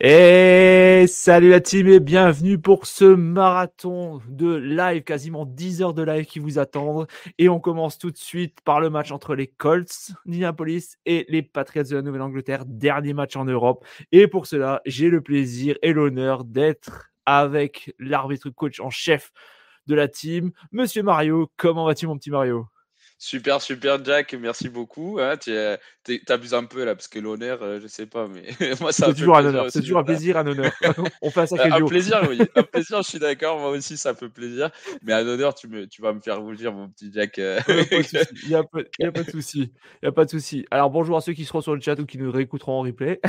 Et salut la team et bienvenue pour ce marathon de live, quasiment 10 heures de live qui vous attendent. Et on commence tout de suite par le match entre les Colts d'Indianapolis et les Patriots de la Nouvelle-Angleterre, dernier match en Europe. Et pour cela, j'ai le plaisir et l'honneur d'être avec l'arbitre coach en chef de la team, Monsieur Mario. Comment vas-tu mon petit Mario? Super, super, Jack. Merci beaucoup. Hein, tu abuses un peu là, parce que l'honneur, je euh, je sais pas, mais moi, ça C'est toujours un honneur. C'est toujours un plaisir, un honneur. On fait ça Un plaisir, oui. Un plaisir, je suis d'accord. Moi aussi, ça fait plaisir. Mais un honneur, tu, me, tu vas me faire rougir, mon petit Jack. Euh. Il n'y a, pas de souci. Il n'y a pas de souci. Alors, bonjour à ceux qui seront sur le chat ou qui nous réécouteront en replay.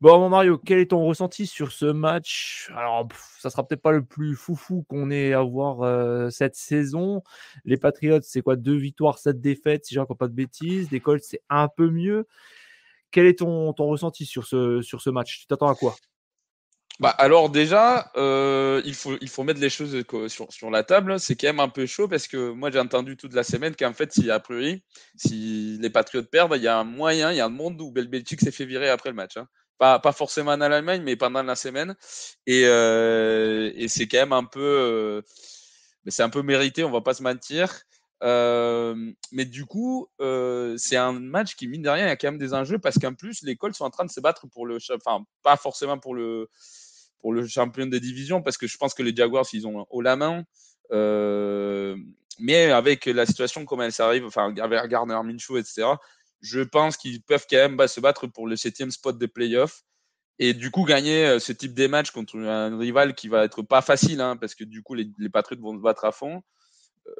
Bon, Mario, quel est ton ressenti sur ce match? Alors, ça sera peut-être pas le plus foufou qu'on ait à voir euh, cette saison. Les Patriots, c'est quoi? Deux victoires, sept défaites, si je ne pas de bêtises. Les Colts, c'est un peu mieux. Quel est ton, ton ressenti sur ce, sur ce match? Tu t'attends à quoi? Bah alors déjà, euh, il, faut, il faut mettre les choses sur, sur la table. C'est quand même un peu chaud parce que moi j'ai entendu toute la semaine qu'en fait, si a priori, si les Patriots perdent, il y a un moyen, il y a un monde où Belichick s'est fait virer après le match. Hein. Pas, forcément en Allemagne, mais pendant la semaine. Et, euh, c'est quand même un peu, euh, c'est un peu mérité, on va pas se mentir. Euh, mais du coup, euh, c'est un match qui, mine de rien, il y a quand même des enjeux parce qu'en plus, les Colts sont en train de se battre pour le, enfin, pas forcément pour le, pour le champion des divisions parce que je pense que les Jaguars, ils ont haut la main. Mais avec la situation comme elle s'arrive, enfin, avec Gardner Minshew, etc., je pense qu'ils peuvent quand même bah, se battre pour le septième spot des playoffs. Et du coup, gagner euh, ce type de match contre un rival qui va être pas facile, hein, parce que du coup, les, Patriots vont se battre à fond.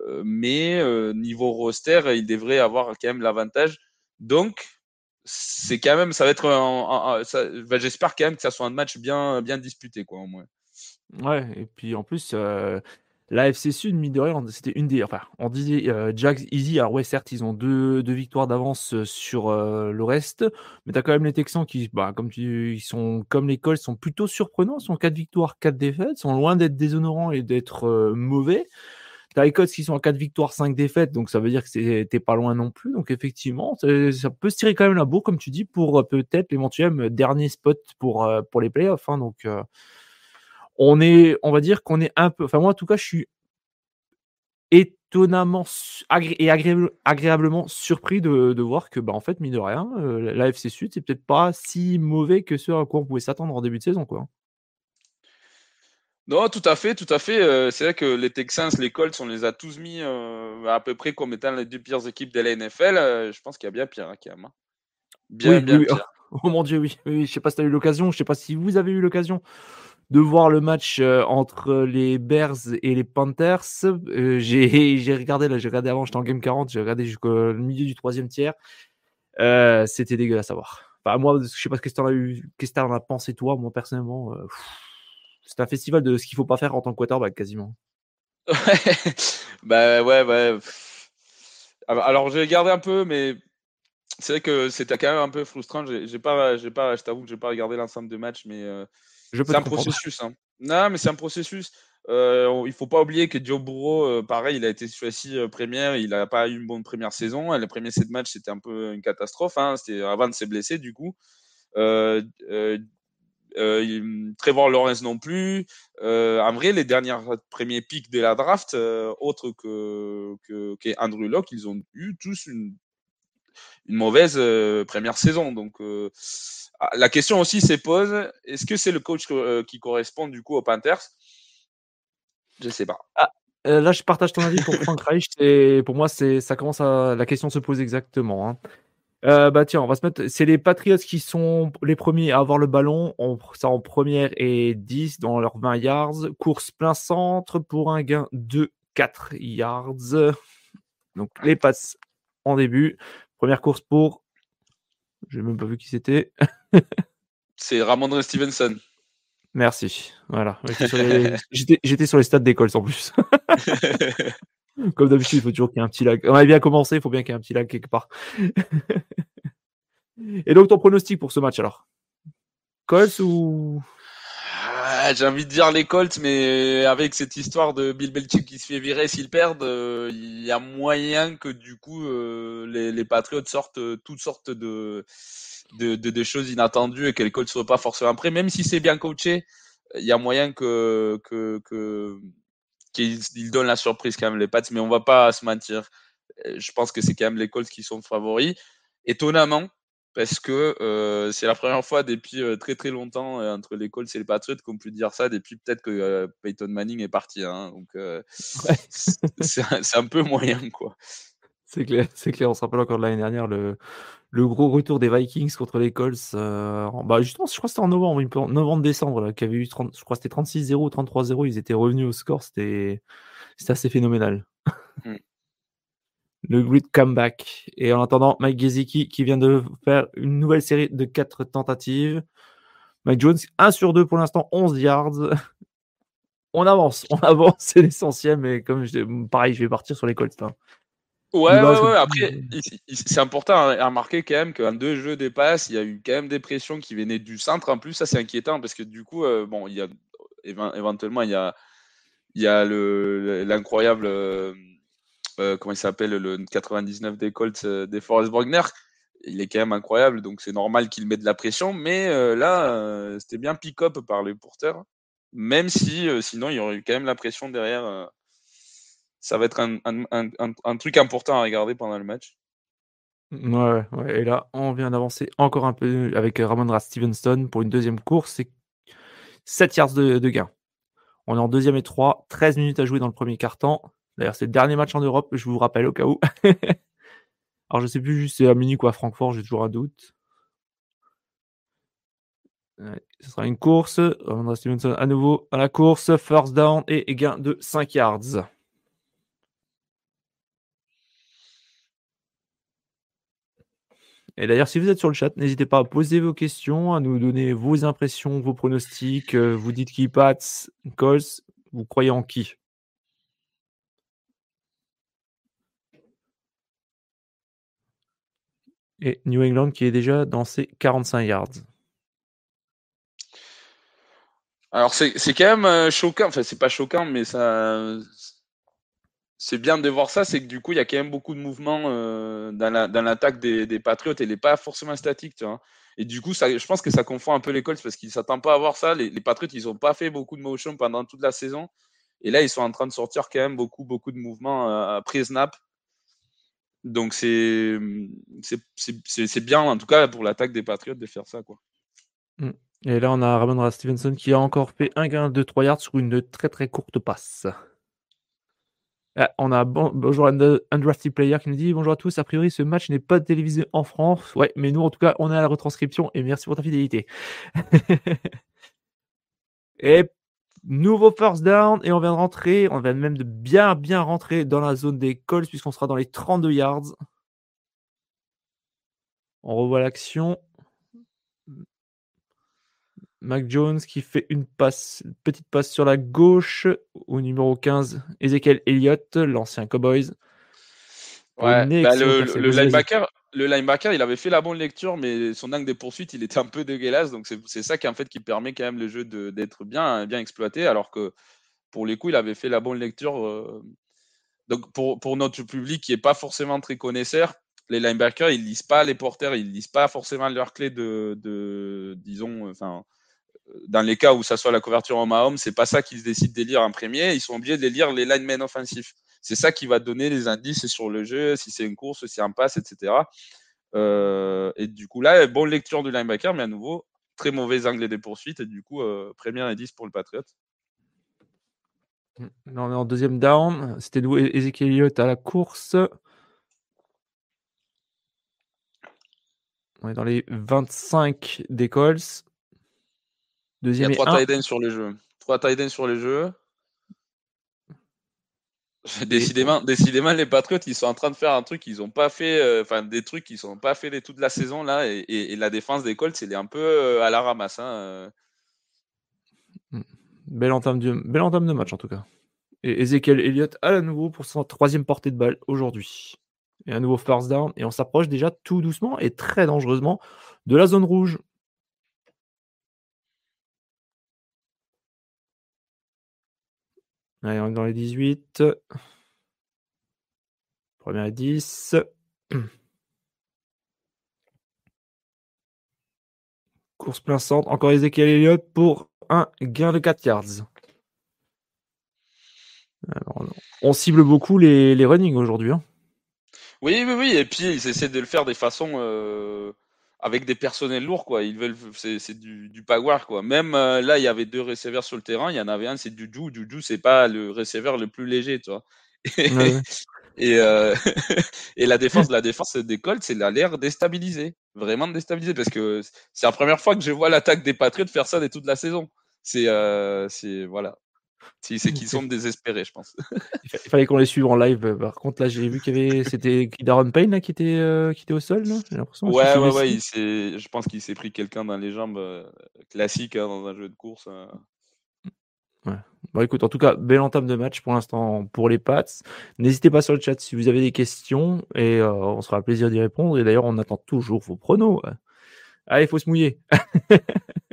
Euh, mais euh, niveau roster, ils devraient avoir quand même l'avantage. Donc, c'est quand même, ça va être, bah, j'espère quand même que ça soit un match bien, bien disputé, quoi, au moins. Ouais, et puis en plus, la FC Sud, mine de rien, c'était une des. Enfin, on disait euh, easy. Alors, ouais, certes, ils ont deux, deux victoires d'avance euh, sur euh, le reste. Mais tu as quand même les Texans qui, bah, comme ils sont comme l'école, sont plutôt surprenants. Ils sont 4 victoires, 4 défaites. Sont loin d'être déshonorants et d'être mauvais. Tu as les Colts qui sont à 4 victoires, 5 défaites. Donc, ça veut dire que c'était pas loin non plus. Donc, effectivement, ça peut se tirer quand même la bourre, comme tu dis, pour peut-être l'éventuel dernier spot pour, pour les playoffs. Hein, donc on est, on va dire qu'on est un peu, enfin moi en tout cas, je suis étonnamment et agréablement surpris de, voir que, bah, en fait, mine de rien, euh, la FC Sud, c'est peut-être pas si mauvais que ce à quoi on pouvait s'attendre en début de saison, quoi. Non, tout à fait, tout à fait. Euh, c'est vrai que les Texans, les Colts, on les a tous mis euh, à peu près comme étant les deux pires équipes de la NFL. je pense qu'il y a bien pire, hein, quand même. Hein. Bien, bien pire. Oh, mon Dieu, oui. oui. Je sais pas si tu as eu l'occasion, je sais pas si vous avez eu l'occasion de voir le match euh, entre les Bears et les Panthers. Euh, j'ai regardé, là, j'ai regardé avant, j'étais en game 40, j'ai regardé jusqu'au milieu du troisième tiers. Euh, c'était dégueulasse à voir. Enfin, moi, je sais pas ce que tu en as eu, qu'est-ce que en pensé toi, moi personnellement. c'est un festival de ce qu'il faut pas faire en tant que quarterback quasiment. Ouais, bah ouais, ouais. Alors j'ai regardé un peu, mais c'est vrai que c'était quand même un peu frustrant. J'ai pas, pas, je t'avoue que j'ai pas regardé l'ensemble de match, mais c'est un processus. Hein. Non, mais c'est un processus. Euh, il faut pas oublier que Joe Burrow, euh, pareil, il a été choisi euh, première, il n'a pas eu une bonne première saison. Les premiers sept matchs, c'était un peu une catastrophe. Hein. C'était avant de se blesser, du coup. Euh, Trevor Lawrence non plus. en vrai, les derniers premiers pics de la draft, autres que, que, que, Andrew Locke, ils ont eu tous une, une mauvaise première saison. Donc, ah, la question aussi se pose est-ce que c'est le coach euh, qui correspond du coup aux Panthers? Je sais pas. Ah, euh, là, je partage ton avis pour Frank Reich. Et pour moi, c'est ça commence à la question se pose exactement. Hein. Euh, bah tiens, on va se mettre. C'est les Patriots qui sont les premiers à avoir le ballon. On, ça en première et 10 dans leurs 20 yards. Course plein centre pour un gain de 4 yards. Donc les passes en début. Première course pour J'ai même pas vu qui c'était. C'est Ramondre Stevenson. Merci. Voilà. J'étais sur, les stades d'école en plus. Comme d'habitude, il faut toujours qu'il y ait un petit lag. On a bien commencé, il faut bien qu'il y ait un petit lag quelque part. Et donc, ton pronostic pour ce match alors? Colts ou. Ah, j'ai envie de dire les Colts, mais avec cette histoire de Bill Belichick qui se fait virer s'ils perdent, euh, il y a moyen que du coup euh, les, les Patriots sortent euh, toutes sortes de, de, de, choses inattendues et que les Colts ne soient pas forcément prêts. Même si c'est bien coaché, il y a moyen que, que, que qu'ils donnent la surprise quand même les Pats, mais on va pas se mentir. Je pense que c'est quand même les Colts qui sont favoris. Étonnamment, parce que euh, c'est la première fois depuis euh, très très longtemps euh, entre les Colts et les Patriots qu'on peut dire ça depuis peut-être que Peyton Manning est parti. Hein, donc c'est un, peu moyen quoi. C'est clair, c'est clair. On se rappelle encore de l'année dernière le, le gros retour des Vikings contre les Colts. bah justement, je crois que c'était en novembre, novembre-décembre, qui avait eu 30, je crois que c'était 36-0 ou 33-0. Ils étaient revenus au score. C'était assez phénoménal. Mm le Great Comeback. Et en attendant, Mike Gesicki qui vient de faire une nouvelle série de 4 tentatives. Mike Jones, 1 sur 2 pour l'instant, 11 yards. On avance, on avance, c'est l'essentiel, mais comme je, pareil, je vais partir sur les Colts. Hein. Ouais, ouais, ouais, Après, c'est important à remarquer quand même qu'en deux jeux des passes, il y a eu quand même des pressions qui venaient du centre. En plus, ça c'est inquiétant parce que du coup, euh, bon, il y a éventuellement il y a, il y a l'incroyable. Euh, comment il s'appelle, le 99 des Colts euh, des Forest Wagner. Il est quand même incroyable, donc c'est normal qu'il mette de la pression. Mais euh, là, c'était bien pick-up par les porteurs. Même si sinon, il y aurait eu quand même la pression derrière. ça va être un, truc important à regarder pendant le match. Ouais, et là, on vient d'avancer encore un peu avec Ramondra Stevenson pour une deuxième course. C'est 7 yards de, de gain. On est en deuxième et 3, 13 minutes à jouer dans le premier quart-temps. D'ailleurs, c'est le dernier match en Europe, je vous rappelle au cas où. Alors, je sais plus juste c'est à Munich ou à Francfort, j'ai toujours un doute. ce sera une course. André Stevenson à nouveau à la course. First down et gain de 5 yards. Et d'ailleurs, si vous êtes sur le chat, n'hésitez pas à poser vos questions, à nous donner vos impressions, vos pronostics. Euh, vous dites qui Pats, Colts, vous croyez en qui? Et New England qui est déjà dans ses 45 yards. Alors c'est quand même euh, choquant, enfin c'est pas choquant, mais ça c'est bien de voir ça, c'est que du coup il y a quand même beaucoup de mouvements euh, dans l'attaque des, des Patriots et n'est pas forcément statique. Et du coup, je pense que ça confond un peu les Colts parce qu'ils ne s'attendent pas à voir ça. Les, les Patriots, ils n'ont pas fait beaucoup de motion pendant toute la saison. Et là, ils sont en train de sortir quand même beaucoup, beaucoup de mouvements euh, après snap. Donc c'est bien en tout cas pour l'attaque des Patriots de faire ça quoi. Mmh. Et là on a Ramondra Stevenson qui a encore fait un gain de 3 yards sur une très très courte passe. Ah, on a bon, bonjour Undrafted Player qui nous dit bonjour à tous. A priori, ce match n'est pas télévisé en France. Ouais, mais nous, en tout cas, on est à la retranscription et merci pour ta fidélité. et Nouveau first down et on vient de rentrer, on vient même de bien bien rentrer dans la zone des Colts puisqu'on sera dans les 32 yards. On revoit l'action. Mac Jones qui fait une passe, petite passe sur la gauche au numéro 15, Ezekiel Elliott, l'ancien Cowboys. Ouais, bah, le, le, linebacker, le linebacker, il avait fait la bonne lecture, mais son angle des poursuites, il était un peu dégueulasse. Donc c'est ça qui en fait qui permet quand même le jeu d'être bien, bien exploité, alors que pour les coups, il avait fait la bonne lecture. Euh. Donc pour, notre public qui n'est pas forcément très connaisseur, les linebackers, ils lisent pas les porteurs, ils lisent pas forcément leurs clés de, disons, enfin, dans les cas où ça soit la couverture à homme, c'est pas ça qu'ils décident de lire en premier. Ils sont obligés de lire les linemen offensifs. C'est ça qui va donner les indices sur le jeu, si c'est une course, si c'est un pass, etc. Euh, et du coup, là, bonne lecture du linebacker, mais à nouveau, très mauvais angle des poursuites. Et du coup, euh, premier indice pour le Patriot. on est en deuxième down. C'était Ezekiel Elliott à la course. On est dans les 25 des Colts. Deuxième Il y a trois tight sur les jeux. Trois tight sur les jeux. Décidément, décidément, les Patriotes, ils sont en train de faire un truc qu'ils n'ont pas fait, euh, enfin des trucs qu'ils n'ont pas fait les, toute la saison là, et, la défense des Colts, c'est un peu euh, à la ramasse. Hein, euh. Belle entame, belle entame de match en tout cas. Et Ezekiel Elliott à nouveau pour son troisième portée de balle aujourd'hui. Et un nouveau first down, et on s'approche déjà tout doucement et très dangereusement de la zone rouge. Dans les 18. Première et 10. Course plein centre. Encore Ezekiel Elliott pour un gain de 4 yards. on cible beaucoup les, les running aujourd'hui. Hein. Oui, oui, oui. Et puis, ils essaient de le faire des façons euh, avec des personnels lourds, quoi. Ils veulent, c'est du, du power, quoi. Même euh, là, il y avait deux receveurs sur le terrain. Il y en avait un, c'est Juju. Juju, c'est pas le receveur le plus léger, tu vois. Et, euh, et la défense, la défense des Colts, c'est l'air déstabilisé, vraiment déstabilisé, parce que c'est la première fois que je vois l'attaque des Patriots faire ça de toute la saison. C'est, euh, c'est voilà, c'est qu'ils sont désespérés, je pense. Il fallait qu'on les suive en live. Par contre, là, j'ai vu qu'il y avait. C'était Darren Payne là, qui, était, euh, qui était au sol, J'ai l'impression. Ouais, ouais, ouais. je pense qu'il s'est pris quelqu'un dans les jambes euh, classique hein, dans un jeu de course. Hein. Ouais. Bon, écoute, en tout cas, belle entame de match pour l'instant pour les Pats. N'hésitez pas sur le chat si vous avez des questions et euh, on sera plaisir d'y répondre. Et d'ailleurs, on attend toujours vos pronos. Allez, il faut se mouiller.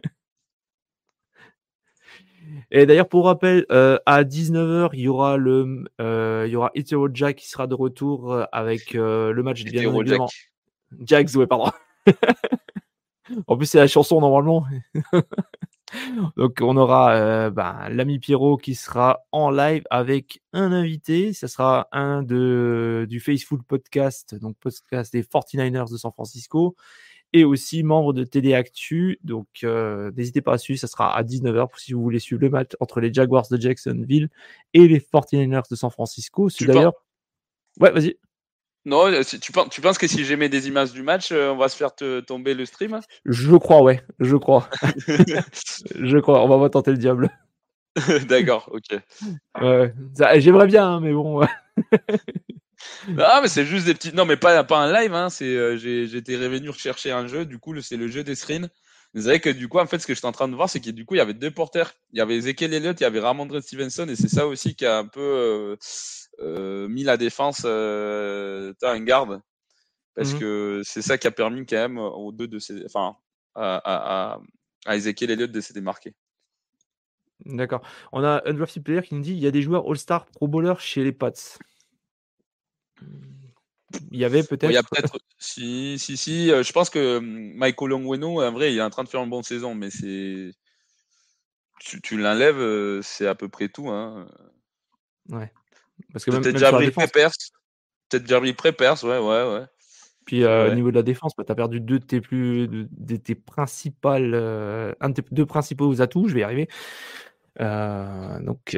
Et d'ailleurs, pour rappel, euh, à 19h, il y aura le, euh, il y aura Jack qui sera de retour euh, avec le match bien évidemment. Jack. Jax, ouais, pardon. en plus, c'est la chanson normalement. Donc, on aura ben, l'ami Pierrot qui sera en live avec un invité. Ce sera un de, du Faceful Podcast, donc podcast des 49ers de San Francisco et aussi membre de TD Actu. Donc, euh, n'hésitez pas à suivre, ça sera à 19h si vous voulez suivre le match entre les Jaguars de Jacksonville et les 49ers de San Francisco. C'est d'ailleurs. Ouais, vas-y. Non, euh, tu penses, tu penses que si j'aimais des images du match, euh, on va se faire te, tomber le stream? Je crois, ouais, je crois. je crois, on va pas tenter le diable. D'accord, ok. J'aimerais bien, hein, mais bon. Ah, mais c'est juste des petits. Non, mais pas, pas un live. Hein. C'est, euh, j'ai, été revenu rechercher un jeu. Du coup, c'est le jeu des screens. Vous savez que du coup, en fait, ce que j'étais en train de voir, c'est qu'il du coup, il y avait deux porteurs. Il y avait Ezekiel Elliott, il y avait Ramondre Stevenson, et c'est ça aussi qui a un peu euh, euh, mis la défense euh, un garde, parce mmh que c'est ça qui a permis quand même aux deux de ces, enfin, à, à, à Ezekiel Elliott de se démarquer. D'accord. On a un draft player qui nous dit il y a des joueurs All-Star Pro Bowler chez les Pats. Il y avait peut-être. il y a peut-être. si, si, si. Euh, je pense que hum, Michael Longweno, en vrai, il est en train de faire une bonne saison, mais c'est. Tu, tu l'enlèves, euh, c'est à peu près tout. Hein. Ouais. Parce que peut-être Jabri Preppers. Peut-être Jabri Preppers, ouais, ouais, ouais. Puis euh, au niveau de la défense, bah, tu as perdu deux de tes plus de, tes principales, un de tes deux principaux atouts, je vais y arriver. donc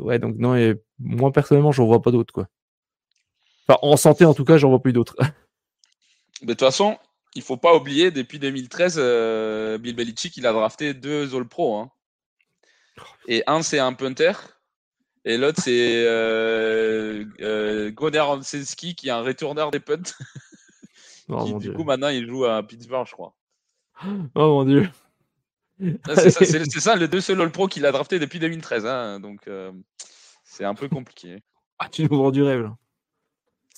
ouais, donc non, et moi personnellement, j'en vois pas d'autres quoi en santé, en tout cas, j'en vois plus d'autres. De toute façon, il faut pas oublier, depuis 2013, euh, Bill Belichick, il a drafté deux All-Pro. Hein. Et un, c'est un punter. Et l'autre, c'est euh, euh, qui est un retourneur des punts. Oh, qui, du coup, maintenant, il joue à Pittsburgh, je crois. Oh mon dieu. Ah, c'est ça, ça, les deux seuls All-Pro qu'il a drafté depuis 2013. Hein, donc, euh, c'est un peu compliqué. Ah, tu nous vends du rêve, là.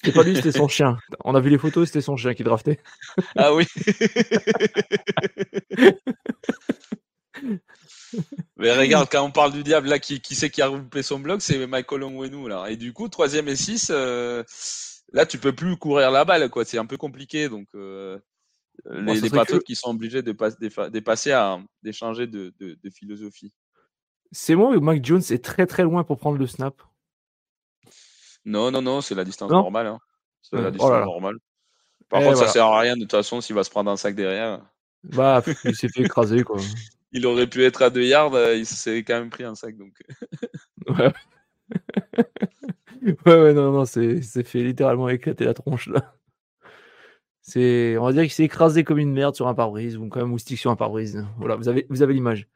C'était pas lui, c'était son chien. On a vu les photos, c'était son chien qui draftait. Ah oui. Mais regarde, quand on parle du diable, là, qui, qui c'est qui a recoupé son bloc C'est Michael Onwenu, là. Et du coup, troisième et 6, euh, là, tu peux plus courir la balle, quoi. C'est un peu compliqué. Donc, euh, les, les qui sont obligés de, de passer à d'échanger de, de, de philosophie. C'est moi ou Mike Jones est très très loin pour prendre le snap non, non, non, c'est la distance normale. Hein. C'est la oh distance normale. Par contre, ça sert à rien de toute façon s'il va se prendre un sac derrière. Bah, il s'est fait écraser, quoi. il aurait pu être à 2 yards, euh, il s'est quand même pris un sac, donc. ouais. ouais, ouais, non, non, c'est fait littéralement éclater la tronche, là. C'est, on va dire qu'il s'est écrasé comme une merde sur un pare-brise, ou comme un moustique sur un pare-brise. Voilà, vous avez, vous avez l'image.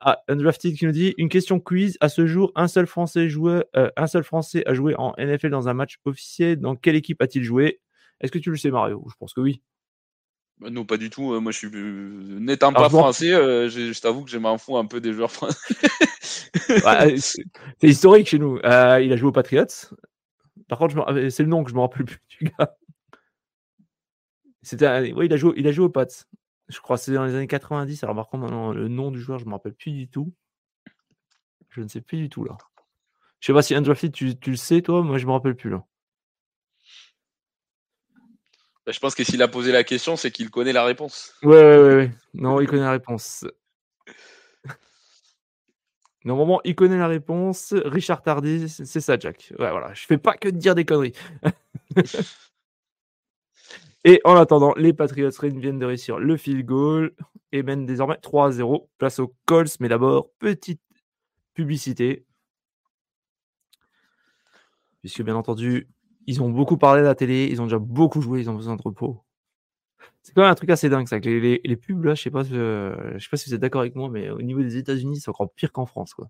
Ah, Undrafted qui nous dit une question quiz. À ce jour, un seul Français euh, un seul Français a joué en NFL dans un match officiel. Dans quelle équipe a-t-il joué? Est-ce que tu le sais, Mario? Je pense que oui. Bah, non, pas du tout. Moi, je suis n'étant pas français, je, t'avoue que je m'en fous un peu des joueurs français. C'est historique chez nous. il a joué aux Patriots. Par contre, c'est le nom que je me rappelle plus du gars. C'était, oui, il a joué, il a joué aux Pats. Je crois que c'est dans les années 90. Alors, par contre, maintenant, le nom du joueur, je ne me rappelle plus du tout. Je ne sais plus du tout, là. Je sais pas si Undrafted, tu, tu le sais, toi? Moi, je me rappelle plus, là. Bah, je pense que s'il a posé la question, c'est qu'il connaît la réponse. Ouais, ouais, ouais. Non, il connaît la réponse. Normalement, il connaît la réponse. Richard Tardy, c'est ça, Jack. Ouais, voilà. Je fais pas que de dire des conneries. Et en attendant, les Patriots viennent de réussir le field goal et mènent désormais 3 0. Place aux Colts, mais d'abord, petite publicité. Puisque bien entendu, ils ont beaucoup parlé à la télé, ils ont déjà beaucoup joué, ils ont besoin de repos. C'est quand même un truc assez dingue ça. les, pubs là, je sais pas, je sais pas si vous êtes d'accord avec moi, mais au niveau des États-Unis, c'est encore pire qu'en France quoi.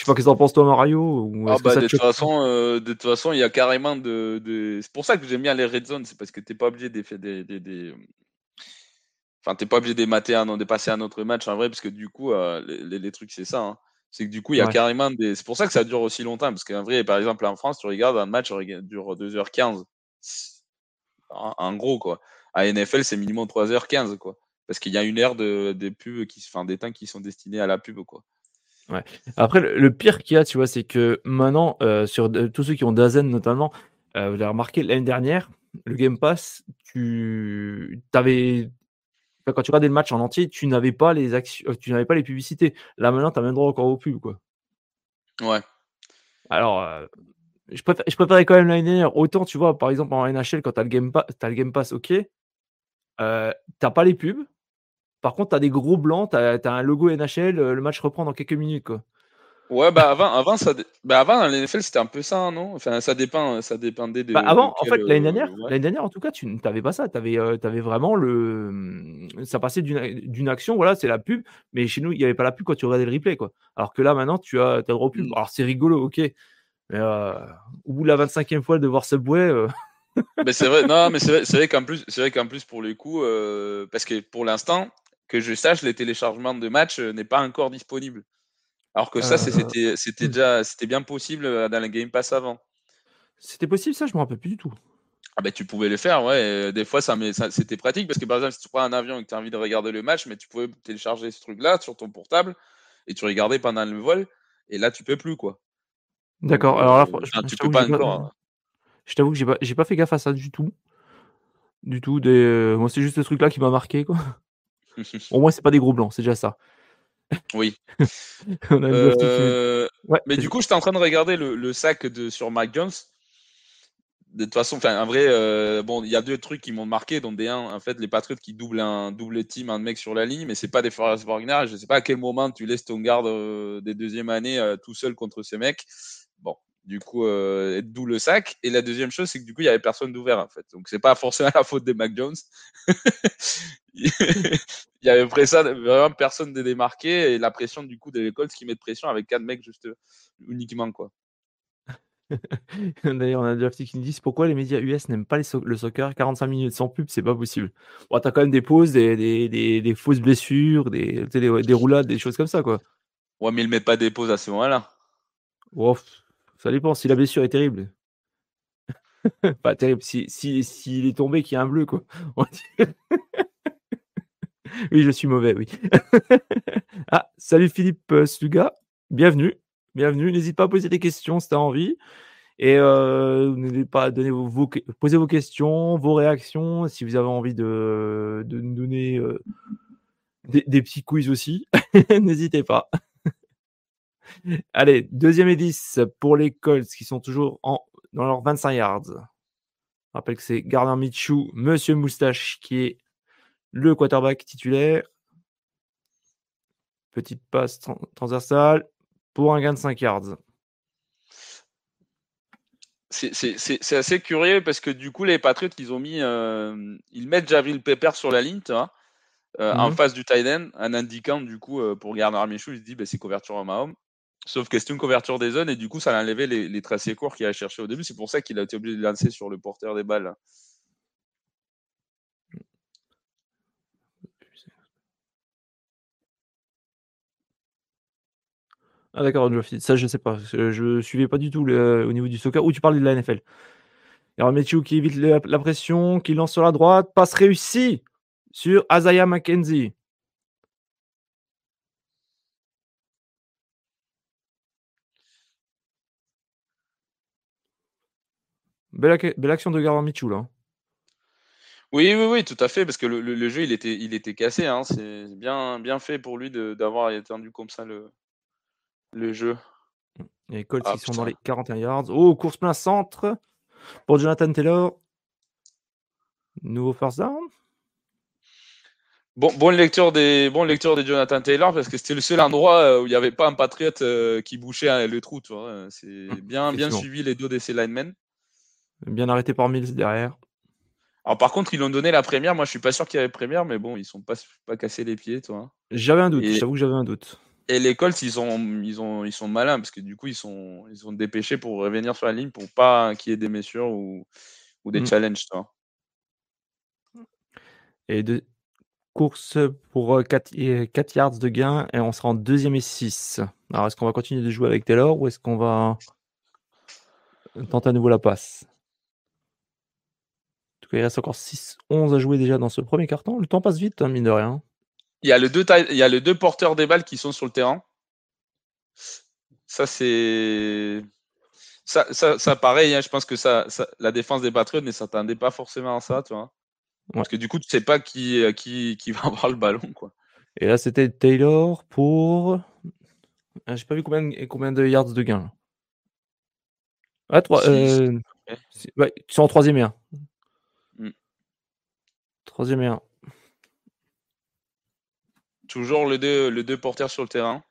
Je sais pas qu'est-ce que t'en penses toi Mario ah bah, de, toute façon, euh, de toute façon, il y a carrément de, c'est pour ça que j'aime bien les red zones, c'est parce que t'es pas obligé de des, des, des... enfin t'es pas obligé de mater un, de passer un autre match en vrai parce que du coup euh, les, les, trucs c'est ça. Hein. C'est que du coup il y a carrément des, c'est pour ça que ça dure aussi longtemps parce qu'en vrai par exemple en France tu regardes un match dure 2h15 en, gros quoi. À NFL c'est minimum 3h15 quoi parce qu'il y a une ère de des pubs qui, enfin des temps qui sont destinés à la pub quoi. Ouais. Après, le, pire qu'il y a, tu vois, c'est que maintenant, euh, sur tous ceux qui ont Dazen notamment, euh, vous avez remarqué l'année dernière, le Game Pass, tu avais. quand tu regardais le match en entier, tu n'avais pas les actions, euh, tu n'avais pas les publicités. Là maintenant, tu as même droit encore aux pubs, quoi. Ouais. Alors, je, préfère, je préférais quand même l'année dernière. Autant, tu vois, par exemple, en NHL, quand tu as, le Game Pass, as le Game Pass, ok, euh, t'as pas les pubs, par contre, tu as des gros blancs, tu as, un logo NHL, euh, le match reprend dans quelques minutes. Quoi. Ouais, bah avant, avant, ça, bah avant l'NFL, c'était un peu ça, non? Enfin, ça, dépend, ça dépendait de. Bah avant, en fait, l'année dernière, euh, l'année dernière, en tout cas, tu n'avais pas ça. Tu avais, euh, vraiment le. Ça passait d'une action, voilà, c'est la pub, mais chez nous, il n'y avait pas la pub quand tu regardais le replay. Quoi. Alors que là, maintenant, tu as, as le droit pub. Mm. Alors, c'est rigolo, ok. Mais au bout de la 25e fois de voir Subway. mais c'est vrai, non, mais c'est vrai, vrai qu'en plus, c'est vrai qu'en plus pour les coups, parce que pour l'instant, que je sache, les téléchargements de matchs euh, n'est pas encore disponible. Alors que ça, euh, c'était hmm. déjà c'était bien possible euh, dans le Game Pass avant. C'était possible ça, je me rappelle plus du tout. Ah ben, tu pouvais le faire, ouais. Des fois, ça, c'était pratique parce que par exemple, si tu prends un avion et que tu as envie de regarder le match, mais tu pouvais télécharger ce truc-là sur ton portable et tu regardais pendant le vol. Et là, tu peux plus, quoi. D'accord. Alors là, je, tu peux pas encore. Hein. Je t'avoue que j'ai pas, pas fait gaffe à ça du tout. Du tout. Des... Moi, c'est juste ce truc-là qui m'a marqué, quoi. Au moins, c'est pas des gros blancs, c'est déjà ça. Oui. Euh, mais du coup, j'étais en train de regarder le, sac de, sur Mike Jones. De toute façon, enfin, en vrai, euh, bon, il y a deux trucs qui m'ont marqué, dont des un, en fait, les Patriots qui doublent un double team, un mec sur la ligne, mais c'est pas des Forrest Wagner. Je sais pas à quel moment tu laisses ton garde euh, des deuxièmes années tout seul contre ces mecs. Bon, du coup, euh, d'où le sac. Et la deuxième chose, c'est que du coup, il y avait personne d'ouvert en fait. Donc, c'est pas forcément la faute des Mac Jones. il y avait vraiment personne de démarqué et la pression du coup de l'école, ce qui met de pression avec quatre mecs juste uniquement quoi. D'ailleurs, on a des qui nous disent pourquoi les médias US n'aiment pas le soccer? 45 minutes sans pub, c'est pas possible. Bon, t'as quand même des pauses, des, des, des, fausses blessures, des, des, roulades, des choses comme ça quoi. Ouais, mais ils mettent pas des pauses à ce moment-là. Ça dépend si la blessure est terrible. pas terrible. S'il si, est tombé, qu'il y a un bleu, quoi. oui, je suis mauvais, oui. ah, salut Philippe euh, Sluga. Bienvenue. Bienvenue. N'hésite pas à poser des questions si tu as envie. Et euh, n'hésitez pas à donner vos, poser vos questions, vos réactions. Si vous avez envie de, nous donner euh, des petits quiz aussi, n'hésitez pas. Allez, deuxième et 10 pour les Colts qui sont toujours en, dans leurs 25 yards. Je rappelle que c'est Gardner Michou, Monsieur Moustache, qui est le quarterback titulaire. Petite passe transversale pour un gain de 5 yards. C'est assez curieux parce que du coup, les Patriots, ils ont mis. Euh, ils mettent Javril Pepper sur la ligne, tu vois. euh, en Mhm. face du tight end, en indiquant du coup euh, pour Gardner Minshew, il se dit bah, c'est couverture en Mahomes. Sauf que c'est une couverture des zones et du coup ça a enlevé les, tracés courts qu'il a cherché au début. C'est pour ça qu'il a été obligé de lancer sur le porteur des balles. Ah d'accord. Ça, je sais pas. Je, je suivais pas du tout au niveau du soccer. Ou tu parlais de la NFL. Il y aura Matthew qui évite la, pression, qui lance sur la droite. Passe réussie sur Isaiah McKenzie. Belle, ac- belle action de Gardner Mitchell. Là. Oui, oui, oui, tout à fait, parce que le, le- le jeu il était, il était cassé. Hein. C'est bien, bien fait pour lui de- d'avoir étendu comme ça le, le jeu. Les Colts Ah, qui sont putain. dans les 41 yards. Oh, course plein centre pour Jonathan Taylor. Nouveau first down. Bon, bonne lecture des, bonne lecture des Jonathan Taylor parce que c'était le seul endroit euh, où il n'y avait pas un patriote euh, qui bouchait hein, le trou. Tu vois. C'est bien, bien effectivement. suivi les dos de ses linemen. Bien arrêté par Mills derrière. Alors par contre, ils l'ont donné la première. Moi, je suis pas sûr qu'il y avait première, mais bon, ils sont pas, pas cassés les pieds, toi. J'avais un doute. Et- J'avoue que j'avais un doute. Et les Colts, ils ont, ils ont, ils sont malins parce que du coup, ils sont, ils sont dépêchés pour revenir sur la ligne pour pas qu'il y ait des messures ou, ou des Mm. challenges, tu vois. Et de course pour 4, yards de gain et on sera en deuxième et 6. Alors est-ce qu'on va continuer de jouer avec Taylor ou est-ce qu'on va tenter à nouveau la passe? En tout cas, il reste encore 6-11 à jouer déjà dans ce premier carton. Le temps passe vite, hein, mine de rien. Il y a le deux, taille- il y a les deux porteurs des balles qui sont sur le terrain. Ça, c'est. Ça, ça, ça, pareil, hein, je pense que ça, ça- la défense des Patriots ne s'attendait pas forcément à ça, tu vois. Parce que du coup, tu sais pas qui, euh, qui, qui va avoir le ballon, quoi. Et là, c'était Taylor pour. Ah, J'ai pas vu combien, combien de yards de gain. là. Ah, trois, Six. euh, Ouais. c'est- ouais, ils sont en troisième et un. Troisième et un. Toujours les deux, les deux porteurs sur le terrain.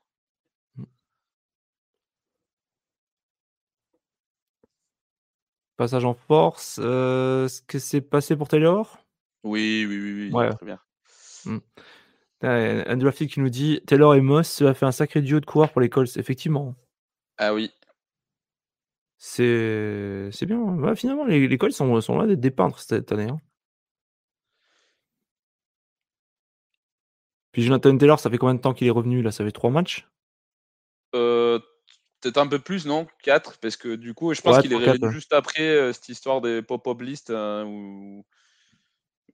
Passage en force. Euh, ce que c'est passé pour Taylor? Oui, oui, oui, oui. Ouais. Très bien. Euh, Andrew Fleet qui nous dit Taylor et Moss, ça a fait un sacré duo de coureurs pour les Colts. Effectivement, Ah oui. c'est c'est bien. Ouais, finalement, les, les Colts sont, sont là d'être des peintres cette année. hein. Puis Jonathan Taylor, ça fait combien de temps qu'il est revenu là? Ça fait trois matchs? Euh, Peut-être un peu plus, non? 4, parce que du coup, je pense Ouais, qu'il est quatre, revenu juste après euh, cette histoire des pop-up list euh, où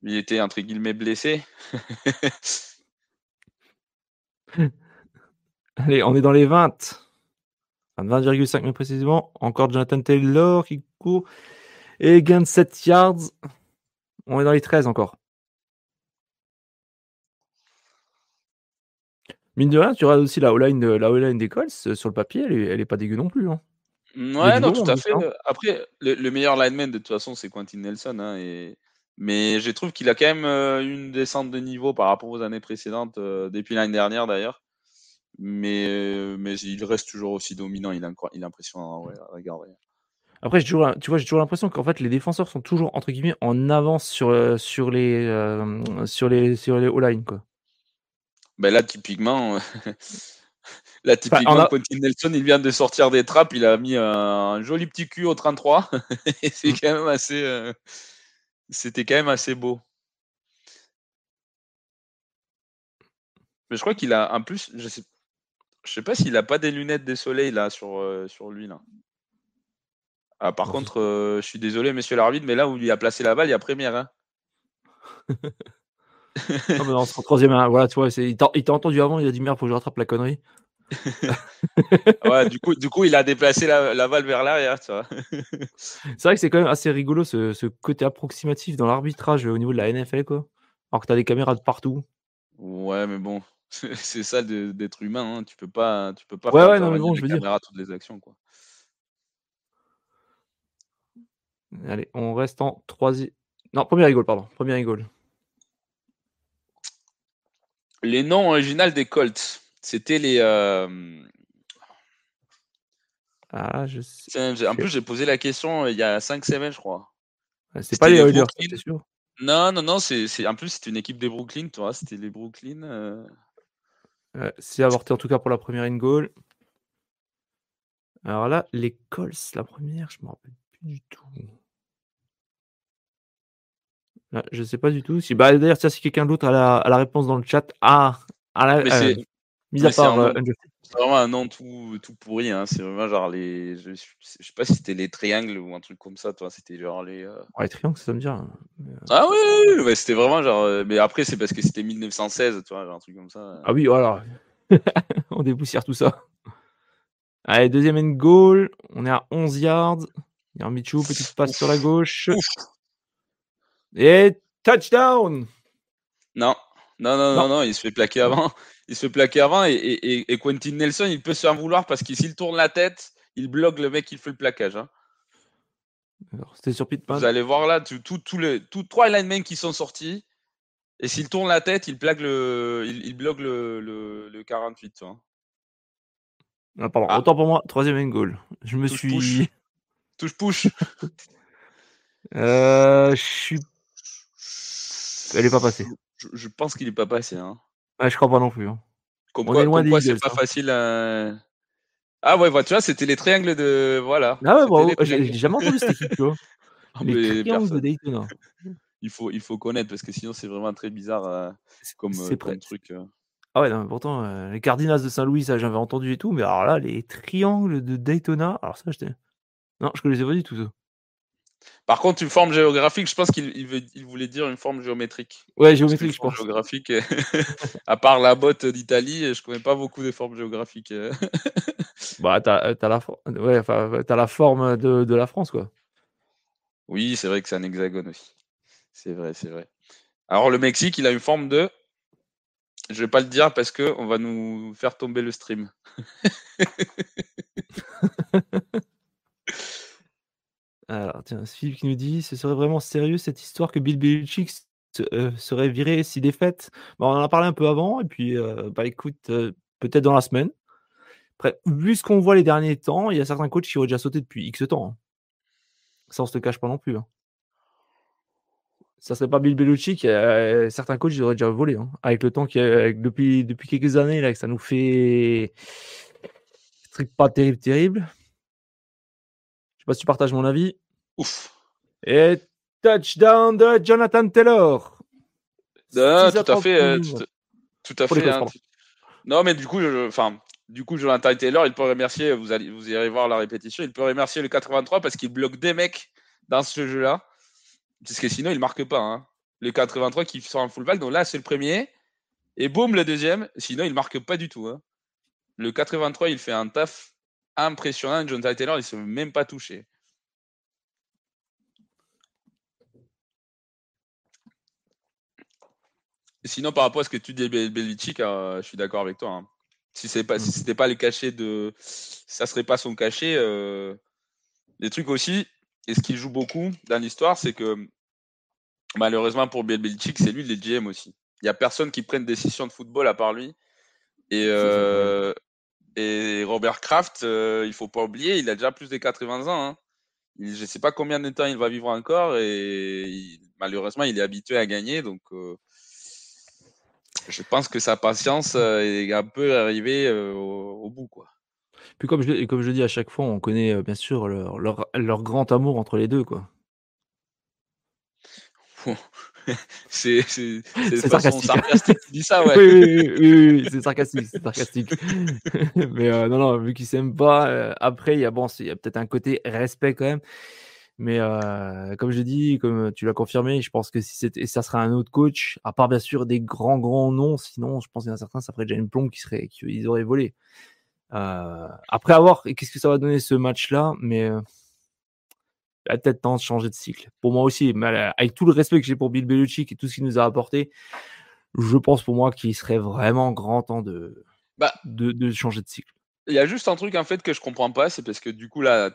il était entre guillemets blessé. Allez, on est dans les 20. Enfin, 20,5 mais précisément. Encore Jonathan Taylor qui court. Et gain de 7 yards. On est dans les 13 encore. Mine de rien, tu regardes aussi la O-line la O-line des Colts. euh, Sur le papier, elle est, elle est pas dégueu non plus. hein. A Ouais, non, bon tout à fait. hein. euh, Après, le, le meilleur lineman de toute façon, c'est Quentin Nelson. hein, et... Mais je trouve qu'il a quand même euh, une descente de niveau par rapport aux années précédentes, euh, depuis l'année dernière d'ailleurs. Mais, euh, mais il reste toujours aussi dominant. Il, est incro- il est impressionnant. Ouais, à regarder. Après, j'ai toujours, tu vois, j'ai toujours l'impression qu'en fait, les défenseurs sont toujours entre guillemets en avance sur, sur les sur les sur les O-line quoi. Ben là, typiquement, là, typiquement, a- Quentin Nelson, il vient de sortir des trappes. Il a mis un, joli petit cul au 33. et c'est Mm. quand même assez. euh, C'était quand même assez beau. Mais je crois qu'il a, en plus, je sais, je sais pas s'il a pas des lunettes de soleil là sur, euh, sur lui là. Ah, par contre, euh, je suis désolé, monsieur l'arbitre, mais là où il a placé la balle, il y a première. Hein. Non, c'est en troisième. hein. Voilà, tu vois, c'est- il t'a il t'a entendu avant, il a dit merde, faut que je rattrape la connerie. Ouais, du coup, du coup, il a déplacé la, la balle vers l'arrière, tu vois. C'est vrai que c'est quand même assez rigolo ce, ce côté approximatif dans l'arbitrage au niveau de la NFL quoi. Alors que t'as des caméras de partout. Ouais, mais bon, c'est ça de- d'être humain. Hein. Tu peux pas, tu peux pas Ouais, faire ouais, non, mais intervenir bon, les je veux dire. caméras à toutes les actions, quoi. Allez, on reste en troisième. Non, premier goal, pardon. Premier goal. Les noms originaux des Colts, c'était les. euh, Ah, je sais. en plus, j'ai posé la question euh, il y a 5 semaines, je crois. C'est c'était pas les Oilers, c'est sûr. Non, non, non, c'est, en plus, c'était une équipe des Brooklyn, tu vois, c'était les Brooklyn. Euh. c'est avorté en tout cas pour la première in goal. Alors là, les Colts, la première, je me rappelle plus du tout. Je je sais pas du tout. Si, bah, d'ailleurs, si quelqu'un d'autre a la, a la réponse dans le chat, ah, à la, euh, mis à part euh, c'est vraiment un nom tout, tout pourri. Hein. C'est vraiment genre les. Je, sais pas si c'était les triangles ou un truc comme ça. Toi, c'était genre les. Euh les triangles, ça me dit. Hein. Ah oui, ouais, c'était vraiment genre. Mais après, c'est parce que c'était 1916, tu vois, genre un truc comme ça. Ah oui, voilà. On dépoussière tout ça. Allez, deuxième and goal. On est à 11 yards. Il y a un Michou, petite passe sur la gauche. Et touchdown non. non. Non, non, non, il se fait plaquer avant. Il se fait plaquer avant et, et, Quentin Nelson, il peut se faire vouloir parce que s'il tourne la tête, il bloque le mec qui fait le plaquage. Hein. C'était sur Pitman. Vous allez voir là, tous les tout, trois linemen qui sont sortis. Et s'il tourne la tête, il plaque le, il, bloque le, le, 48. Ah, pardon, ah. autant pour moi, troisième and goal. Je me suis. Touche push. euh, je suis. Elle est pas passée. Je, pense qu'il est pas passé. Hein. Ouais, je crois pas non plus. Hein. Comme quoi, c'est pas facile à. Ah ouais, tu vois, c'était les triangles de. Voilà. Ah ouais, j'ai jamais entendu cette équipe, tu vois. Ah, les triangles de Daytona. Il faut, il faut connaître parce que sinon c'est vraiment très bizarre euh, comme, euh, comme truc. Euh. Ah ouais, non, pourtant, euh, les Cardinals de Saint-Louis, ça j'avais entendu et tout, mais alors là, les triangles de Daytona, alors ça, j'étais. Non, je connaissais pas du tout ça. Par contre, une forme géographique, je pense qu'il il voulait dire une forme géométrique. Ouais, géométrique, je pense. Géographique, à part la botte d'Italie, je connais pas beaucoup de formes géographiques. bah, t'as as la, ouais, as la forme de, de, la France, quoi. Oui, c'est vrai que c'est un hexagone aussi. C'est vrai, c'est vrai. Alors, le Mexique, il a une forme de je vais pas le dire parce que on va nous faire tomber le stream. Alors, tiens, Philippe qui nous dit ce serait vraiment sérieux cette histoire que Bill Belichick euh, serait viré si défaite bon, On en a parlé un peu avant, et puis, euh, bah écoute, euh, peut-être dans la semaine. Après, vu ce qu'on voit les derniers temps, il y a certains coachs qui auraient déjà sauté depuis X temps. Hein. Ça, on se le cache pas non plus. Hein ça serait pas Bill Belichick, certains coachs auraient déjà volé. Hein. Avec le temps qui depuis, depuis quelques années là, que ça nous fait truc pas terrible, terrible. Pas si tu partages mon avis. Ouf. Et touchdown de Jonathan Taylor. Ah, tout, à fait, euh, tout, à fait. Hein. Non, mais du coup, enfin, du coup, Jonathan Taylor, il peut remercier. Vous allez, vous irez voir la répétition. Il peut remercier le 83 parce qu'il bloque des mecs dans ce jeu-là. Parce que sinon, il marque pas. Hein. Le 83 qui sort un fullback, donc là, c'est le premier. Et boum, le deuxième. Sinon, il marque pas du tout. Hein. Le 83, il fait un taf impressionnant. John Taylor, il ne se même pas touché. Sinon, par rapport à ce que tu dis, Belichick, euh, je suis d'accord avec toi. Hein. Si ce pas, si pas le cachet de, ça serait pas son cachet. Euh... Les trucs aussi, et ce qui joue beaucoup dans l'histoire, c'est que malheureusement pour Bill Belichick, c'est lui le GM aussi. Il n'y a personne qui prenne décision de football à part lui. Et, euh, et Robert Kraft, euh, il faut pas oublier, il a déjà plus de 80 ans. Hein. je ne sais pas combien de temps il va vivre encore et malheureusement, il est habitué à gagner. Donc, euh, je pense que sa patience est un peu arrivée au, au, bout. Quoi. Puis comme je, comme je dis à chaque fois, on connaît bien sûr leur, leur, leur grand amour entre les deux, quoi. c'est c'est sarcastique. sarcastique tu dis ça, ouais. oui, oui, oui, c'est sarcastique, c'est sarcastique. Mais euh, non, non, vu qu'ils s'aiment pas, euh, après, il y a, bon, il y a peut-être un côté respect quand même. Mais euh, comme je dis, comme tu l'as confirmé, je pense que si c'était, ça serait un autre coach, à part bien sûr des grands grands noms, sinon je pense qu'il y en a certains, ça ferait déjà une plombe qui serait, qu'ils auraient volé. Après avoir, qu'est-ce que ça va donner ce match-là? Mais a peut-être temps de changer de cycle. Pour moi aussi, mais euh, avec tout le respect que j'ai pour Bill Belichick et tout ce qu'il nous a apporté, je pense pour moi qu'il serait vraiment grand temps de, bah, de, changer de cycle. Il y a juste un truc en fait que je comprends pas, c'est parce que du coup là,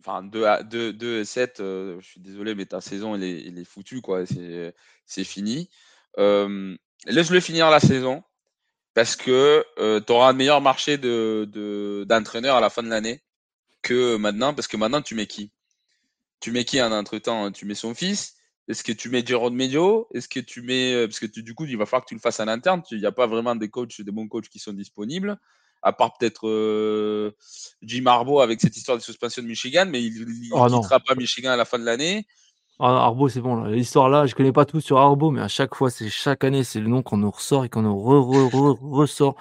enfin 2 à 2, 2 et 7, je suis désolé, mais ta saison elle est, elle est foutue quoi, c'est fini. Laisse-le finir la saison parce que euh, tu auras un meilleur marché de, d'entraîneur à la fin de l'année que maintenant, parce que maintenant, tu mets qui? Tu mets qui en entre-temps? Tu mets son fils, Est-ce que tu mets Jérôme Medio? Est-ce que tu mets. Euh, parce que du coup, il va falloir que tu le fasses en interne. Il n'y a pas vraiment des coachs, des bons coachs qui sont disponibles. À part peut-être euh, Jim Harbaugh avec cette histoire de suspension de Michigan, mais il ne oh quittera pas Michigan à la fin de l'année. Ah, Arbo, c'est bon. L'histoire là, je connais pas tout sur Arbo, mais à chaque fois, c'est chaque année, c'est le nom qu'on nous ressort et qu'on nous ressort.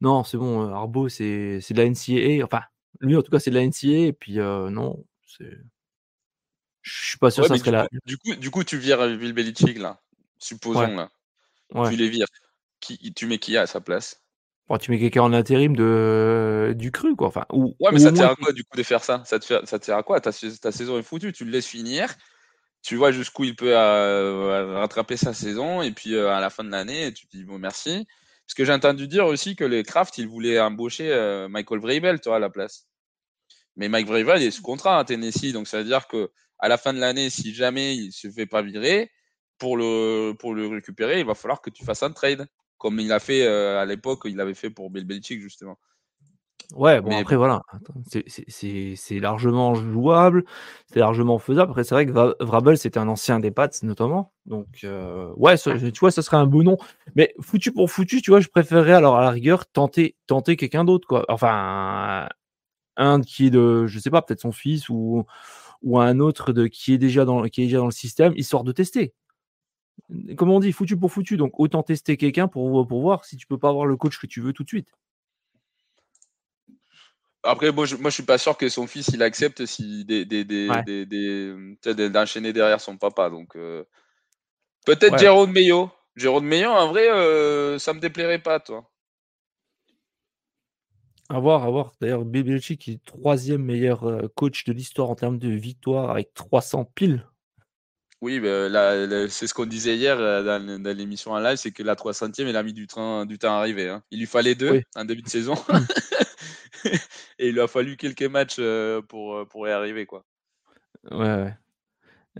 Non, c'est bon. Euh, Arbo, c'est de la NCAA. Enfin, lui, en tout cas, c'est de la NCAA. Et puis, euh, non, c'est. Je suis pas sûr que ça serait là. Du coup, du coup, tu vires Bill Belichick, là. Supposons, là. Tu les vires. Qui, tu mets qui à sa place? Tu mets quelqu'un en intérim de, du cru, quoi. Enfin, ou, ouais, mais ça te sert à quoi, du coup, de faire ça? Ça te, fait, ça te sert à quoi? Ta, ta saison est foutue. Tu le laisses finir tu vois jusqu'où il peut euh, rattraper sa saison et puis euh, à la fin de l'année tu te dis bon merci parce que j'ai entendu dire aussi que les Kraft ils voulaient embaucher euh, Michael Vrabel toi à la place mais Mike Vrabel est sous contrat à Tennessee donc ça veut dire que à la fin de l'année si jamais il se fait pas virer pour le pour le récupérer il va falloir que tu fasses un trade comme il a fait à l'époque il avait fait pour Bill Belichick justement Ouais, bon, après, voilà, c'est largement jouable, c'est largement faisable. Après, c'est vrai que Vrabel, c'était un ancien des Pats, notamment. Donc, euh, ouais, tu vois, ça serait un beau nom. Mais foutu pour foutu, tu vois, je préférerais, alors, à la rigueur, tenter, tenter quelqu'un d'autre, quoi. Enfin, un qui est de, je sais pas, peut-être son fils ou, ou un autre de, qui, est déjà dans, qui est déjà dans le système, histoire de tester. Comme on dit, foutu pour foutu. Donc, autant tester quelqu'un pour, pour voir si tu peux pas avoir le coach que tu veux tout de suite. Après, moi je, moi, je suis pas sûr que son fils il accepte si des, des, des, d'enchaîner derrière son papa. Donc euh, peut-être Jérôme Meillot. Jérôme Meillot, en vrai, euh, ça me déplairait pas, toi. À voir, à voir. D'ailleurs, Belichick qui est troisième meilleur euh, coach de l'histoire en termes de victoire avec 300 piles. Oui, ben, c'est ce qu'on disait hier dans, l'émission en live, c'est que la 300e, il a mis du, train, du temps à arriver. Hein. Il lui fallait deux en début de saison. et il lui a fallu quelques matchs euh, pour, euh, pour y arriver. Quoi. Ouais, ouais.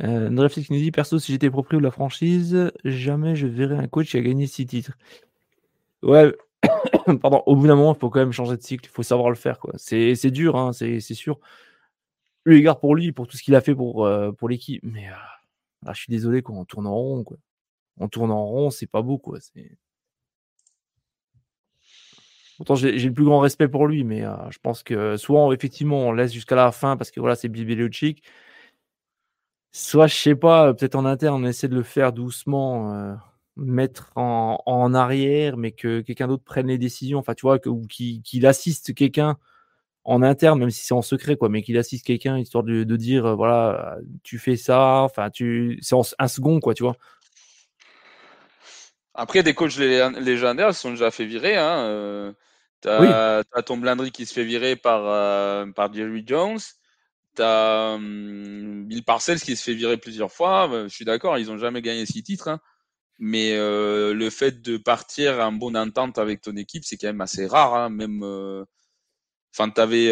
Euh, nous dit Perso, si j'étais proprio de la franchise, jamais je verrais un coach qui a gagné six titres. Ouais, pardon, au bout d'un moment, il faut quand même changer de cycle, il faut savoir le faire. C'est, dur, hein, c'est, sûr. Eu égard pour lui, pour tout ce qu'il a fait pour, pour l'équipe. Mais je suis désolé, quand on tourne en rond. Quoi. On tourne en rond, c'est pas beau. Quoi. Pourtant, j'ai le plus grand respect pour lui, mais euh, je pense que soit effectivement on laisse jusqu'à la fin parce que voilà, c'est Bill Soit, je sais pas, peut-être en interne, on essaie de le faire doucement, euh, mettre en, arrière, mais que quelqu'un d'autre prenne les décisions. Enfin, tu vois, que, ou qu'il assiste quelqu'un en interne, même si c'est en secret, quoi, mais qu'il assiste quelqu'un histoire de, dire, euh, voilà, tu fais ça, enfin, tu, c'est un second, quoi, tu vois. Après, des coachs légendaires se sont déjà fait virer. Hein, T'as as Tom Blandry qui se fait virer par, euh, par Jerry Jones. T'as hum, Bill Parcells qui se fait virer plusieurs fois. Euh, je suis d'accord, ils n'ont jamais gagné six titres. Hein. Mais euh, le fait de partir en bonne entente avec ton équipe, c'est quand même assez rare. Hein. Même, enfin, t'avais,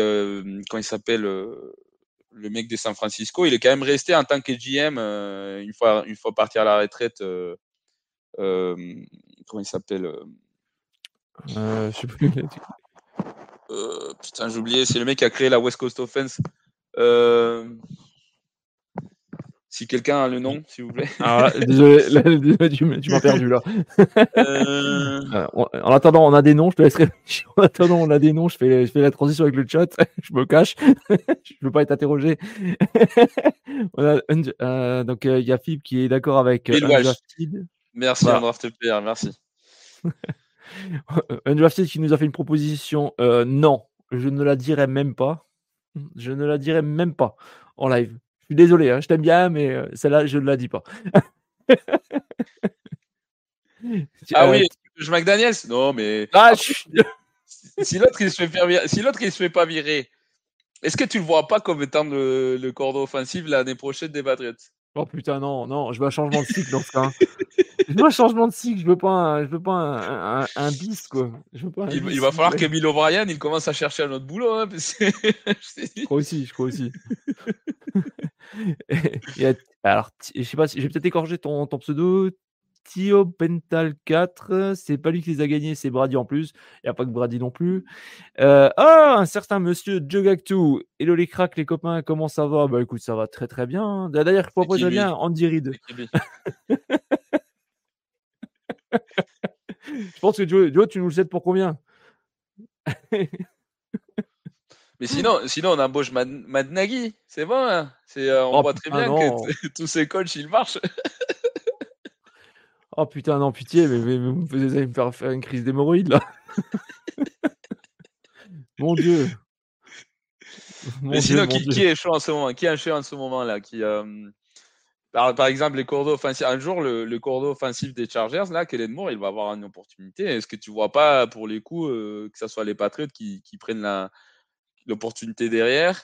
quand il s'appelle, le mec de San Francisco, il est quand même resté en tant que GM une fois, une fois parti à la retraite. comment il s'appelle euh, je sais plus. Euh, putain, j'ai oublié, c'est le mec qui a créé la West Coast Offense. Euh, si quelqu'un a le nom, s'il vous plaît. Ah, désolé, tu, m'as perdu là. en, attendant, on a des noms, je te laisserai. En attendant, on a des noms, je fais, je fais la transition avec le chat, je me cache, je ne veux pas être interrogé. donc, il y a Fib qui est d'accord avec Merci, voilà. Undrafted Player, merci. Undrafted qui nous a fait une proposition. Euh, non, je ne la dirai même pas. Je ne la dirai même pas en live. Je suis désolé, hein, je t'aime bien, mais euh, celle-là, je ne la dis pas. ah oui, je McDaniels? Non, mais. Ah, si l'autre il se fait si l'autre il se fait pas virer, est-ce que tu le vois pas comme étant le, le cordon offensif l'année prochaine des Patriots? Oh putain, non, non, je veux un changement de cycle dans ce cas. je veux un changement de cycle, je veux pas un, je veux pas un, un, bis, quoi. Je veux pas il, va falloir que Bill O'Brien, il commence à chercher un autre boulot. Hein, je crois aussi, je crois aussi. alors, je sais pas, j'ai peut-être écorché ton, ton pseudo. Tio Pental 4. C'est pas lui qui les a gagnés, c'est Brady en plus. Il n'y a pas que Brady non plus. Euh, ah, un certain monsieur Jogactu. Hello les cracks, les copains, comment ça va? Bah écoute, ça va très très bien. D'ailleurs, je propose bien Andy Reid. je pense que Joe, tu nous le cèdes pour combien? Mais sinon, sinon on embauche Mad, Mad Nagy, c'est bon. Hein? C'est, euh, on oh, voit très bien que tous ces coachs, ils marchent. Oh putain, non, pitié, mais, vous allez me faire faire une crise d'hémorroïdes là. Mon Dieu. mais sinon, qui, qui, est chaud en ce moment? Qui est chaud en ce moment là qui, euh, par, exemple, les cours offensifs. Un jour, le, le cours offensif des Chargers, là, Kellen Moore, il va avoir une opportunité. Est-ce que tu vois pas, pour les coups, euh, que ce soit les Patriots qui, qui prennent l'opportunité derrière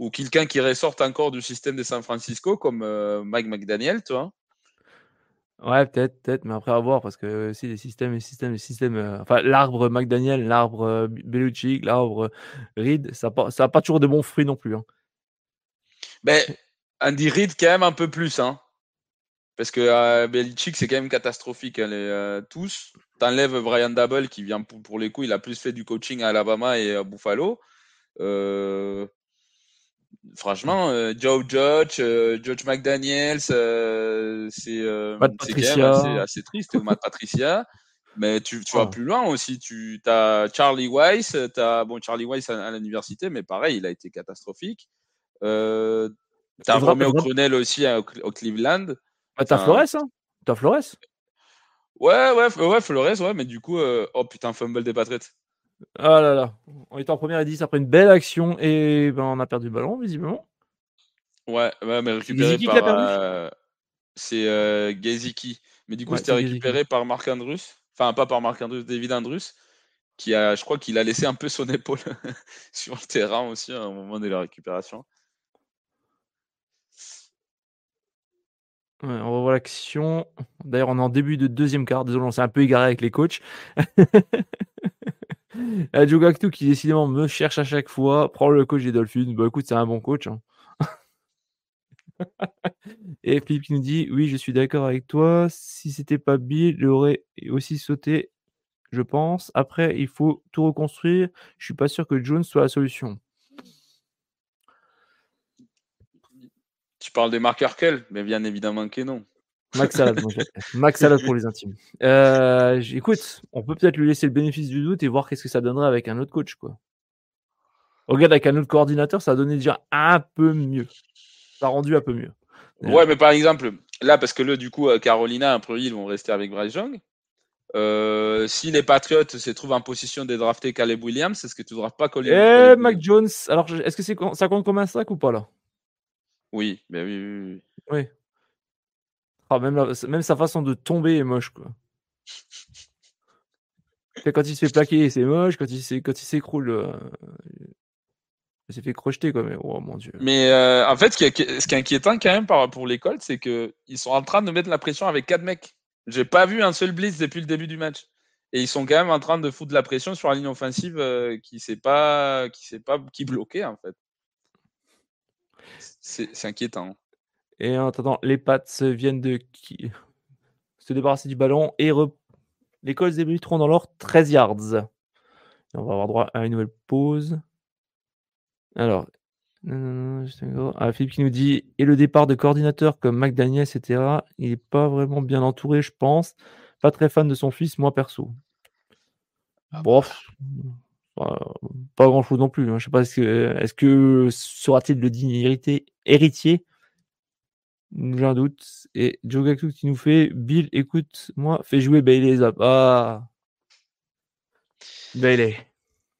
ou quelqu'un qui ressorte encore du système de San Francisco comme euh, Mike McDaniel, toi Ouais, peut-être, peut-être, mais après à voir parce que aussi les systèmes, les systèmes, les systèmes. Euh, enfin, l'arbre McDaniel, l'arbre Belucci, l'arbre Reed, ça n'a pas, toujours de bons fruits non plus. Hein. Ben, Andy Reid, quand même un peu plus. Hein. Parce que euh, Belichick, c'est quand même catastrophique. Hein, les, euh, tous. T'enlèves Brian Double, qui vient pour, les coups, il a plus fait du coaching à Alabama et à Buffalo. Euh, franchement, euh, Joe Judge, Judge McDaniels, c'est quand même assez, triste. Matt Patricia. Mais tu, tu vas plus loin aussi. Tu as Charlie Weiss. As, bon, Charlie Weiss à, à l'université, mais pareil, il a été catastrophique. Euh, T'as Romeo Crunel aussi au, Cleveland. Bah, t'as Flores, hein? T'as Flores? Ouais, ouais, ouais, Flores, ouais, mais du coup, euh, oh putain, fumble des Patriots. Ah là là, on est en première et 10 après une belle action et ben, on a perdu le ballon, visiblement. Ouais, ouais mais récupéré par. Euh, c'est euh, Geziki. Mais du coup, c'était récupéré par Marc Andrus. Enfin, pas par Marc Andrus, David Andrus. Qui a, je crois qu'il a laissé un peu son épaule sur le terrain aussi à un moment de la récupération. on revoit l'action. D'ailleurs, on est en début de deuxième quart. Désolé, on s'est un peu égaré avec les coachs. Joe qui décidément me cherche à chaque fois, prend le coach des Dolphins. Bah c'est un bon coach. Hein. Et Philippe qui nous dit Oui, je suis d'accord avec toi. Si c'était pas Bill, il aurait aussi sauté, je pense. Après, il faut tout reconstruire. Je suis pas sûr que Jones soit la solution. Tu parles des marqueurs quels Mais bien évidemment que non. Max Salad, Max pour les intimes. Euh, écoute, on peut peut-être lui laisser le bénéfice du doute et voir qu'est-ce que ça donnerait avec un autre coach. Quoi. Regarde, avec un autre coordinateur, ça a donné déjà un peu mieux. Ça a rendu un peu mieux. Ouais, mais par exemple, là, parce que là, du coup, euh, Carolina, un peu, ils vont rester avec Bryce Young. Euh, si les Patriots se trouvent en position de drafter Caleb Williams, est-ce que tu ne draftes pas Colin Eh, Mac Jones, alors est-ce que ça compte comme un sac ou pas là? Oui, mais oui, oui, oui. Oui. Même, sa façon de tomber est moche, quoi. quand il se fait plaquer, c'est moche. Quand il, s'écroule, euh, il s'est fait crocheter, quoi. Mais oh mon dieu. Mais euh, en fait, ce qui, est, inquiétant quand même pour l'école, c'est qu'ils sont en train de mettre la pression avec quatre mecs. J'ai pas vu un seul blitz depuis le début du match. Et ils sont quand même en train de foutre la pression sur la ligne offensive euh, qui sait pas, pas qui bloquer en fait. C'est inquiétant. Et en attendant, les pattes viennent de qui se débarrasser du ballon et les Colts débuteront dans leur 13 yards. on va avoir droit à une nouvelle pause. Alors, ah, Philippe qui nous dit et le départ de coordinateurs comme McDaniel, etc. Il n'est pas vraiment bien entouré, je pense. Pas très fan de son fils, moi perso. Ah pas grand chose non plus. Hein. Je sais pas, est-ce que, est que sera-t-il le digne héritier Un doute. Et Joe Gaku qui nous fait Bill, écoute, moi, fais jouer Bailey Zap. Ah Bailey.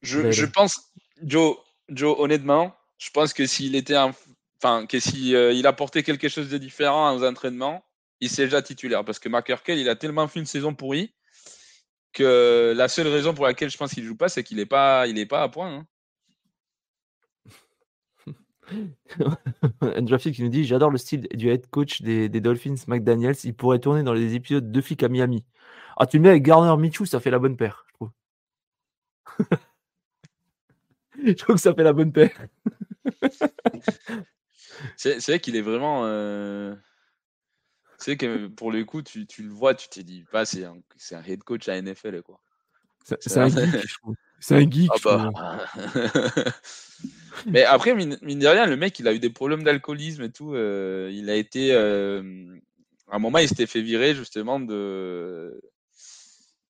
Je, je, pense, Joe, Joe, honnêtement, je pense que s'il était enfin, que si euh, il apportait quelque chose de différent aux entraînements, il serait déjà titulaire. Parce que McCurkel, il a tellement fait une saison pourrie que la seule raison pour laquelle je pense qu'il joue pas, c'est qu'il n'est pas, il est pas à point. Hein. qui nous dit J'adore le style du head coach des, Dolphins, McDaniels. Il pourrait tourner dans les épisodes de Flic à Miami. Ah, tu le mets avec Garner Michou, ça fait la bonne paire, je trouve. je trouve que ça fait la bonne paire. c'est vrai qu'il est vraiment. Euh, sais que pour le coup, tu, tu le vois, tu t'es dit, bah, c'est un, c'est un head coach à NFL, quoi. C'est un geek, je trouve. C'est un geek. Ah bah. Mais après, mine, de rien, le mec, il a eu des problèmes d'alcoolisme et tout. Euh, il a été. Euh, à un moment, il s'était fait virer justement de.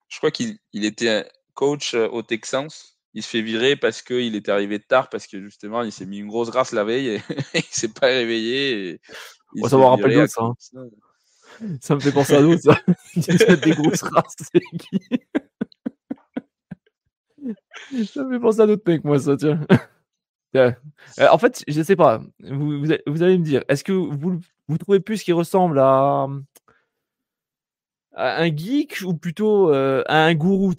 Je crois qu'il il était coach au Texans. Il se fait virer parce qu'il était arrivé tard, parce que justement, il s'est mis une grosse grâce la veille et il s'est pas réveillé. Et ça me rappelle d'autres, ça. Hein. Ça me fait penser à d'autres, ça. des grosses races, Ça me fait penser à d'autres mecs, moi, ça, tiens. Euh, en fait, je sais pas. Vous, vous, allez me dire, est-ce que vous, vous trouvez plus qu'il ressemble à, à, un geek ou plutôt euh, à un gourou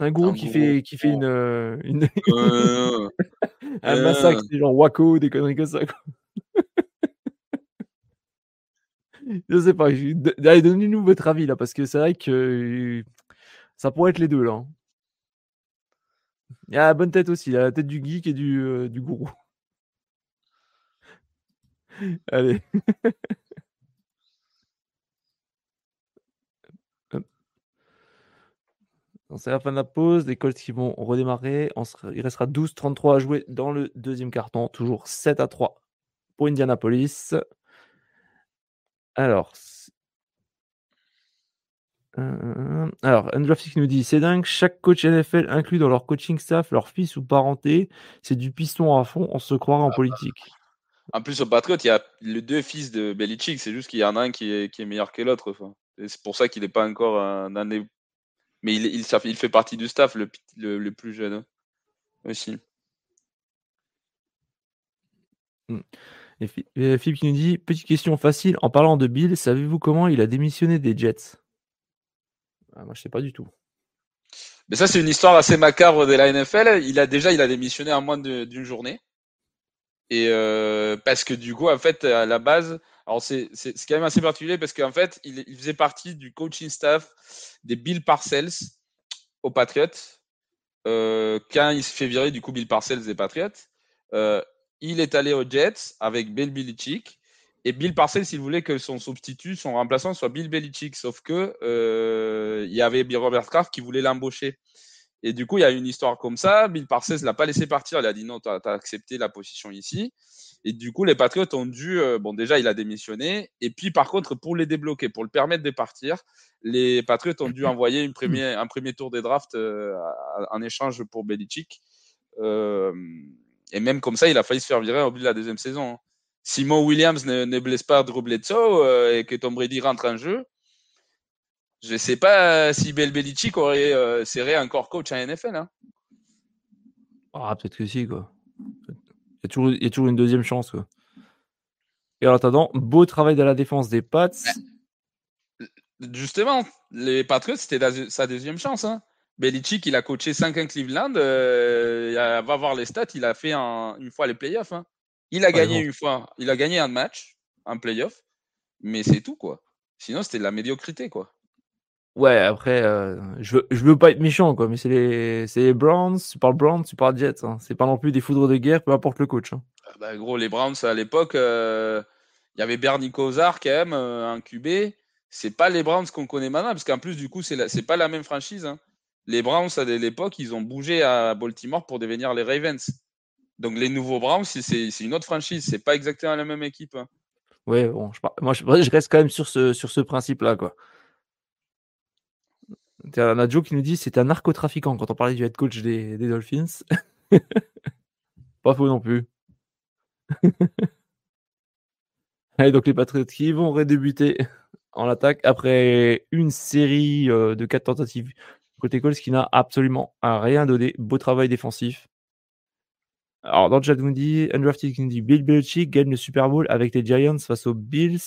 Un gourou qui fait, qui fait une, euh, un massacre, c'est genre Waco, des conneries comme ça. je sais pas. Allez, donnez-nous votre avis là, parce que c'est vrai que ça pourrait être les deux là. Il a la bonne tête aussi, la tête du geek et du, euh, gourou. Allez. C'est la fin de la pause. Les Colts qui vont redémarrer. il restera 12-33 à jouer dans le deuxième carton. Toujours 7 à 3 pour Indianapolis. Alors, alors, qui nous dit c'est dingue, chaque coach NFL inclut dans leur coaching staff leur fils ou parenté. C'est du piston à fond, on se croirait en ah, politique. En plus, au Patriot, il y a les deux fils de Belichick. C'est juste qu'il y en a un qui est, qui est meilleur que l'autre. C'est pour ça qu'il n'est pas encore un année. Mais il, il, il, fait partie du staff, le, le, plus jeune hein, aussi. Hmm. Et Philippe qui nous dit Petite question facile. En parlant de Bill, savez-vous comment il a démissionné des Jets? Ah, moi, je sais pas du tout. Mais ça, c'est une histoire assez macabre de la NFL. Il a déjà, il a démissionné en moins d'une journée. Et euh, parce que du coup, en fait, à la base, alors c'est quand même assez particulier parce qu'en fait, il, faisait partie du coaching staff des Bill Parcells aux Patriots. Euh, quand il se fait virer, du coup, Bill Parcells des Patriots, euh, il est allé aux Jets avec Bill Belichick et Bill Parcells, s'il voulait que son substitut, son remplaçant soit Bill Belichick. Sauf que euh, il y avait Robert Kraft qui voulait l'embaucher. Et du coup, il y a une histoire comme ça. Bill Parcells l'a pas laissé partir. Il a dit non, tu as, accepté la position ici. Et du coup, les Patriots ont dû. Euh, bon, déjà, il a démissionné. Et puis, par contre, pour les débloquer, pour le permettre de partir, les Patriots ont dû envoyer un premier tour des drafts euh, en échange pour Belichick. et même comme ça, il a failli se faire virer au bout de la deuxième saison. Hein. Simon Williams ne, blesse pas Drew Bledsoe euh, et que Tom Brady rentre en jeu, je ne sais pas si Bel Belichick aurait euh, serré encore coach à NFL. Hein. Ah, peut-être que si, quoi. Il y, a toujours, il y, a toujours, une deuxième chance, quoi. Et en attendant, beau travail de la défense des Pats. Justement, les Patriots, c'était sa deuxième chance. Hein. Belichick, il a coaché 5 ans Cleveland. Euh, va voir les stats, il a fait une fois les playoffs. Hein. Il a gagné une fois, il a gagné un match, un playoff, mais c'est tout, quoi. Sinon, c'était de la médiocrité, quoi. Ouais, après, euh, je, veux, je veux pas être méchant, quoi, mais c'est les, les Browns, tu parles Browns, tu parles Jets. Hein. C'est pas non plus des foudres de guerre, peu importe le coach. Hein. Ah bah, gros, les Browns, à l'époque, euh, il y avait Bernie Kosar, quand même, euh, un QB. C'est pas les Browns qu'on connaît maintenant, parce qu'en plus, du coup, c'est pas la même franchise. Hein. Les Browns, à l'époque, ils ont bougé à Baltimore pour devenir les Ravens. Donc les nouveaux Browns, c'est une autre franchise, c'est pas exactement la même équipe. Hein. Ouais, bon, je, moi je, reste quand même sur ce, principe-là, quoi. A Joe qui nous dit c'est un narcotrafiquant quand on parlait du head coach des, Dolphins. pas faux non plus. Allez, donc les Patriots qui vont redébuter en attaque après une série euh, de quatre tentatives côté Colts qui n'a absolument rien donné. Beau travail défensif. Alors, dans nous dit Undrafted qui nous dit Bill Belichick gagne le Super Bowl avec les Giants face aux Bills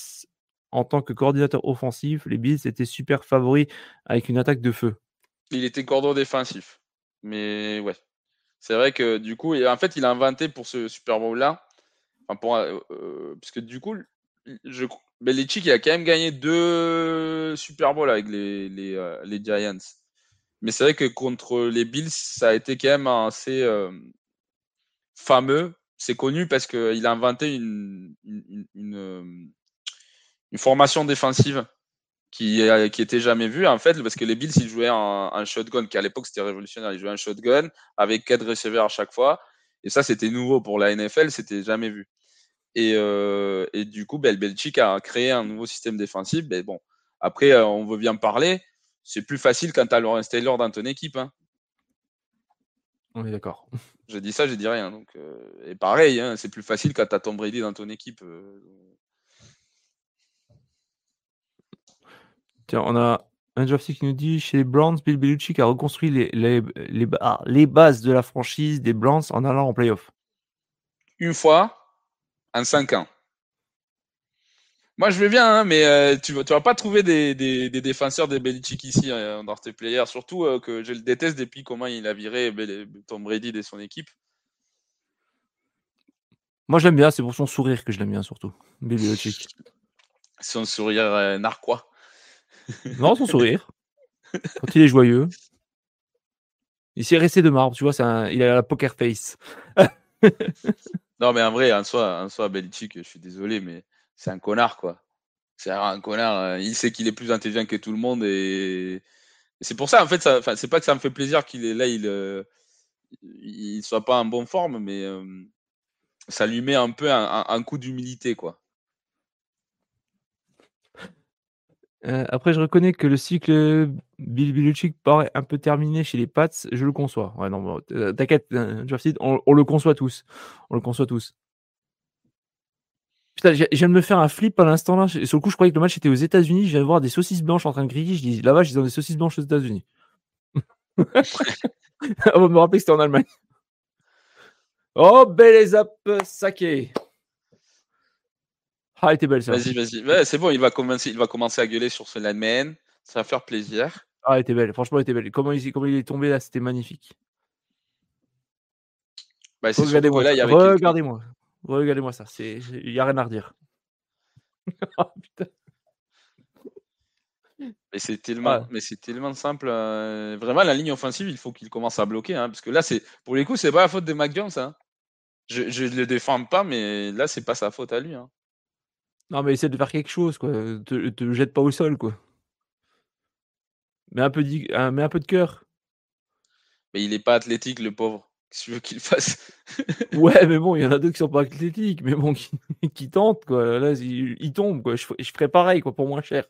en tant que coordinateur offensif. Les Bills étaient super favoris avec une attaque de feu. Il était cordon défensif. Mais ouais. C'est vrai que du coup, en fait, il a inventé pour ce Super Bowl-là. Enfin, pour, euh, euh, parce que du coup, je, Belichick, il a quand même gagné deux Super Bowls avec euh, les Giants. Mais c'est vrai que contre les Bills, ça a été quand même assez fameux. C'est connu parce qu'il a inventé une, formation défensive qui, euh, qui était jamais vue, en fait, parce que les Bills, ils jouaient un, shotgun, qui à l'époque, c'était révolutionnaire. Ils jouaient un shotgun avec quatre receveurs à chaque fois. Et ça, c'était nouveau pour la NFL, c'était jamais vu. Et, euh, du coup, ben, a créé un nouveau système défensif. Bon, après, euh, on veut bien parler. C'est plus facile quand tu as Lawrence Taylor dans ton équipe. Hein. On est d'accord. Je dis ça, je dis rien. Donc, et pareil, hein, c'est plus facile quand tu as Tom Brady dans ton équipe. Tiens, on a un Jersey qui nous dit chez les Browns, Bill Belichick a reconstruit les, les, les, ah, les, bases de la franchise des Browns en allant en playoff. Une fois en cinq ans. Moi, je vais bien, hein, mais euh, tu ne vas pas trouver des, des, des, défenseurs des Belichick ici euh, dans tes players. Surtout euh, que je le déteste depuis comment il a viré Tom Brady de son équipe. Moi, je l'aime bien. C'est pour son sourire que je l'aime bien, surtout. Belichick. Son sourire narquois. Non, son sourire. Quand il est joyeux. Il s'est resté de marbre, tu vois, un... il a la poker face. non, mais en vrai, en soi, en soi, Belichick, je suis désolé, mais c'est un connard, quoi. C'est un connard. Euh, il sait qu'il est plus intelligent que tout le monde et, c'est pour ça, en fait, c'est pas que ça me fait plaisir qu'il est là, il, euh, il soit pas en bonne forme, mais ça lui met un peu un coup d'humilité, quoi. Euh, après, je reconnais que le cycle Bill paraît un peu terminé chez les Pats. Je le conçois. Euh, t'inquiète, on, le conçoit tous. On le conçoit tous. Putain, je viens de me faire un flip à l'instant là. Sur le coup, je croyais que le match était aux États-Unis. Je viens de voir des saucisses blanches en train de griller. Je dis là-bas, ils ont des saucisses blanches aux États-Unis. on va me rappeler que c'était en Allemagne. Oh, belle zap saké. Ah, elle était belle ça. Vas-y, vas-y. c'est bon, il va, commencer, il va commencer à gueuler sur ce lineman. Ça va faire plaisir. Ah, elle était belle. Franchement, elle était belle. Comment il, comment il est tombé là, c'était magnifique. Bah, Regardez-moi. Regardez-moi. Regardez-moi ça. Il n'y a rien à redire. oh, putain. Mais c'est tellement, mais c'est tellement simple. Euh, vraiment, la ligne offensive, il faut qu'il commence à bloquer. Hein, parce que là, c'est pour les coups, c'est pas la faute de Mac Jones. Hein. Je ne le défends pas, mais là, c'est pas sa faute à lui. Hein. Non, mais essaie de faire quelque chose, quoi. Te, te jette pas au sol, quoi. Mais un peu, mais un peu de cœur. Mais il est pas athlétique, le pauvre. Tu veux qu'il fasse? Ouais, mais bon, il y en a deux qui sont pas athlétiques, mais bon, qui, qui tentent, quoi. Là, il, tombe, quoi. Je, je, ferais pareil, quoi, pour moins cher.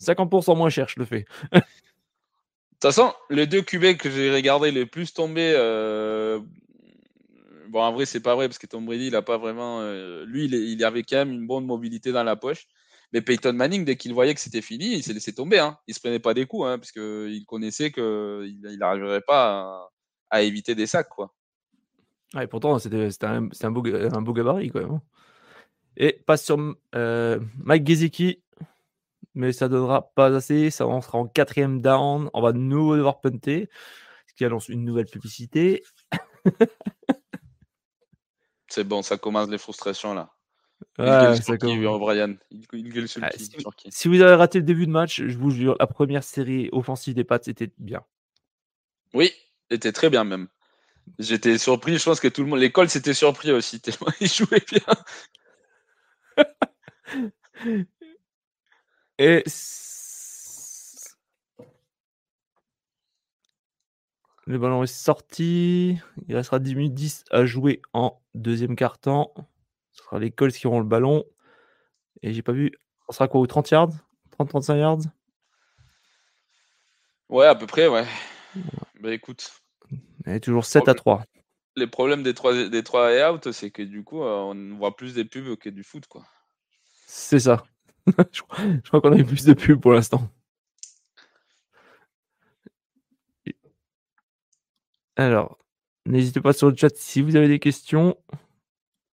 50% moins cher, je le fais. De toute façon, les deux QB que j'ai regardé les plus tombés euh, bon, en vrai, c'est pas vrai parce que Tom Brady, il a pas vraiment. Euh, lui, il, avait quand même une bonne mobilité dans la poche. Mais Peyton Manning, dès qu'il voyait que c'était fini, il s'est laissé tomber. Hein. Il se prenait pas des coups, hein, parce qu'il connaissait qu'il n'arriverait pas à, éviter des sacs. Quoi. et pourtant, c'était un, un, beau, un beau gabarit. Quoi. Hein. Et passe sur euh, Mike Gesicki, mais ça donnera pas assez. Ça sera en quatrième down. On va de nouveau devoir punter, ce qui annonce une nouvelle publicité. C'est bon, ça commence les frustrations là. Ouais, il gueule Brian. Il, gueule sur ah, qui, si, vous avez raté le début de match, je vous jure, la première série offensive des Pats était bien. Oui, était très bien même. J'étais surpris, je pense que tout le monde, l'école s'était surpris aussi, tellement ils jouaient bien. Et Le ballon est sorti. Il restera 10 minutes 10 à jouer en deuxième quart-temps. Ce sera les Colts qui auront le ballon. Et j'ai pas vu. On sera quoi au 30 yards? 30-35 yards? Ouais, à peu près, ouais. Bah écoute. est toujours 7 à 3. Les problèmes des 3, des 3 et out, c'est que du coup, euh, on voit plus des pubs que du foot, quoi. C'est ça. je crois qu'on a eu plus de pubs pour l'instant. Alors, n'hésitez pas sur le chat si vous avez des questions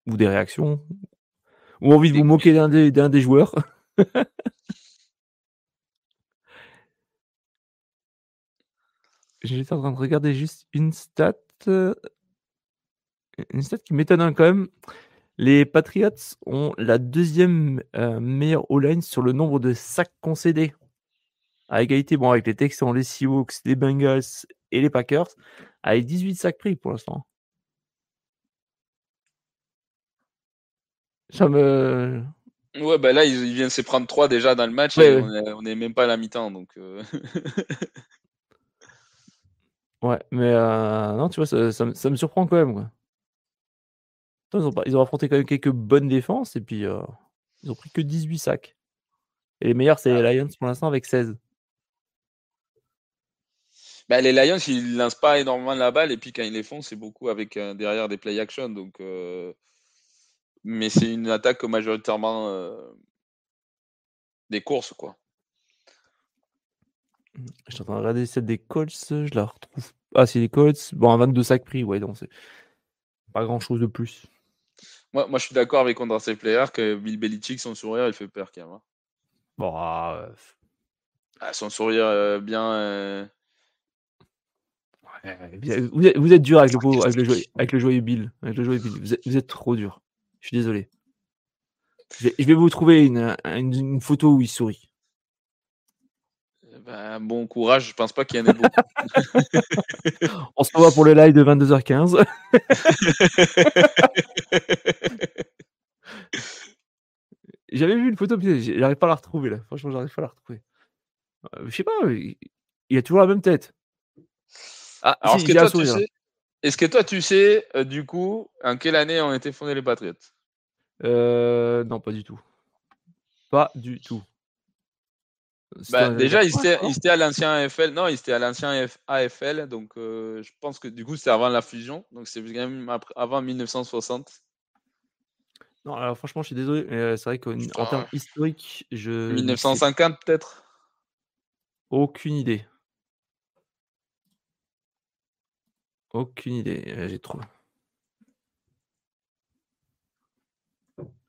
ou des réactions ou envie de vous moquer d'un des, des joueurs. J'étais en train de regarder juste une stat. Une stat qui m'étonne quand même. Les Patriots ont la deuxième euh, meilleure all-line sur le nombre de sacs concédés. À égalité bon, avec les Texans, les Seahawks, les Bengals et les Packers avec 18 sacs pris pour l'instant. Ça me. Ouais, bah là, il, vient de se prendre 3 déjà dans le match et on n'est même pas à la mi-temps. Donc, euh. ouais, mais euh, non, tu vois, ça, ça, me surprend quand même. Quoi. Ils ont, ils ont, affronté quand même quelques bonnes défenses et puis euh, ils ont pris que 18 sacs. Et les meilleurs, c'est les ah. Lions pour l'instant avec 16. Bah, les Lions, ils lancent pas énormément la balle et puis quand ils les font, c'est beaucoup avec derrière des play action. Donc, mais c'est une attaque majoritairement euh, des courses, quoi. Je suis en train de regarder celle des Colts, je la retrouve. Ah, c'est les Colts. Bon, un 22 sacs pris, ouais, donc c'est pas grand chose de plus. Moi, moi je suis d'accord avec André Player que Bill Belichick, son sourire, il fait peur quand même. Hein. Bon, ah, ah, son sourire euh, bien. Euh, vous, êtes, dur avec le, avec, le joyeux, avec le joyeux Bill. Avec le joyeux Bill. Vous, êtes, vous êtes trop dur. Je suis désolé. Je vais, vous trouver une, photo où il sourit. Ben, bon courage, je pense pas qu'il y en ait beaucoup. On se revoit pour le live de 22h15. J'avais vu une photo, j'arrive pas à la retrouver là. Franchement, j'arrive pas à la retrouver. Euh, je sais pas, il a toujours la même tête. Ah, alors, est-ce que, toi, tu sais, est-ce que toi, tu sais, euh, du coup, en quelle année ont été fondés les Patriots euh, Non, pas du tout. Pas du tout. Bah, déjà, il était, à l'ancien AFL. Non, il était à l'ancien AFL. Donc, euh, je pense que du coup, c'était avant la fusion. Donc, c'est quand même avant 1960. Non, alors franchement, je suis désolé. Mais c'est vrai qu'en termes historiques, je. 1950 peut-être? Aucune idée. Aucune idée, euh, j'ai trop.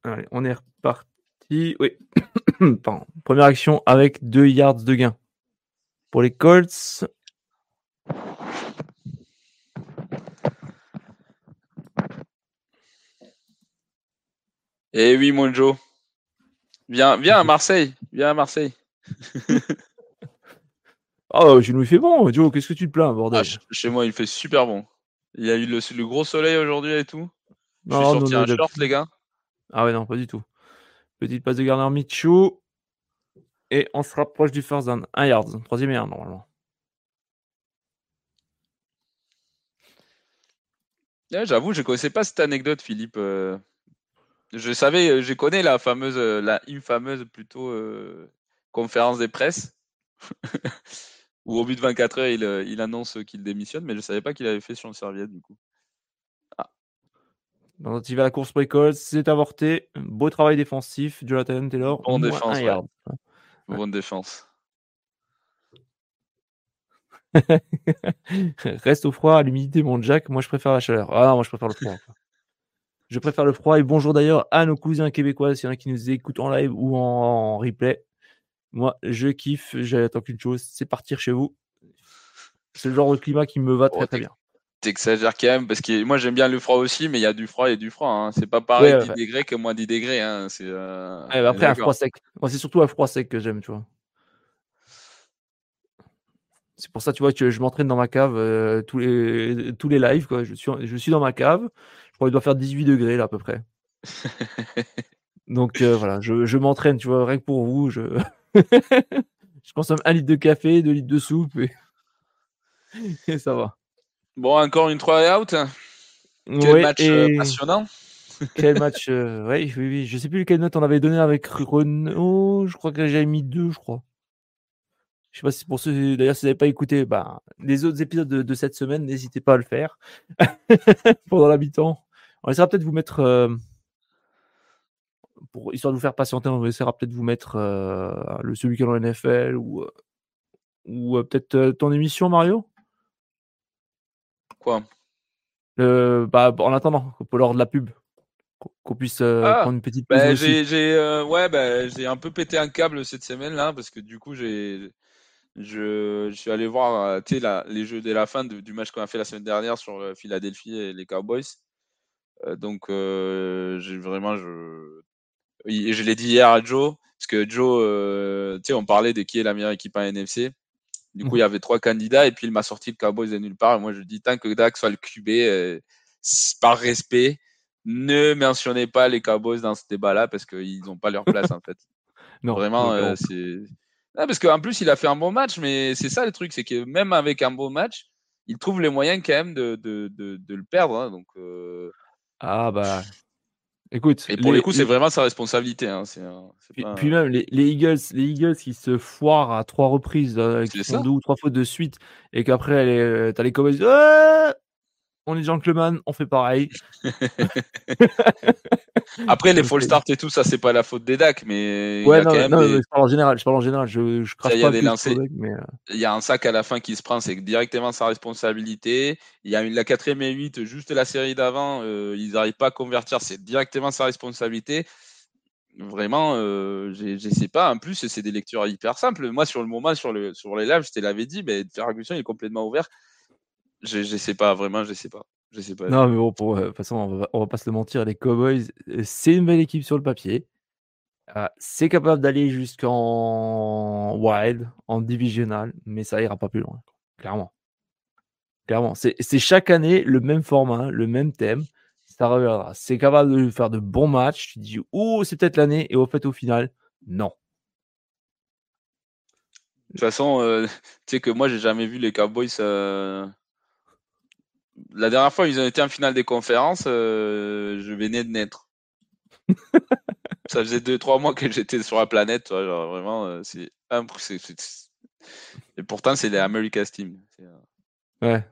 Allez, on est reparti. Oui. Première action avec 2 yards de gain. Pour les Colts. Eh oui, mon Joe. Viens, viens à Marseille. Viens à Marseille. Oh, chez nous, il fait bon. Joe, qu'est-ce que tu te plains, bordel ah, Chez moi, il fait super bon. Il y a eu le, gros soleil aujourd'hui et tout. Je suis sorti un short, les gars. Ah ouais, non, pas du tout. Petite passe de Garner Michou. Et on se rapproche du first down. Un yard. Troisième yard, normalement. J'avoue, je ne connaissais pas cette anecdote, Philippe. Euh. Je savais, euh, je connais la fameuse, euh, infameuse plutôt conférence des presses. Ou au bout de 24 heures, il, il annonce qu'il démissionne, mais je ne savais pas qu'il avait fait sur une serviette du coup. Il va à la course précoce, c'est avorté. Beau travail défensif, Jonathan Taylor. Bonne défense. Bonne défense. Reste au froid, à l'humidité, mon Jack. Moi, je préfère la chaleur. Ah non, moi, je préfère le froid. je préfère le froid. Et bonjour d'ailleurs à nos cousins québécois, s'il y en a qui nous écoutent en live ou en replay. Moi, je kiffe. J'attends qu'une chose, c'est partir chez vous. C'est le genre de climat qui me va très très bien. T'exagères quand même, parce que moi j'aime bien le froid aussi, mais il y a du froid et du froid. Hein. C'est pas pareil 10 degrés que moins 10 degrés. Hein. C'est, euh, après, un froid sec. Moi, c'est surtout un froid sec que j'aime, tu vois. C'est pour ça, tu vois, que je m'entraîne dans ma cave euh, tous, les, tous les lives. Quoi. Je, suis, je suis dans ma cave. Je crois qu'il doit faire 18 degrés là à peu près. Donc euh, voilà, je, je m'entraîne, tu vois, rien que pour vous. Je... je consomme un litre de café, deux litres de soupe et, ça va. Bon, encore une 3 out. Quel match euh, passionnant. Quel match, euh, oui, oui, oui. Je sais plus quelle note on avait donné avec Renault. Je crois que j'avais mis deux, je crois. Je sais pas si pour ceux, d'ailleurs, si vous n'avez pas écouté bah, les autres épisodes de, cette semaine, n'hésitez pas à le faire pendant l'habitant. On essaiera peut-être de vous mettre euh, pour histoire de vous faire patienter, on essaiera peut-être de vous mettre euh, le celui qui est dans NFL ou, euh, ou euh, peut-être ton émission, Mario? Quoi? Bah, En attendant, pour l'heure de la pub, qu'on puisse ah, prendre une petite bah, j'ai, ouais, bah, j'ai un peu pété un câble cette semaine là parce que du coup j'ai je, je, suis allé voir les jeux dès la fin du match qu'on a fait la semaine dernière sur Philadelphie et les Cowboys. donc j'ai vraiment je, je l'ai dit hier à Joe, parce que Joe, euh, tu sais, on parlait de qui est la meilleure équipe à NFC. Du coup, il y mhm. avait trois candidats et puis il m'a sorti le Cowboys de nulle part. Et moi, je dis, tant que Dak soit le QB, euh, par respect, ne mentionnez pas les Cowboys dans ce débat-là parce qu'ils n'ont pas leur place en fait. Non, Vraiment, euh, euh, c'est. Ah, parce qu'en plus, il a fait un bon match, mais c'est ça le truc, c'est que même avec un bon match, il trouve les moyens quand même de, de, de, de le perdre. hein, donc, euh, Ah bah. Écoute. Et pour les- le coup, c'est vraiment sa responsabilité. hein, c'est un- c'est Puis, pas- puis même les, les Eagles, les Eagles qui se foirent à trois reprises, euh, qui C'est font ça. deux ou trois fautes de suite, et qu'après les- t'as les Cowboys, on est gentleman, on fait pareil. Après, les fall starts et tout, ça, c'est pas la faute des DAC, mais il y Ouais, a non, quand mais- même non, des- mais je parle en général, je parle en général, je, je crache Ça, il y a pas lancers. mec, mais euh, il y a un sac à la fin qui se prend, c'est directement sa responsabilité. Il y a une, la quatrième et 8, juste la série d'avant, euh, ils n'arrivent pas à convertir, c'est directement sa responsabilité. Vraiment, euh, je sais pas. En plus, c'est des lectures hyper simples. Moi, sur le moment, sur, le, sur les lives, je te l'avais dit, mais Ferguson il est complètement ouvert. Je, je sais pas, vraiment, je sais pas. Je sais pas. non, mais bon, pour, euh, de toute façon, on va, on va pas se le mentir, les Cowboys, euh, c'est une belle équipe sur le papier. Euh, c'est capable d'aller jusqu'en wild, en divisional, mais ça ira pas plus loin, clairement. Clairement, c'est c'est chaque année le même format, le même thème. Ça reviendra. C'est capable de faire de bons matchs. Tu dis, oh, c'est peut-être l'année. Et au fait, au final, non. De toute façon, euh, tu sais que moi, j'ai jamais vu les Cowboys. euh, La dernière fois, ils ont été en finale des conférences. euh, Je venais de naître. Ça faisait deux, trois mois que j'étais sur la planète. tu vois, genre, vraiment, euh, c'est Et pourtant, c'est les America's Team. Euh, Ouais.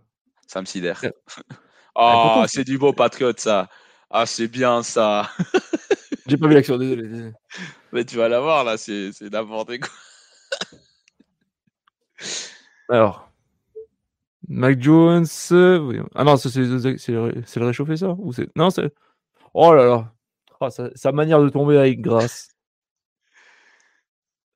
Ça me sidère. Ouais. Ah, pourtant, c'est du beau patriote, ça. Ah, c'est bien ça. J'ai pas vu l'action, désolé. désolé. Mais tu vas la voir, là. C'est c'est n'importe quoi. Alors, Mac Jones. euh. Ah non, c'est le, réchauffé, ça Ou Non, c'est. Oh là là. Ah, sa, sa manière de tomber avec grâce.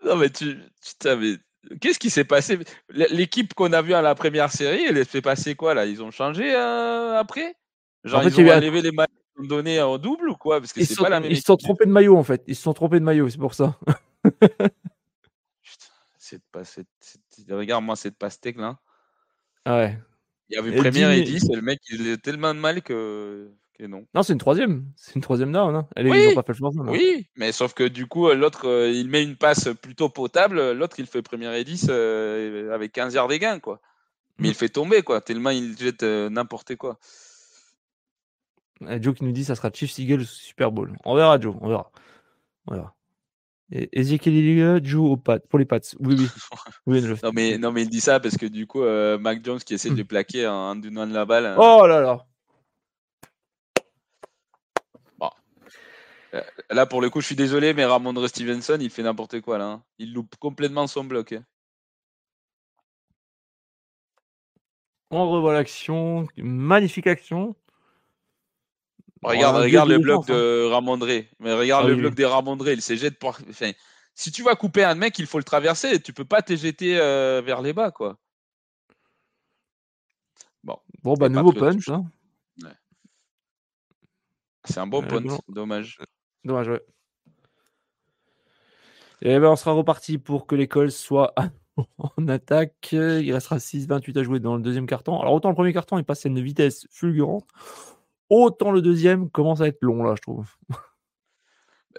Non, mais tu. Putain, mais. Qu'est-ce qui s'est passé? L'équipe qu'on a vue à la première série, elle s'est passé quoi là? Ils ont changé euh, après? Genre, En fait, ils il ont eu un- enlevé les maillots qu'ils ont donnés en double ou quoi? Parce que Ils se sont, pas la même ils se sont équipe. trompés de maillot, en fait. Ils se sont trompés de maillot, c'est pour ça. Putain, cette pas, cette, cette- Regarde-moi cette pastèque là. Ouais. Il y avait Et première et dis- 10, et le mec il est tellement de mal que, que non. Non, c'est une troisième. C'est une troisième down. Hein. Oui, Ils ont pas fait le changement. là. Oui, mais sauf que du coup, l'autre euh, il met une passe plutôt potable, l'autre il fait première et 10 euh, avec 15 yards d'égain quoi. Mais Mm. il fait tomber quoi, tellement il jette euh, n'importe quoi. Joe qui nous dit ça sera Chiefs Eagles Super Bowl. On verra, Joe. On verra. On verra. Ezekiel Elliott joue aux pattes, pour les pattes. Oui, oui. Non mais, non mais il dit ça parce que du coup, euh, Mac Jones qui essaie de le plaquer en, en donnant la balle. hein. Oh là là. Là pour le coup, je suis désolé, mais Ramondre Stevenson, il fait n'importe quoi là. hein. Il loupe complètement son bloc. hein. On revoit l'action. Magnifique action. Regarde, duel regarde de le bloc hein. de Ramondré. Mais regarde Ah le oui, bloc des Ramondré. Il s'est jeté pour. Enfin, si tu vas couper un mec, il faut le traverser. Tu peux pas te jeter euh, vers les bas, quoi. Bon, Bon, bah, nouveau punch. Hein. c'est un bon Euh, bon. Dommage. Dommage, ouais. Et ben, on sera reparti pour que l'école soit en attaque. Il restera 6-28 à jouer dans le deuxième carton. Alors, autant le premier carton est passé à une vitesse fulgurante, autant le deuxième commence à être long, là, je trouve. Bah,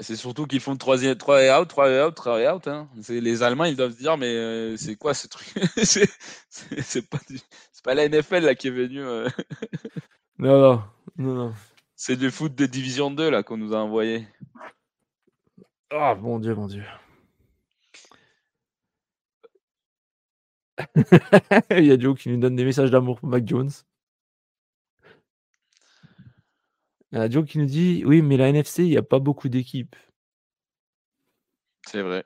C'est surtout qu'ils font troisième, 3 et out, 3 et out, 3 et out. Hein. Les Allemands, ils doivent se dire, mais euh, c'est quoi ce truc? C'est pas, du- c'est pas la NFL là qui est venue. euh. Non, non, non, non. C'est du foot de division 2 là qu'on nous a envoyé. Ah, mon Dieu, mon Dieu. Il y a Joe qui nous donne des messages d'amour pour Mac Jones. Il y a Joe qui nous dit Oui, mais la NFC, il n'y a pas beaucoup d'équipes. C'est vrai.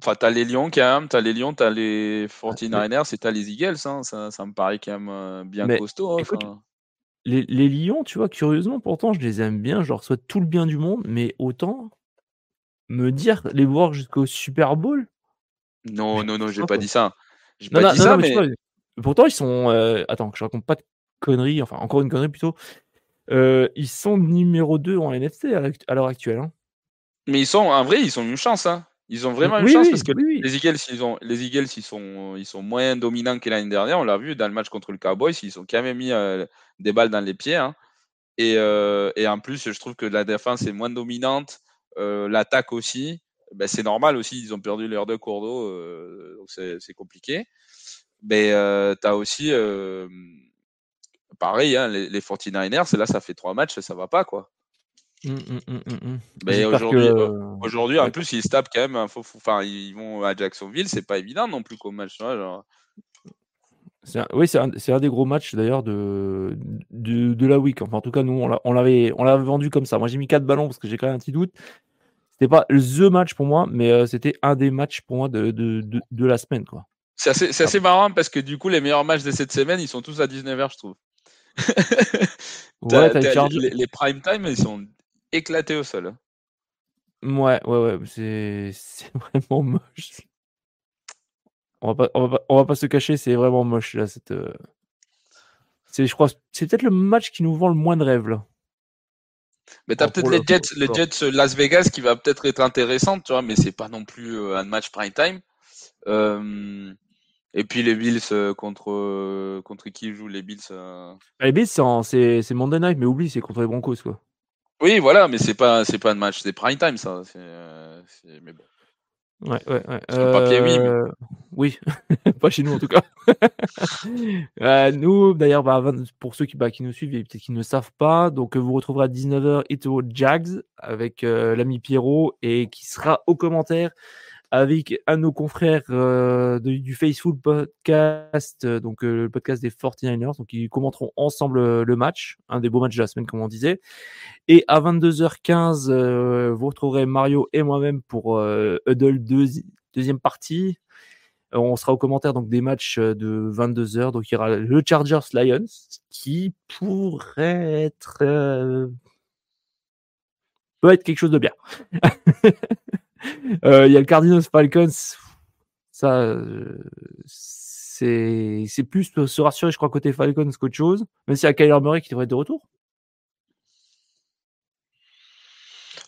Enfin, t'as les Lions quand même, t'as les Lions, t'as les 49ers et t'as les Eagles. Hein. Ça, ça me paraît quand même euh, bien Mais costaud. hein, écoute. Les, les Lions, tu vois, curieusement, pourtant, je les aime bien. Je leur souhaite tout le bien du monde, mais autant me dire les voir jusqu'au Super Bowl? Non, non, non, j'ai pas quoi. dit ça. J'ai pas non, dit non, ça, non, mais, mais, tu vois, pourtant, ils sont. euh, Attends, que je raconte pas de conneries, enfin, encore une connerie plutôt. Euh, ils sont numéro 2 en NFC à l'heure actuelle. hein. mais ils sont, en vrai, ils ont une chance. Hein. Ils ont vraiment une Oui, chance oui, parce que oui, les Eagles, ils, ont, les Eagles ils, sont, ils sont moins dominants que l'année dernière. On l'a vu dans le match contre le Cowboys. Ils ont quand même mis euh, des balles dans les pieds. Hein. Et, euh, et, en plus, je trouve que la défense est moins dominante, l'attaque aussi. Ben, c'est normal aussi, ils ont perdu leurs deux cours d'eau, donc c'est compliqué. Mais tu as aussi, pareil, hein, les, les 49ers, là, ça fait trois matchs, ça va pas, quoi. Mmh, mmh, mmh, mais aujourd'hui, que... en plus, ils se tapent quand même. Enfin, ils vont à Jacksonville, c'est pas évident non plus comme match. Genre... Un, oui, c'est un, un, des gros matchs d'ailleurs de, de, de, la week. Enfin, en tout cas, nous, on l'avait vendu comme ça. Moi, j'ai mis 4 ballons parce que j'ai quand même un petit doute. C'était pas the match pour moi, mais euh, c'était un des matchs pour moi de, de, de la semaine. quoi. C'est assez, assez, marrant parce que du coup, les meilleurs matchs de cette semaine, ils sont tous à 19h, je trouve. ouais, les, les, prime time, ils sont éclatés au sol. Ouais, ouais, ouais, c'est vraiment moche. On va pas, on va pas, on va pas se cacher, c'est vraiment moche là. Cette, euh... c'est, je crois, c'est peut-être le match qui nous vend le moins de rêves là. Mais t'as peut-être les Jets, les Jets euh, Las Vegas qui va peut-être être intéressant, tu vois, mais c'est pas non plus euh, un match prime time. Euh, et puis les Bills contre contre qui jouent les Bills bah, Les Bills c'est c'est Monday Night, mais oublie c'est contre les Broncos quoi. Oui voilà, mais c'est pas c'est pas un match, c'est prime time ça. mais bon. Ouais, ouais, ouais. Papier, oui. Mais... Oui, pas chez nous en tout cas. euh, nous, d'ailleurs, bah, pour ceux qui, bah, qui nous suivent et peut-être qui ne savent pas, donc vous retrouverez à 19h Ito Jags avec euh, l'ami Pierrot et qui sera au commentaire avec un de nos confrères euh, du Faceful Podcast, euh, donc euh, le podcast des 49ers. Donc, ils commenteront ensemble le match, un des beaux matchs de la semaine, comme on disait. Et à 22h15, vous retrouverez Mario et moi-même pour Huddle 2, deuxième partie. On sera au commentaire donc des matchs de 22h. Donc, il y aura le Chargers Lions qui pourrait être. peut être quelque chose de bien. Euh, il y a le Cardinals Falcons. Ça, euh, c'est plus se rassurer, je crois, côté Falcons qu'autre chose. Même s'il y a Kyler Murray qui devrait être de retour.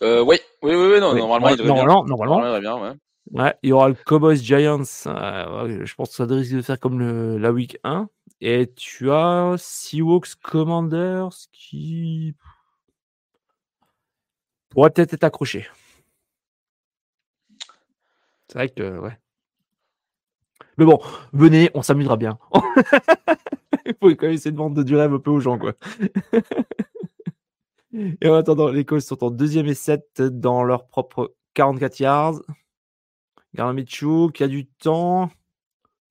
Euh, oui, oui, oui, non, normalement, il devrait normalement, bien. Normalement, bien, ouais. Ouais, il y aura le Cowboys Giants. je pense que ça risque de faire comme le, la week 1. Et tu as Seahawks Commanders qui pourrait peut-être être accroché. C'est vrai que, ouais. Mais bon, venez, on s'amusera bien. Il faut quand même essayer de vendre du rêve un peu aux gens, quoi. et en attendant, les causes sont en deuxième et 7 dans leur propre 44 yards. Garamichou qui a du temps.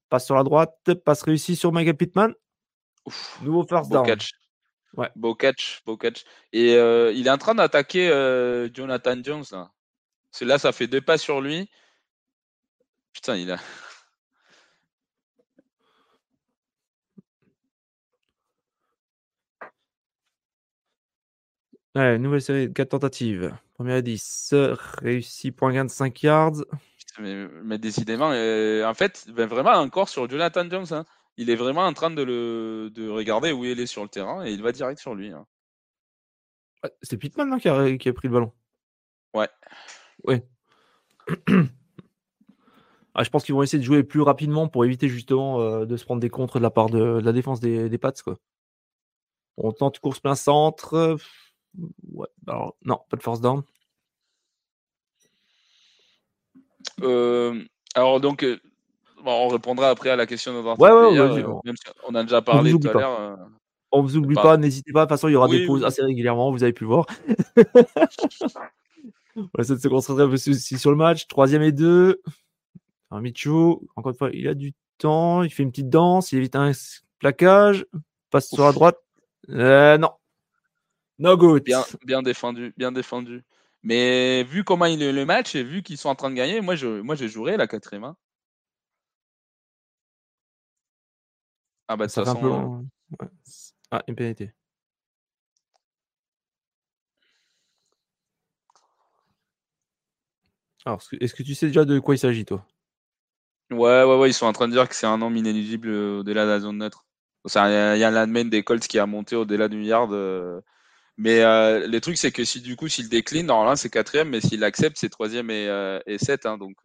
Passe sur la droite. Passe réussi sur Michael Pittman. Nouveau first down. Catch. Ouais. Beau catch, beau catch. Et euh, il est en train d'attaquer euh, Jonathan Jones. Là. là, ça fait deux pas sur lui. Putain, il a. Ouais, nouvelle série de 4 tentatives. Première à 10, réussi point gain de 5 yards. Mais, mais décidément, euh, en fait, ben vraiment encore sur Jonathan Jones, hein, il est vraiment en train de, le, de regarder où il est sur le terrain et il va direct sur lui. Hein. C'est Pittman qui, a, qui, a, pris le ballon? Ouais. Ouais. Ah, je pense qu'ils vont essayer de jouer plus rapidement pour éviter justement euh, de se prendre des contres de la part de, la défense des, des Pats. Quoi. On tente course plein centre. Ouais, alors, non, pas de force down. Euh, alors donc, euh, on répondra après à la question de notre ouais, ouais, si on a déjà parlé tout à l'heure. on vous oublie pas, n'hésitez pas. De toute façon, il y aura des pauses assez régulièrement, vous avez pu voir. on va essayer de se concentrer un peu sur le match. Troisième et deux. Alors, Micho, encore une fois, il a du temps, il fait une petite danse, il évite un plaquage, passe sur la droite. Euh, non. No good. Bien, bien défendu, bien défendu. Mais vu comment il est le match et vu qu'ils sont en train de gagner, moi je, moi je jouerais la quatrième. Hein. Ah bah de toute façon. Ouais. Ah, une pénalité. Alors, est-ce que tu sais déjà de quoi il s'agit, toi? Ouais, ouais, ouais, ils sont en train de dire que c'est un nombre inéligible euh, au-delà de la zone neutre. Il y a, l'admin des Colts qui a monté au-delà du yard. Euh, mais euh, le truc, c'est que si du coup, s'il décline, normalement, c'est quatrième, mais s'il accepte, c'est troisième et, euh, et sept. Hein, donc,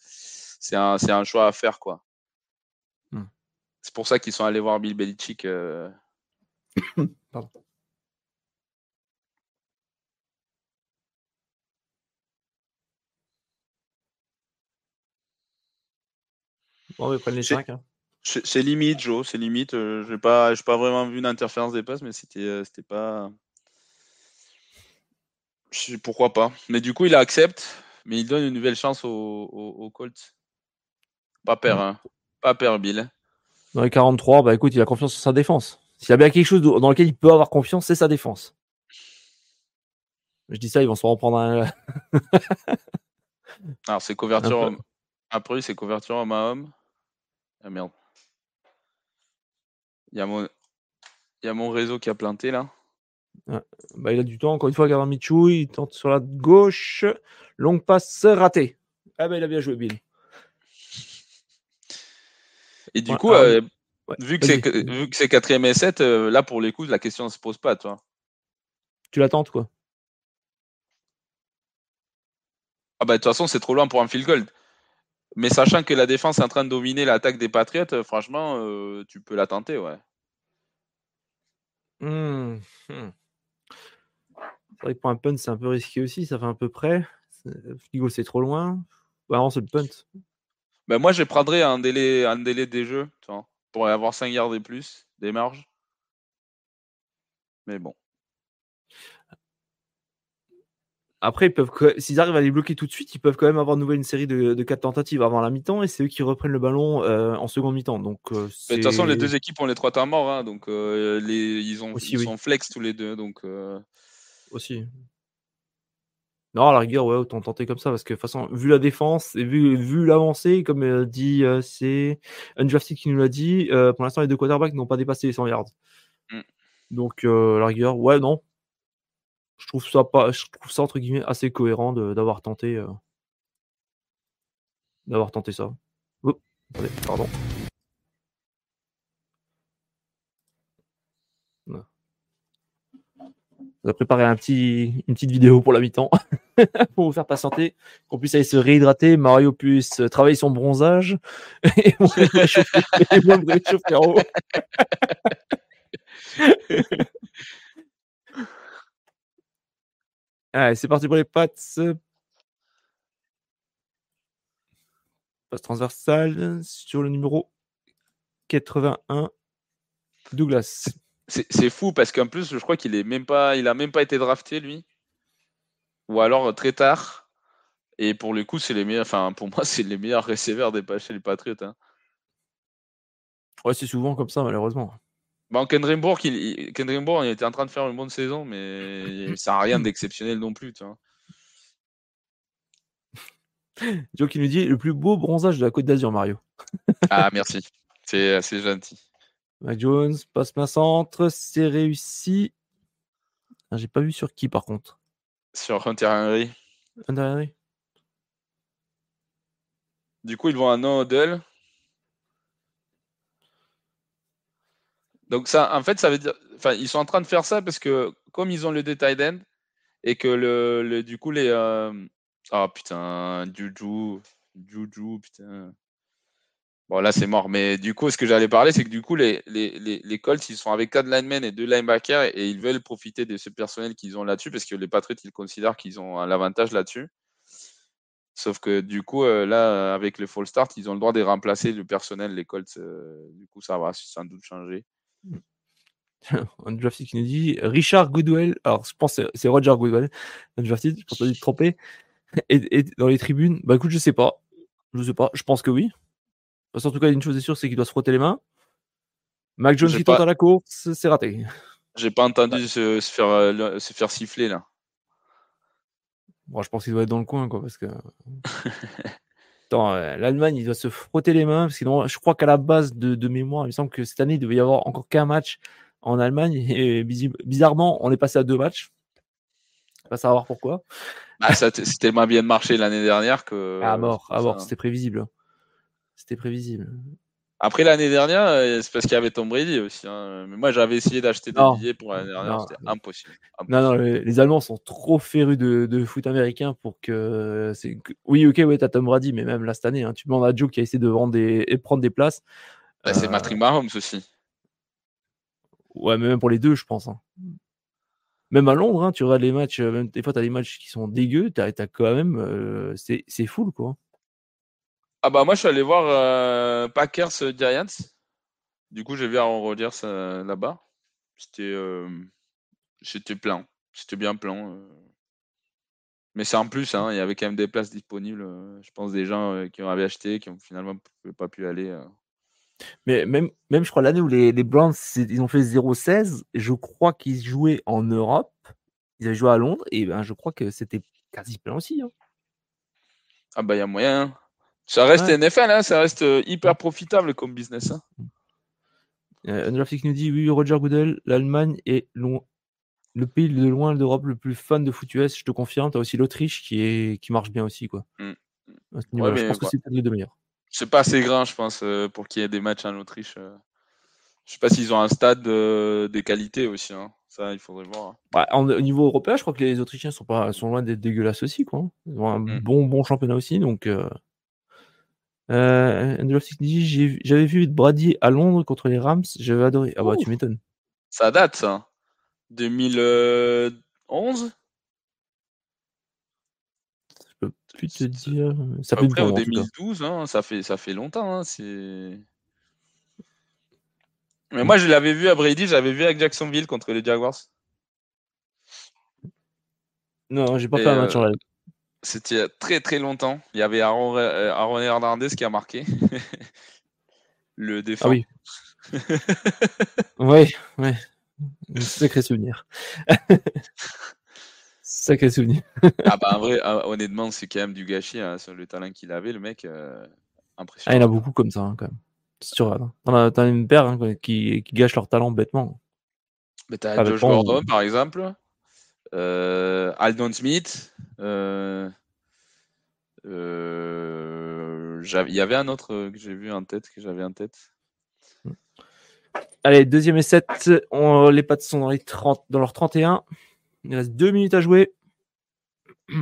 c'est un, un, choix à faire, quoi. Hmm. C'est pour ça qu'ils sont allés voir Bill Belichick. Pardon. Bon, ils prennent les 5. Hein. C'est limite, Joe, c'est limite. Euh, je n'ai pas, pas vraiment vu une interférence des passes, mais c'était euh, pas. pourquoi pas. Mais du coup, il accepte, mais il donne une nouvelle chance au, au, Colts. Pas perdre, hein. Pas perdre, Bill. Dans les 43, bah écoute, il a confiance en sa défense. S'il y a bien quelque chose dans lequel il peut avoir confiance, c'est sa défense. Je dis ça, ils vont se reprendre un. Alors, c'est couverture. Après, c'est couverture homme à homme. Ah merde. Il y, a mon... il y a mon réseau qui a planté là. Bah, il a du temps. Encore une fois, Gavin Michou, il tente sur la gauche. Longue passe ratée. Ah bah, il a bien joué, Bill. Et du coup, euh, vu que c'est 4 et 7, euh, là pour les coups, la question ne se pose pas, toi. Tu l'attends, quoi Ah bah de toute façon, c'est trop loin pour un field goal. Mais sachant que la défense est en train de dominer l'attaque des Patriotes, euh, franchement, euh, tu peux la tenter, ouais. Mmh, mmh. C'est vrai que pour un punt, c'est un peu risqué aussi. Ça fait un peu près. Figo, c'est trop loin. Bah, non, c'est le punt. Ben moi, je prendrais un délai, un délai des jeux pour avoir 5 yards et plus, des marges. Mais bon. Après, ils peuvent, s'ils arrivent à les bloquer tout de suite, ils peuvent quand même avoir de nouveau une série de, de 4 tentatives avant la mi-temps et c'est eux qui reprennent le ballon euh, en seconde mi-temps. Donc, euh, de toute façon, les deux équipes ont les trois temps morts, hein, donc euh, les, ils, ont, ils sont flex tous les deux. Donc, Aussi. Non, à la rigueur, ouais, autant tenter comme ça parce que de toute façon, vu la défense et vu, vu l'avancée, comme dit, c'est Undrafted qui nous l'a dit, pour l'instant, les deux quarterbacks n'ont pas dépassé les 100 yards. Mm. Donc, à la rigueur, ouais, non, je trouve ça entre guillemets assez cohérent d'avoir tenté, euh, d'avoir tenté ça. Oh, pardon. On a préparé une petite vidéo pour la mi-temps pour vous faire patienter, qu'on puisse aller se réhydrater, Mario puisse travailler son bronzage et moi me réchauffer en haut. Allez, c'est parti pour les pattes. Passe transversale sur le numéro 81. Douglas. C'est fou parce qu'en plus, je crois qu'il est même pas, il a même pas été drafté lui, ou alors très tard. Et pour le coup, c'est les meilleurs. Enfin, pour moi, c'est les meilleurs receveurs des chez les Patriots. Hein. Ouais, c'est souvent comme ça, malheureusement. Bon, Ken Rimbourg, il, il était en train de faire une bonne saison, mais ça n'a rien d'exceptionnel non plus. Tu vois. Joe qui nous dit le plus beau bronzage de la Côte d'Azur, Mario. ah, merci. C'est assez gentil. Mac Jones, passe main centre, c'est réussi. Ah, j'ai pas vu sur qui par contre. Sur Hunter Henry. Hunter Henry. Du coup, ils vont à No Donc ça, en fait, ça veut dire, enfin, ils sont en train de faire ça parce que comme ils ont le détail end et que le, du coup les, euh, ah putain, Juju, Juju, putain. Bon là c'est mort, mais du coup ce que j'allais parler c'est que du coup les, les, Colts ils sont avec 4 linemen et 2 linebackers et ils veulent profiter de ce personnel qu'ils ont là-dessus parce que les Patriots ils considèrent qu'ils ont l'avantage là-dessus. Sauf que du coup, euh, là, avec le fall start, ils ont le droit de remplacer le personnel, les Colts. Euh, du coup, ça va sans doute changer. Un drafted qui nous dit Richard Goodwell. Alors, je pense que c'est Roger Goodwell. Je pense pas te tromper. Et, dans les tribunes, bah écoute, je sais pas. Je sais pas. Je pense que oui. En tout cas, une chose est sûre, c'est qu'il doit se frotter les mains. Mac Jones qui tente à la course, c'est raté. J'ai pas entendu se, faire, euh, se faire siffler là. Bon, je pense qu'il doit être dans le coin, quoi, parce que. Euh, l'Allemagne, il doit se frotter les mains, parce que je crois qu'à la base de, mémoire, il me semble que cette année, il devait y avoir encore qu'un match en Allemagne, et bizarrement, on est passé à deux matchs. Pas savoir pourquoi. Bah, c'était tellement bien marché l'année dernière que. À mort, à mort, c'était prévisible. C'était prévisible. Après l'année dernière, euh, c'est parce qu'il y avait Tom Brady aussi. Hein. Mais moi, j'avais essayé d'acheter des billets pour l'année dernière, c'était impossible, Non, non, les, Allemands sont trop férus de, foot américain pour que. Oui, ok, ouais, t'as Tom Brady, mais même là cette année, hein, tu demandes à Joe qui a essayé de vendre des... et prendre des places. Bah, c'est Patrick Mahomes aussi. Ouais, mais même pour les deux, je pense. Hein. Même à Londres, tu regardes les matchs, euh, même, des fois, tu as des matchs qui sont dégueux, tu as, quand même. Euh, c'est full, quoi. Ah bah moi je suis allé voir euh, Packers Giants. Du coup j'ai vu Aaron Rodgers euh, là-bas. C'était euh, c'était plein. C'était bien plein. euh. Mais c'est en plus, hein, il y avait quand même des places disponibles. Je pense des gens qui en avaient acheté, qui ont finalement pas pu aller. Mais même, même je crois, l'année où les, les Browns ils ont fait 0-16, je crois qu'ils jouaient en Europe. Ils avaient joué à Londres et ben, je crois que c'était quasi plein aussi. hein. Ah bah il y a moyen. hein. Ça reste Ouais. NFL, hein, ça reste euh, hyper profitable comme business. hein. Euh, nous dit oui, Roger Goodell, l'Allemagne est loin, le pays de loin d'Europe le plus fan de foot US. Je te confirme. Tu as aussi l'Autriche qui, est, qui marche bien aussi. Quoi. Mm. Je pense que bah. c'est peut-être les deux meilleurs. C'est pas assez grand, je pense, euh, pour qu'il y ait des matchs en Autriche. euh. Je sais pas s'ils ont un stade des qualités aussi. hein. Ça, il faudrait voir. En- au niveau européen, je crois que les Autrichiens sont, pas, sont loin d'être dégueulasses aussi. Quoi. hein. Ils ont un Mm. bon, bon championnat aussi. Donc, euh... Euh, dit j'avais vu Brady à Londres contre les Rams. J'avais adoré. Ah bah, tu m'étonnes. Ça date, ça. 2011 Je peux plus te dire. Ça Après, au tout cas. 2012, hein, ça, fait, ça fait longtemps. hein, c'est... Mais moi, je l'avais vu à Brady, j'avais vu avec Jacksonville contre les Jaguars. Non, j'ai pas Et, fait un match en live. C'était il y a très très longtemps. Il y avait Aaron, euh, Aaron Hernandez qui a marqué. Le défenseur. Ah oui. Ouais. Un Sacré souvenir. Sacré souvenir. Ah bah en vrai, ah, honnêtement, c'est quand même du gâchis hein, sur le talent qu'il avait, le mec. euh, Ah, impressionnant. il y en a beaucoup comme ça, hein, quand même. Tu regardes. hein. T'en as, une paire hein, qui, qui gâche leur talent bêtement. Mais t'as Josh Gordon, mais- par exemple. Euh, Aldon Smith. euh, euh, Il y avait un autre que j'ai vu en tête, que j'avais en tête. Allez, deuxième et 7. les pattes sont dans, les 30, dans leur 31. Il reste deux minutes à jouer.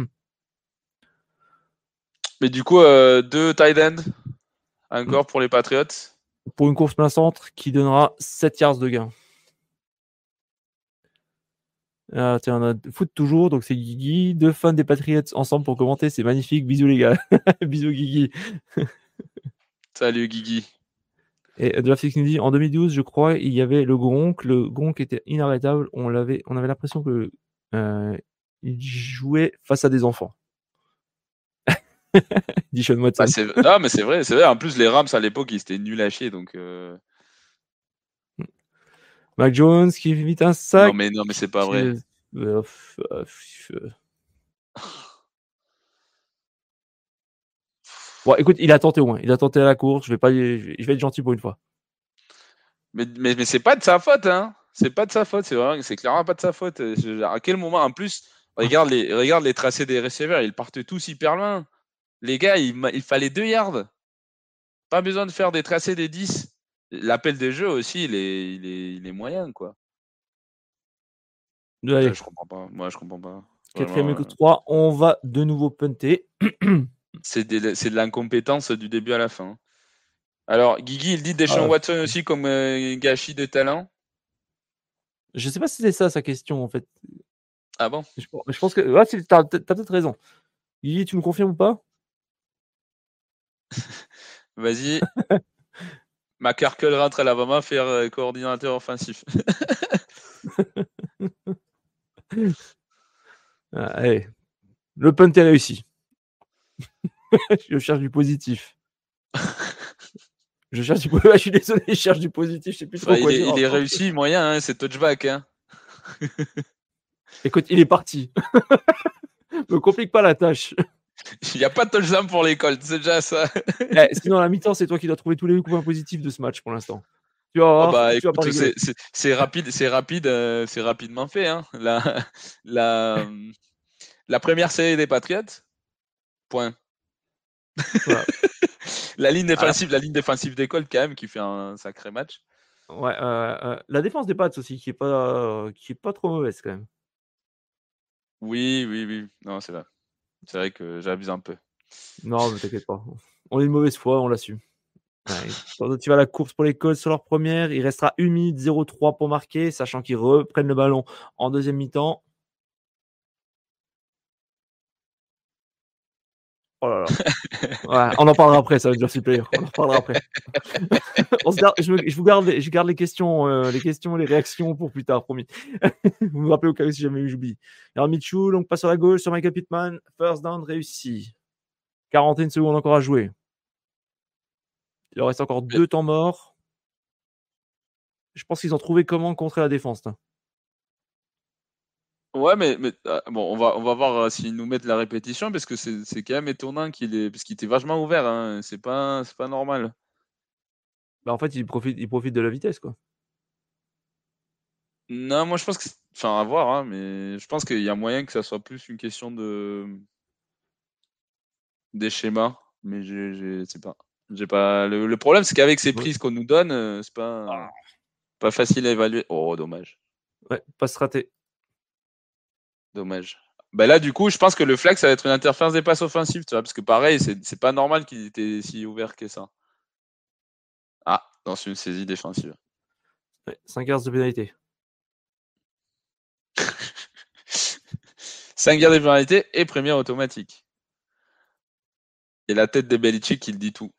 Mais du coup, euh, deux tight ends encore pour les Patriots. Pour une course plein centre qui donnera 7 yards de gain. Ah, tiens, on a foot toujours, donc c'est Guigui. Deux fans des Patriots ensemble pour commenter, c'est magnifique. Bisous les gars. Bisous Guigui. Salut Guigui. Et Draftic nous dit en 2012, je crois, il y avait le Gronk. Le Gronk était inarrêtable. On, l'avait, on avait l'impression que euh, il jouait face à des enfants. dit Sean Watson. Bah. Non, mais c'est vrai, c'est vrai. En plus, les Rams à l'époque, ils étaient nuls à chier. Donc, euh, Mac Jones qui évite un sac. non, mais, non, mais c'est pas vrai. Euh, euh, euh. Bon, écoute, il a tenté au moins. Il a tenté à la course. Je vais pas, je vais être gentil pour une fois. Mais, mais, mais c'est pas de sa faute, hein. C'est pas de sa faute, c'est vraiment, c'est clairement pas de sa faute. À quel moment, en plus, regarde les, regarde les tracés des receveurs, ils partent tous hyper loin. Les gars, il, il fallait deux yards. Pas besoin de faire des tracés des 10. L'appel des jeux aussi, il est, il est, il est moyen, quoi. Allez, Je comprends pas. Moi, je comprends pas. quatrième et 3. On va de nouveau punter. C'est de, de l'incompétence du début à la fin. Alors, Guigui, il dit Deshaun Ah. Watson aussi comme euh, gâchis de talent. Je sais pas si c'est ça sa question en fait. Ah bon? Je, je pense que. Ouais, c'est- t'as, t'as peut-être raison. Guigui, tu me confirmes ou pas? Vas-y. McCarkle rentre à l'Alabama faire euh, coordinateur offensif. Ah, Allez. Le punt est réussi. je cherche du positif. Je cherche du positif. Je suis désolé, je cherche du positif. Je sais plus trop Enfin, il quoi est, dire il est réussi, moyen, hein, c'est touchback. Hein. Écoute, il est parti. Me complique pas la tâche. Il n'y a pas de touchdown pour l'école, c'est déjà ça. Eh, sinon, à la mi-temps, c'est toi qui dois trouver tous les points positifs de ce match pour l'instant. Tu Oh, bah, c'est- rapide, c'est rapide, euh, c'est rapidement fait. Hein. La, la, la première série des Patriots, point. Voilà. la ligne défensive, la ligne défensive d'école quand même qui fait un sacré match. Ouais, euh, euh, la défense des Pats aussi, qui est pas, qui est pas trop mauvaise quand même. Oui, oui, oui. Non, c'est vrai. C'est vrai que j'abuse un peu. Non, mais t'inquiète pas. On est de mauvaise foi, on l'assume. Ouais. Que tu vas la course pour les Colts sur leur première, il restera 1 minute 03 pour marquer, sachant qu'ils reprennent le ballon en deuxième mi-temps. On en parlera après, ça, Jersey Player. On en parlera après. Je, vous garde, euh, les questions, les réactions pour plus tard, promis. vous me rappelez au cas où si jamais j'oublie. Alors, Michou, donc passe sur la gauche sur Michael Pittman. First down réussi. 41 secondes encore à jouer. Il leur reste encore deux temps morts. Je pense qu'ils ont trouvé comment contrer la défense. Ouais, mais, mais ah, bon, on va, on va voir euh, s'ils nous mettent la répétition parce que c'est c'est quand même étonnant qu'il est. Parce qu'il était vachement ouvert, hein. C'est pas, c'est pas normal. Bah, en fait, ils profitent de la vitesse, quoi. Non, moi je pense que. c'est- Enfin, à voir, hein, mais je pense qu'il y a moyen que ça soit plus une question de. des schémas. Mais je je sais pas. J'ai pas. Le, le problème, c'est qu'avec ces Ouais. prises qu'on nous donne, euh, c'est pas. Pas facile à évaluer. Oh, dommage. Ouais, passe raté. Dommage. Bah là, du coup, je pense que le flag, ça va être une interférence des passes offensives, tu vois, parce que pareil, c'est pas normal qu'il était si ouvert que ça. Ah, dans une saisie défensive. Ouais, 5 yards de pénalité. 5 gardes de pénalité et première automatique. Et la tête de Belichick qui le dit tout.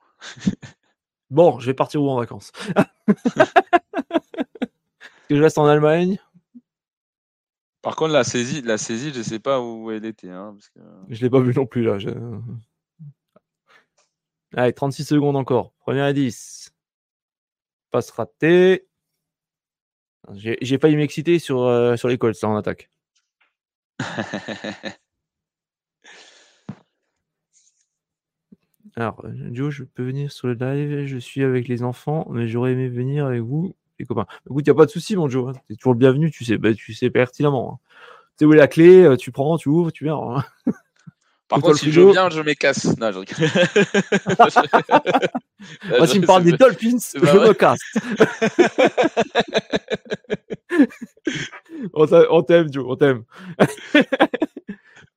Bon, je vais partir où en vacances? Est-ce que je reste en Allemagne Par contre, la saisie, la saisie, je sais pas où elle était. Hein, parce que... Je l'ai pas vu non plus là. je- Allez, 36 secondes encore. Première et 10. Passe raté. J'ai failli m'exciter sur, euh, sur les Colts en attaque. Alors, Joe, je peux venir sur le live. Je suis avec les enfants, mais j'aurais aimé venir avec vous, les copains. Écoute, il n'y a pas de souci, mon Joe. Tu es toujours le bienvenu. Tu sais, bah, tu sais pertinemment. hein. Tu sais où est la clé, euh, tu prends, tu ouvres, tu viens. hein. Par contre, si je viens, je m'écasse. Non, je. Moi, s'il me parle des Dolphins, je vrai. me casse. on t'a- on t'aime, Joe, on t'aime.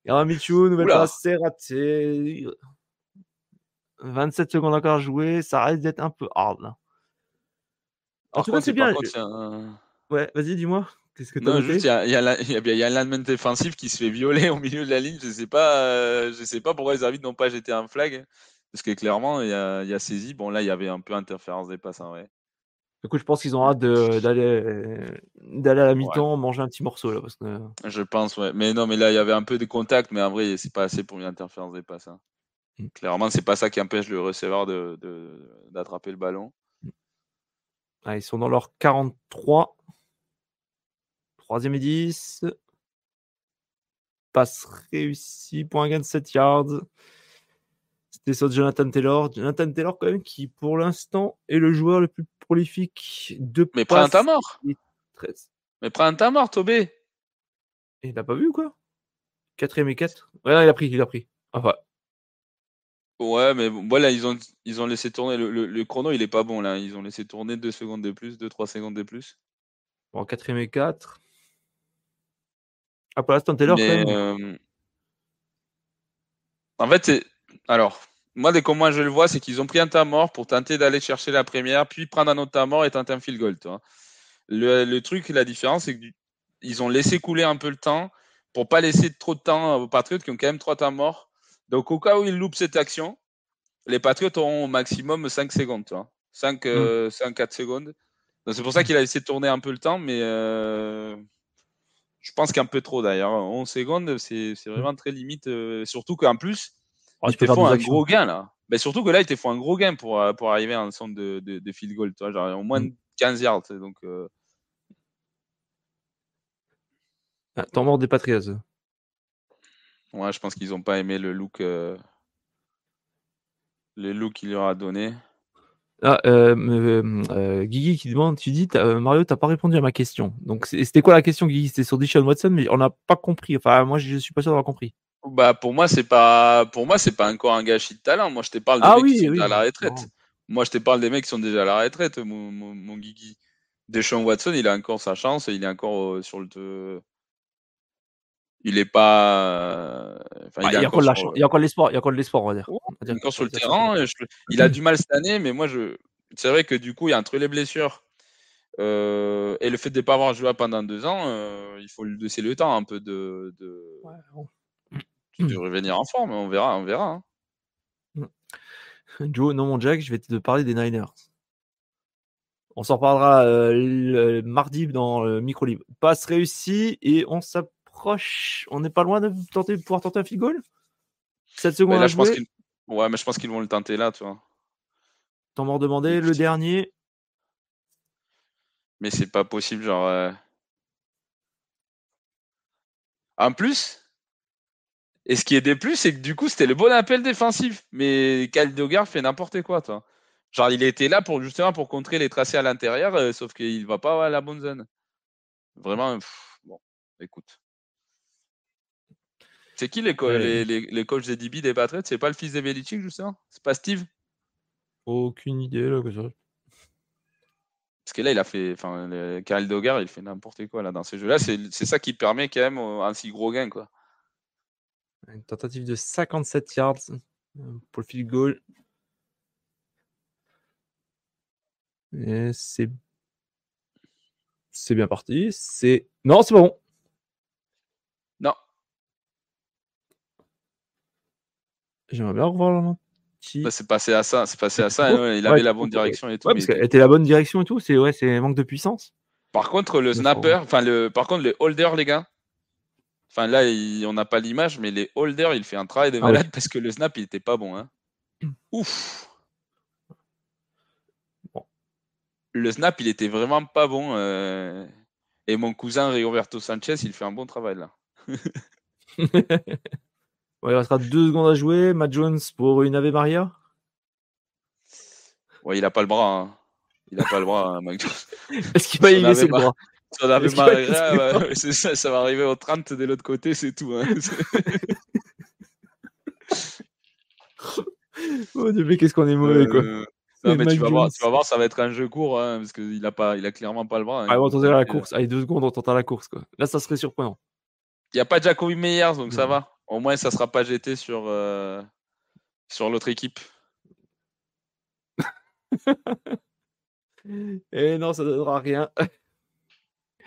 Alors, Michou, nouvelle passe, c'est raté. 27 secondes encore à jouer, ça risque d'être un peu hard. Là. En Par tout cas, contre, c'est bien. contre, il y a un- Ouais, vas-y, dis-moi. Qu'est-ce que t'as Non, juste, il y a, il y, a la- il y a bien- il y a un lineman défensif qui se fait violer au milieu de la ligne. Je sais pas, euh, je sais pas pourquoi les arbitres n'ont pas jeté un flag. Parce que clairement, il y a, il y a saisi. Bon, là, il y avait un peu interférence des passes, hein, ouais. Du coup, je pense qu'ils ont hâte de- d'aller d'aller à la mi-temps manger un petit morceau. Là, parce que... Je pense, ouais. Mais non, mais là, il y avait un peu de contact, mais en vrai, c'est pas assez pour une interférence des passes. hein. Mm. Clairement, c'est pas ça qui empêche le receveur de, de- d'attraper le ballon. Ah, ils sont dans leur 43. Troisième et 10. Passe réussie pour un gain de 7 yards. C'était ça de Jonathan Taylor. Jonathan Taylor, quand même, qui pour l'instant est le joueur le plus prolifique de Mais prends ta mort 13. Mais prends ta mort, Tobé il n'a pas vu ou quoi? Quatrième et 4. Ouais, non, il a pris, il a pris. Enfin, Ouais, mais bon, voilà, ils ont, ils ont laissé tourner. Le, le- le chrono, il est pas bon, là. Ils ont laissé tourner 2 secondes de plus, 2-3 secondes de plus. bon, quatrième et 4. Ah, pour l'instant, Taylor, Mais, quand même. euh, En fait, c'est- alors, moi, dès comment je le vois, c'est qu'ils ont pris un temps mort pour tenter d'aller chercher la première, puis prendre un autre temps mort et tenter un field goal. tu vois. Le, le truc, la différence, c'est qu'ils ont laissé couler un peu le temps pour pas laisser trop de temps aux Patriots qui ont quand même trois temps morts. Donc, au cas où ils loupent cette action, les Patriots auront au maximum 5 secondes. Tu vois. 5, euh, 5 4 secondes. Donc, c'est pour ça qu'il a laissé tourner un peu le temps, mais euh, je pense qu'un peu trop d'ailleurs. 11 secondes, c'est c'est vraiment très limite. euh, surtout qu'en plus, Oh, ils te font un actions. gros gain là. Mais surtout que là, ils te font un gros gain pour, pour arriver à un centre de, de, de field goal. Tu vois, genre, au moins Mm. 15 yards. Donc, Ah, temps mort des Patriots. Ouais, je pense qu'ils n'ont pas aimé le look, euh, le look qu'il leur a donné. Ah, euh, euh, Guigui qui demande, tu dis, euh, Mario, t'as pas répondu à ma question. Donc, c'était quoi la question, Guigui? C'était sur Dishon Watson, mais on n'a pas compris. Enfin, moi, je suis pas sûr d'avoir compris. Bah, pour moi, c'est pas, pour moi, c'est pas encore un gâchis de talent. Moi, je te parle des Ah mecs oui, qui sont oui, déjà à la non. retraite. Moi, je te parle des mecs qui sont déjà à la retraite, mon, mon, mon Guigui. Deshaun Watson, il a encore sa chance, il est encore sur le. Il est pas. Enfin, Ah, il y a encore. Il y a de l'espoir. Il y a encore l'espoir, on va dire. Va dire- encore sur le terrain. je- Il a du mal cette année, mais moi, je. C'est vrai que du coup, il y a entre les blessures euh, et le fait de ne pas avoir joué pendant deux ans, euh, il faut lui laisser le temps un peu de, de, Ouais, bon. de revenir en forme. On verra, on verra. hein. Joe, non mon Jack, je vais te parler des Niners. On s'en parlera le mardi dans le micro libre. Passe réussi et on On n'est pas loin de tenter, pouvoir tenter un field goal? 7 secondes je pense Ouais, mais je pense qu'ils vont le tenter là, tu vois. T'en m'en redemandé le dernier. Mais c'est pas possible, genre. En plus, et ce qui est des plus, c'est que du coup, c'était le bon appel défensif. Mais Caldogar fait n'importe quoi, toi. Genre, il était là pour justement pour contrer les tracés à l'intérieur, euh, sauf qu'il va pas à la bonne zone. Vraiment, bon, écoute. C'est qui les, les, les, coachs des DB des Patriots? C'est pas le fils de Belichick, justement? C'est pas Steve? Aucune idée, là, que ça. Parce que là, il a fait. Enfin, Karel Dogar, il fait n'importe quoi là dans ces jeux-là. C'est ça qui permet quand même un si gros gain, quoi. Une tentative de 57 yards euh, pour le field goal. C'est. C'est bien parti. C'est. Non, c'est bon. J'aimerais bien revoir bah, c'est passé à ça, c'est passé à ça. Hein, il avait la bonne direction et tout. Ouais, parce qu'elle était la bonne direction et tout. C'est ouais, c'est manque de puissance. Par contre, le snapper, enfin le, par contre le holder, les gars, Enfin, là, on n'a pas l'image, mais les holders, il fait un travail de ah malade parce que le snap, il était pas bon. Hein. Ouf Le snap, il était vraiment pas bon. Euh, et mon cousin Roberto Sanchez, il fait un bon travail là. il restera deux secondes à jouer. Matt Jones pour une Ave Maria. Ouais, il a pas le bras. Hein. Il a pas le bras, hein, Mac Jones. Est-ce qu'il va y laisser le bras? ça, ça, ça, va arriver au 30 de l'autre côté, c'est tout. Hein. oh Dieu, mais qu'est-ce qu'on est mauvais, quoi. Euh, non, mais tu vas, voir, tu vas, voir, ça va être un jeu court, hein, parce qu'il a, pas, il a clairement pas le bras. Hein. Ah, on la course. Allez, deux secondes, on tente la course. Quoi. Là, ça serait surprenant. Il n'y a pas Jacoby Meyers, donc ça va. Au moins, ça ne sera pas jeté sur, euh, sur l'autre équipe. Et non, ça ne donnera rien.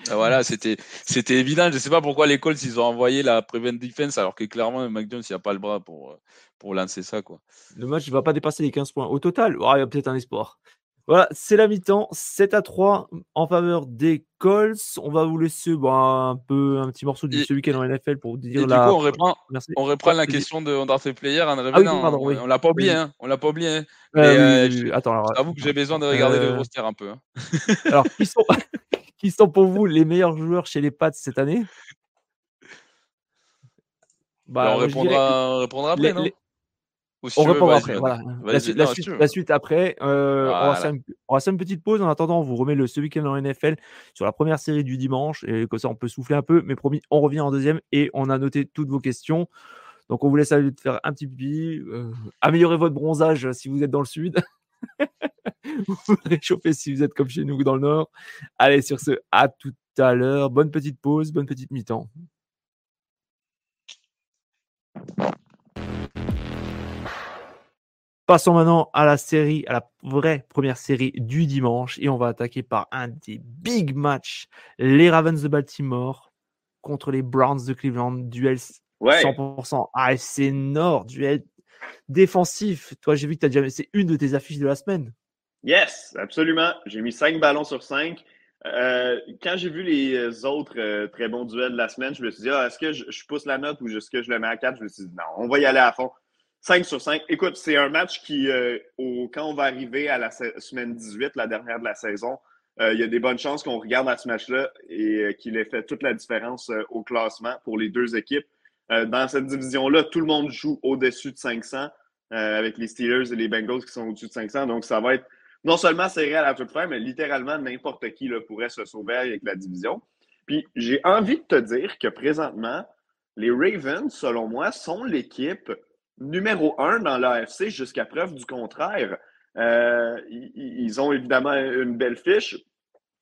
Ah, voilà, c'était, c'était évident. Je ne sais pas pourquoi les Colts, ils ont envoyé la prevent defense alors que clairement, Jones, il a pas le bras pour, pour lancer ça. Quoi. Le match ne va pas dépasser les 15 points. Au total, oh, il y a peut-être un espoir. Voilà, c'est la mi-temps, 7 à 3 en faveur des Colts. On va vous laisser bah, un peu un petit morceau de ce week-end en NFL pour vous dire la. Du coup, on reprend, on reprend la question de Undrafted Player. Ah oui, on, l'a pas oublié, hein, on l'a pas oublié. Hein. Euh, euh, attends, j'avoue que j'ai besoin de regarder le euh, roster un peu. Hein. alors, qui sont... qui sont pour vous les meilleurs joueurs chez les Pats cette année? Bah, on, répondra, répondra après, non? On répondra après. Voilà. La, suite, après. Euh, on, va faire une, petite pause. En attendant, on vous remet le ce week-end en NFL sur la première série du dimanche. Et comme ça, on peut souffler un peu. Mais promis, on revient en deuxième et on a noté toutes vos questions. Donc, on vous laisse aller faire un petit pipi. Euh, améliorer votre bronzage si vous êtes dans le sud. vous vous réchauffez si vous êtes comme chez nous dans le nord. Allez, sur ce, à tout à l'heure. Bonne petite pause, bonne petite mi-temps. Passons maintenant à la série, à la vraie première série du dimanche. Et on va attaquer par un des big matchs. Les Ravens de Baltimore contre les Browns de Cleveland. Duel 100% AFC Nord. Duel défensif. Toi, j'ai vu que tu as déjà. C'est une de tes affiches de la semaine. Yes, absolument. J'ai mis 5 ballons sur 5. Euh, quand j'ai vu les autres euh, très bons duels de la semaine, je me suis dit, ah, est-ce que je, pousse la note ou est-ce que je le mets à 4? Je me suis dit, non, on va y aller à fond. 5 sur 5. Écoute, c'est un match qui, euh, quand on va arriver à la semaine 18, la dernière de la saison, il y a des bonnes chances qu'on regarde à ce match-là et qu'il ait fait toute la différence au classement pour les deux équipes. dans cette division-là, tout le monde joue au-dessus de 500 avec les Steelers et les Bengals qui sont au-dessus de 500. Donc, ça va être non seulement serré à la toute fin, mais littéralement n'importe qui là, pourrait se sauver avec la division. Puis j'ai envie de te dire que présentement, les Ravens, selon moi, sont l'équipe numéro un dans l'AFC jusqu'à preuve du contraire. Euh, ils, ont évidemment une belle fiche,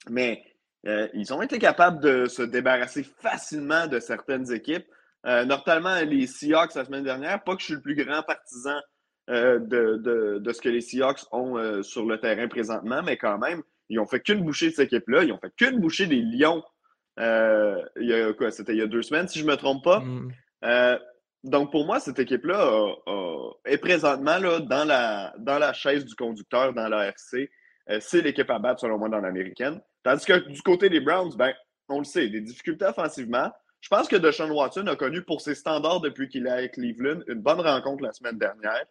mais euh, ils ont été capables de se débarrasser facilement de certaines équipes, euh, notamment les Seahawks la semaine dernière. Pas que je suis le plus grand partisan euh, de, ce que les Seahawks ont sur le terrain présentement, mais quand même, ils ont fait qu'une bouchée de cette équipe-là. Ils ont fait qu'une bouchée des Lions. Il y a quoi? C'était il y a deux semaines, si je ne me trompe pas. Mm. Donc, pour moi, cette équipe-là est présentement là, dans, la, dans la chaise du conducteur dans la RC. Euh, c'est l'équipe à battre, selon moi, dans l'américaine. Tandis que du côté des Browns, ben, on le sait, des difficultés offensivement. Je pense que Deshaun Watson a connu pour ses standards depuis qu'il est avec Cleveland une bonne rencontre la semaine dernière.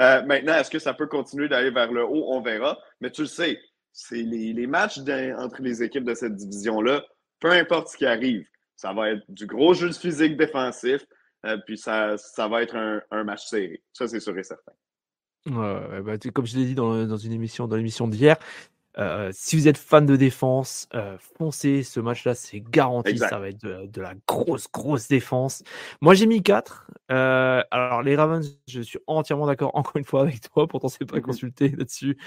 Euh, maintenant, est-ce que ça peut continuer d'aller vers le haut? On verra. Mais tu le sais, c'est les, matchs entre les équipes de cette division-là, peu importe ce qui arrive, ça va être du gros jeu de physique défensif, euh, puis ça, ça va être un, match serré. Ça, c'est sûr et certain. Bah, comme je l'ai dit dans, dans une émission, dans l'émission d'hier, euh, si vous êtes fan de défense, euh, foncez. Ce match-là, c'est garanti. Ça va être de, la grosse, grosse défense. Moi, j'ai mis 4. Euh, alors, les Ravens, je suis entièrement d'accord, encore une fois, avec toi. Pourtant, c'est pas mmh consulté là-dessus.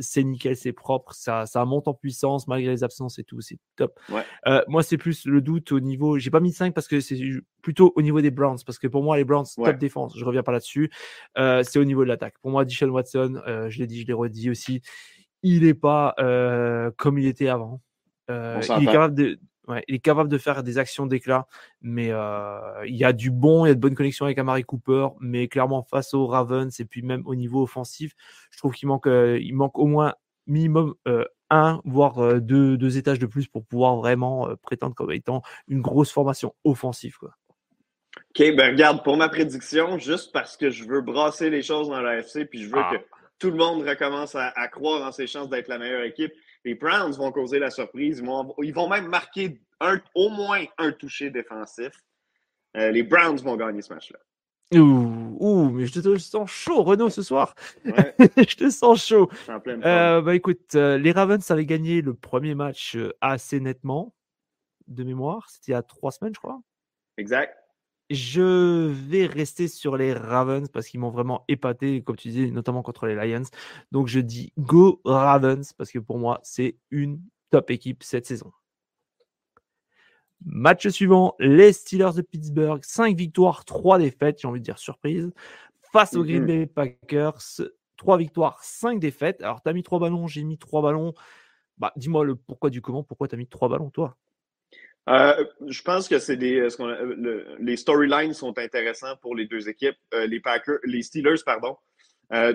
c'est nickel, c'est propre. Ça, ça monte en puissance malgré les absences et tout. C'est top. moi, c'est plus le doute au niveau. J'ai pas mis 5 parce que c'est plutôt au niveau des Browns. Parce que pour moi, les Browns, top défense. Je reviens pas là-dessus. c'est au niveau de l'attaque. Pour moi, Dishon Watson, je l'ai dit, je l'ai redit aussi il n'est pas euh, comme il était avant. Euh, il, est capable de, il est capable de faire des actions d'éclat, mais euh, il y a du bon, il y a de bonnes connexions avec Amari Cooper, mais clairement face aux Ravens et puis même au niveau offensif, je trouve qu'il manque, il manque au moins minimum un, voire deux, deux, étages de plus pour pouvoir vraiment prétendre comme étant une grosse formation offensive. Quoi. OK, ben regarde, pour ma prédiction, juste parce que je veux brasser les choses dans la FC, puis je veux ah. que tout le monde recommence à, croire en ses chances d'être la meilleure équipe. Les Browns vont causer la surprise. Ils vont, même marquer au moins un toucher défensif. Euh, les Browns vont gagner ce match-là. Ouh, mais je te sens chaud, Renaud, ce soir. je te sens chaud. Euh, bah écoute, euh, les Ravens avaient gagné le premier match assez nettement, de mémoire. C'était il y a trois semaines, je crois. Exact. Je vais rester sur les Ravens parce qu'ils m'ont vraiment épaté, comme tu disais, notamment contre les Lions. Donc je dis go Ravens parce que pour moi, c'est une top équipe cette saison. Match suivant, les Steelers de Pittsburgh, 5 victoires, 3 défaites, j'ai envie de dire surprise. Face aux Green Bay Packers, 3 victoires, 5 défaites. Alors, tu as mis 3 ballons, j'ai mis 3 ballons. Bah, dis-moi le pourquoi du comment, pourquoi tu as mis 3 ballons, toi? Euh, je pense que c'est des euh, ce les storylines sont intéressants pour les deux équipes, euh, les Packers, les Steelers, pardon.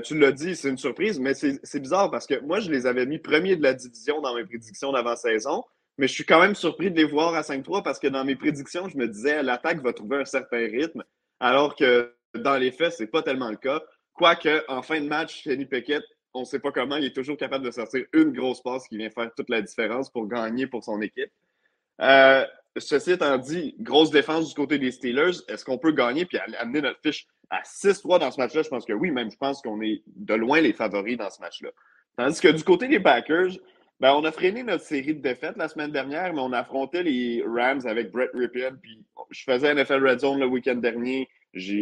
tu l'as dit, c'est une surprise, mais c'est bizarre parce que moi, je les avais mis premiers de la division dans mes prédictions d'avant-saison, mais je suis quand même surpris de les voir à 5-3 parce que dans mes prédictions, je me disais l'attaque va trouver un certain rythme, alors que dans les faits, c'est pas tellement le cas. Quoique, en fin de match, Kenny Pickett, on ne sait pas comment, il est toujours capable de sortir une grosse passe qui vient faire toute la différence pour gagner pour son équipe. Euh, ceci étant dit, grosse défense du côté des Steelers. Est-ce qu'on peut gagner puis amener notre fiche à 6-3 dans ce match-là? Je pense que oui, même je pense qu'on est de loin les favoris dans ce match-là. Tandis que du côté des Packers, ben, on a freiné notre série de défaites la semaine dernière, mais on affrontait les Rams avec Brett Ripien. Puis je faisais NFL Red Zone le week-end dernier.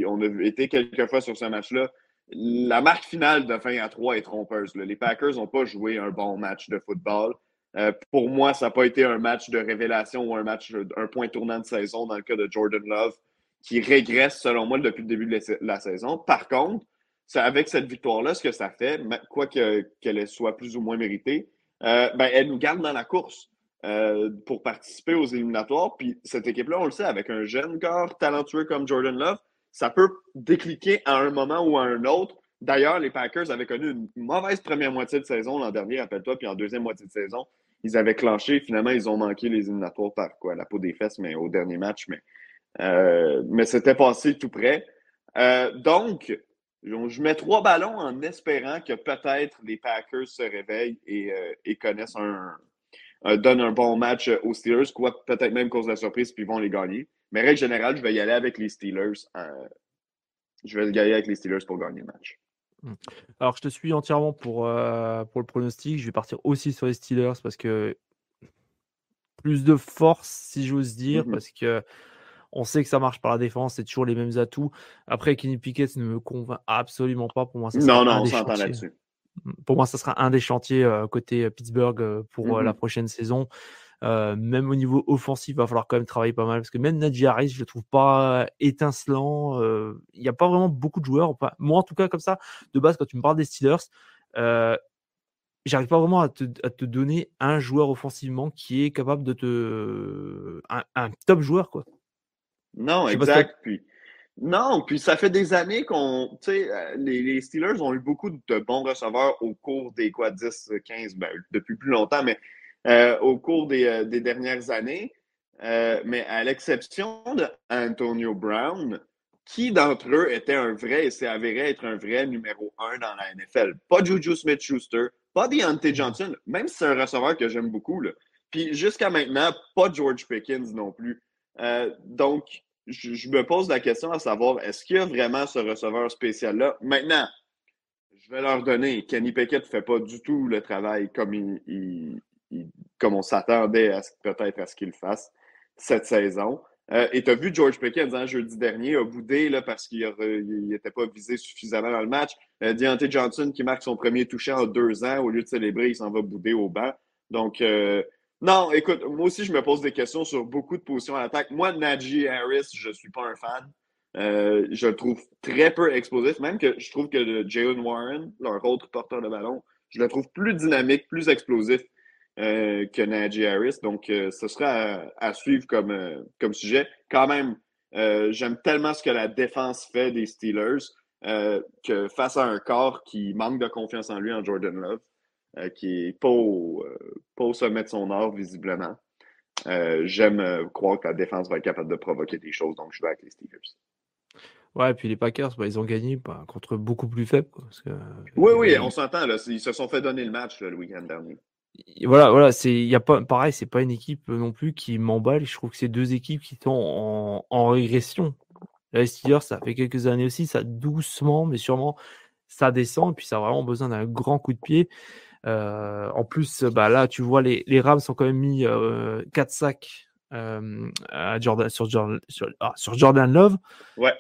On a été quelques fois sur ce match-là. La marque finale de fin à 3 est trompeuse. Les Packers n'ont pas joué un bon match de football. Euh, pour moi, ça n'a pas été un match de révélation ou un match, un point tournant de saison dans le cas de Jordan Love, qui régresse, selon moi, depuis le début de la saison. Par contre, avec cette victoire-là, ce que ça fait, quoi qu'elle soit plus ou moins méritée, euh, ben, elle nous garde dans la course euh, pour participer aux éliminatoires. Puis cette équipe-là, on le sait, avec un jeune corps talentueux comme Jordan Love, ça peut décliquer à un moment ou à un autre. D'ailleurs, les Packers avaient connu une mauvaise première moitié de saison l'an dernier, rappelle-toi, puis en deuxième moitié de saison, ils avaient clenché. Finalement, ils ont manqué les éliminatoires par quoi? La peau des fesses, mais au dernier match. Mais, euh, mais c'était passé tout près. Euh, donc, je mets trois ballons en espérant que peut-être les Packers se réveillent et, euh, connaissent un, donnent un bon match aux Steelers, quoi peut-être même cause de la surprise, puis vont les gagner. Mais règle générale, je vais y aller avec les Steelers. je vais y aller avec les Steelers pour gagner le match. Mmh. Alors, je te suis entièrement pour, euh, pour le pronostic. Je vais partir aussi sur les Steelers parce que plus de force, si j'ose dire, mmh parce que on sait que ça marche par la défense, c'est toujours les mêmes atouts. Après, Kenny Pickett ne me convainc absolument pas. Pour moi, ça non, non, on s'entend là-dessus. Mmh, pour moi, ça sera un des chantiers euh, côté Pittsburgh pour la prochaine saison. Euh, même au niveau offensif, il va falloir quand même travailler pas mal parce que même Najee Harris, je le trouve pas étincelant. Euh, il n'y a pas vraiment beaucoup de joueurs. Moi, en tout cas, comme ça, de base, quand tu me parles des Steelers, euh, j'arrive pas vraiment à te, donner un joueur offensivement qui est capable de te. un, top joueur, quoi. Non, exact. Puis, Non, puis ça fait des années qu'on. Tu sais, euh, les, Steelers ont eu beaucoup de bons receveurs au cours des quoi, 10, 15, ben, depuis plus longtemps, mais euh, au cours des, euh, dernières années. mais à l'exception d'Antonio Brown, qui d'entre eux était un vrai et s'est avéré être un vrai numéro un dans la NFL? Pas Juju Smith-Schuster, pas Deontay Johnson, même si c'est un receveur que j'aime beaucoup. Là. Puis jusqu'à maintenant, pas George Pickens non plus. donc, je, me pose la question à savoir, est-ce qu'il y a vraiment ce receveur spécial-là? Maintenant, je vais leur donner. Kenny Pickett ne fait pas du tout le travail comme, il, comme on s'attendait peut-être à ce qu'il fasse cette saison. Euh, et tu as vu George Pickens hein, jeudi dernier a boudé là, parce qu'il n'était pas visé suffisamment dans le match. Euh, Deontay Johnson qui marque son premier touché en deux ans, au lieu de célébrer, il s'en va bouder au banc. Donc, euh, non, écoute, moi aussi, je me pose des questions sur beaucoup de positions à l'attaque. Moi, Najee Harris, je ne suis pas un fan. Je le trouve très peu explosif, même que je trouve que Jalen Warren, leur autre porteur de ballon, je le trouve plus dynamique, plus explosif euh, que Najee Harris. Donc, euh, ce sera à, suivre comme, comme sujet. Quand même, j'aime tellement ce que la défense fait des Steelers que face à un corps qui manque de confiance en lui, en Jordan Love, euh, qui n'est pas, euh, pas, au sommet de son art, visiblement. Euh, j'aime croire que la défense va être capable de provoquer des choses, donc je vais avec les Steelers. Ouais, et puis les Packers, bah, ils ont gagné bah, contre beaucoup plus faibles. oui, oui, on s'entend. Ils se sont fait donner le match le week-end dernier. Voilà, voilà, c'est y a pas pareil, c'est pas une équipe non plus qui m'emballe. Je trouve que c'est deux équipes qui sont en, en régression. Les Steelers, ça fait quelques années aussi, ça doucement, mais sûrement, ça descend. Et puis ça a vraiment besoin d'un grand coup de pied. Euh, en plus, bah, là, tu vois, les, les Rams ont quand même mis 4 euh, sacs euh, à Jordan, sur, Jordan, ah, sur, Jordan Love. Ouais.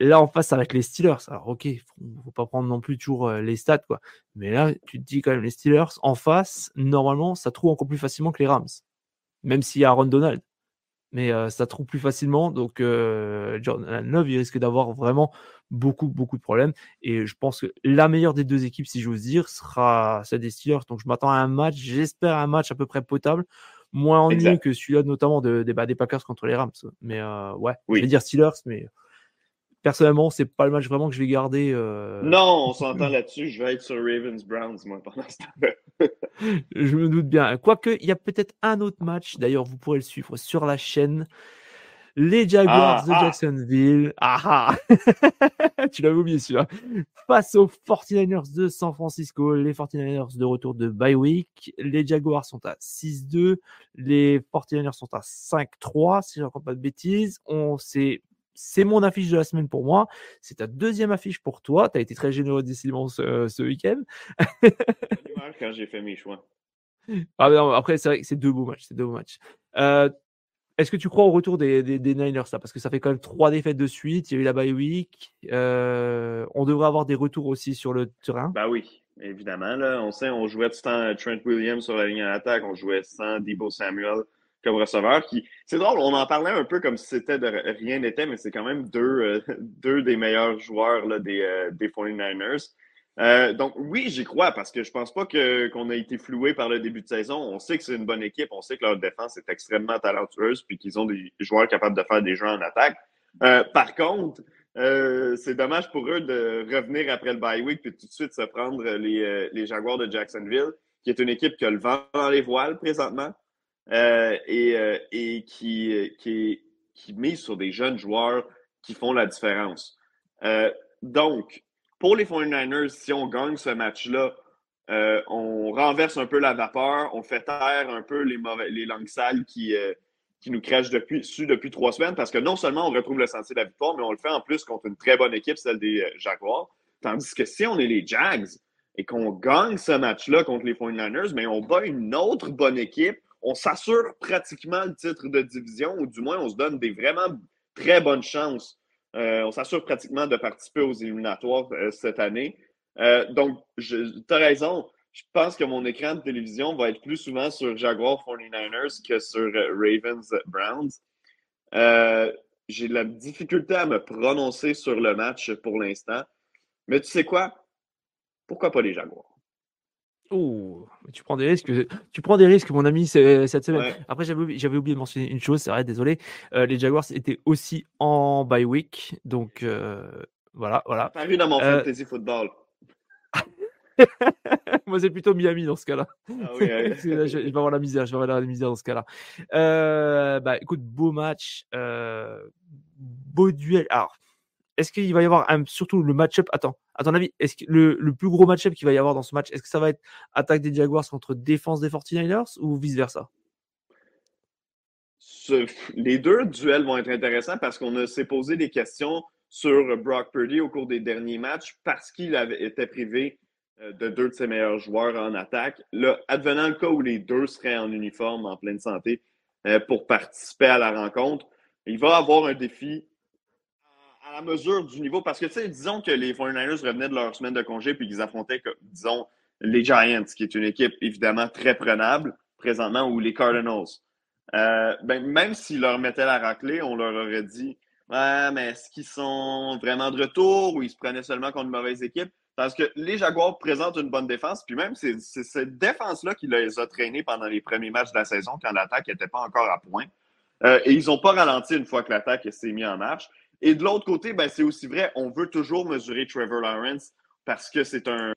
là, en face, avec les Steelers. Alors, ok, faut, faut pas prendre non plus toujours les stats, quoi. Mais là, tu te dis quand même, les Steelers, en face, normalement, ça trouve encore plus facilement que les Rams. Même s'il y a Aaron Donald mais ça trouve plus facilement. Donc, Jordan Love, il risque d'avoir vraiment beaucoup, beaucoup de problèmes. Et je pense que la meilleure des deux équipes, si j'ose dire, sera celle des Steelers. Donc, je m'attends à un match, j'espère un match à peu près potable. Moins ennuyeux que celui-là, notamment de, bah, des Packers contre les Rams. Mais ouais, je vais dire Steelers, mais personnellement, c'est pas le match vraiment que je vais garder. Non, on s'entend là-dessus. Je vais être sur Ravens Browns, moi, pendant ce temps je me doute bien. Quoique, il y a peut-être un autre match. D'ailleurs, vous pourrez le suivre sur la chaîne. Les Jaguars ah, de ah. Jacksonville. Ah, ah. Tu l'avais oublié celui-là. Face aux 49ers de San Francisco. Les 49ers de retour de bye week. Les Jaguars sont à 6-2. Les 49ers sont à 5-3, si je ne raconte pas de bêtises. On s'est c'est mon affiche de la semaine pour moi. C'est ta deuxième affiche pour toi. Tu as été très généreux décidément ce, ce week-end. quand j'ai fait mes choix. Ah, après, c'est vrai que c'est deux beaux matchs. C'est deux beaux matchs. Euh, est-ce que tu crois au retour des, des, Niners ça Parce que ça fait quand même trois défaites de suite. Il y a eu la bye week. Euh, on devrait avoir des retours aussi sur le terrain. Bah oui, évidemment. Là, on sait, on jouait le temps Trent Williams sur la ligne à l'attaque. On jouait sans Debo Samuel comme receveur. Qui, c'est drôle, on en parlait un peu comme si c'était de rien n'était, mais c'est quand même deux, euh, deux des meilleurs joueurs là, des, euh, des 49ers. Euh, donc oui, j'y crois parce que je pense pas qu'on a été floué par le début de saison. On sait que c'est une bonne équipe, on sait que leur défense est extrêmement talentueuse puis qu'ils ont des joueurs capables de faire des jeux en attaque. par contre, c'est dommage pour eux de revenir après le bye week puis tout de suite se prendre les, les Jaguars de Jacksonville, qui est une équipe qui a le vent dans les voiles présentement. Euh, et, euh, et qui, qui, qui, mise sur des jeunes joueurs qui font la différence. Euh, donc, pour les 49ers, si on gagne ce match-là, on renverse un peu la vapeur, on fait taire un peu les, langues sales qui, qui nous crachent depuis, dessus depuis trois semaines parce que non seulement on retrouve le sentier de la victoire, mais on le fait en plus contre une très bonne équipe, celle des Jaguars. Tandis que si on est les Jags et qu'on gagne ce match-là contre les 49ers, mais on bat une autre bonne équipe, on s'assure pratiquement le titre de division, ou du moins on se donne des vraiment très bonnes chances. Euh, on s'assure pratiquement de participer aux éliminatoires euh, cette année. Euh, donc, tu as raison. Je pense que mon écran de télévision va être plus souvent sur Jaguar 49ers que sur Ravens Browns. J'ai de la difficulté à me prononcer sur le match pour l'instant. Mais tu sais quoi? Pourquoi pas les Jaguars? Oh, tu prends des risques. Tu prends des risques, mon ami, cette semaine. Après, j'avais oublié, oublié, de mentionner une chose, c'est vrai, désolé. Euh, les Jaguars étaient aussi en bye week. Donc, euh, voilà, voilà. Paru dans mon euh, fantasy football. Moi, c'est plutôt Miami dans ce cas-là. Ah oui, je, vais avoir la misère, je vais avoir la misère dans ce cas-là. bah, écoute, beau match, beau duel. Alors, est-ce qu'il va y avoir surtout le match-up Attends, à ton avis, est-ce que le, plus gros match-up qu'il va y avoir dans ce match, est-ce que ça va être attaque des Jaguars contre défense des 49ers ou vice-versa? Les deux duels vont être intéressants parce qu'on s'est posé des questions sur Brock Purdy au cours des derniers matchs parce qu'il avait été privé euh, de deux de ses meilleurs joueurs en attaque. Là, advenant le cas où les deux seraient en uniforme, en pleine santé, euh, pour participer à la rencontre, il va avoir un défi à mesure du niveau. Parce que, tu sais, disons que les 49ers revenaient de leur semaine de congé puis qu'ils affrontaient, disons, les Giants, qui est une équipe évidemment très prenable présentement, ou les Cardinals. Euh, ben, même s'ils leur mettaient la raclée, on leur aurait dit mais est-ce qu'ils sont vraiment de retour ou ils se prenaient seulement contre une mauvaise équipe? Parce que les Jaguars présentent une bonne défense, puis même c'est cette défense-là qui les a traînés pendant les premiers matchs de la saison quand l'attaque n'était pas encore à point. Euh, et ils n'ont pas ralenti une fois que l'attaque s'est mise en marche. Et de l'autre côté, ben, c'est aussi vrai, on veut toujours mesurer Trevor Lawrence parce que c'est un.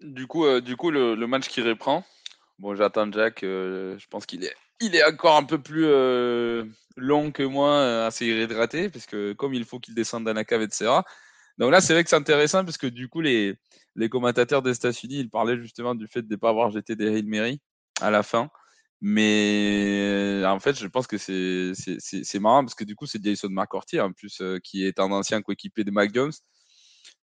Du coup, euh, du coup le, match qui reprend. Bon, j'attends Jack. Euh, je pense qu'il est, il est encore un peu plus euh, long que moi, assez irréhydraté, parce que comme il faut qu'il descende dans la cave, etc. Donc là, c'est vrai que c'est intéressant, parce que du coup, les, les commentateurs des États-Unis, ils parlaient justement du fait de ne pas avoir jeté des Hail Mary à la fin. Mais en fait, je pense que c'est marrant parce que du coup, c'est Jason McCourty en plus qui est un ancien coéquipier de Mac Jones.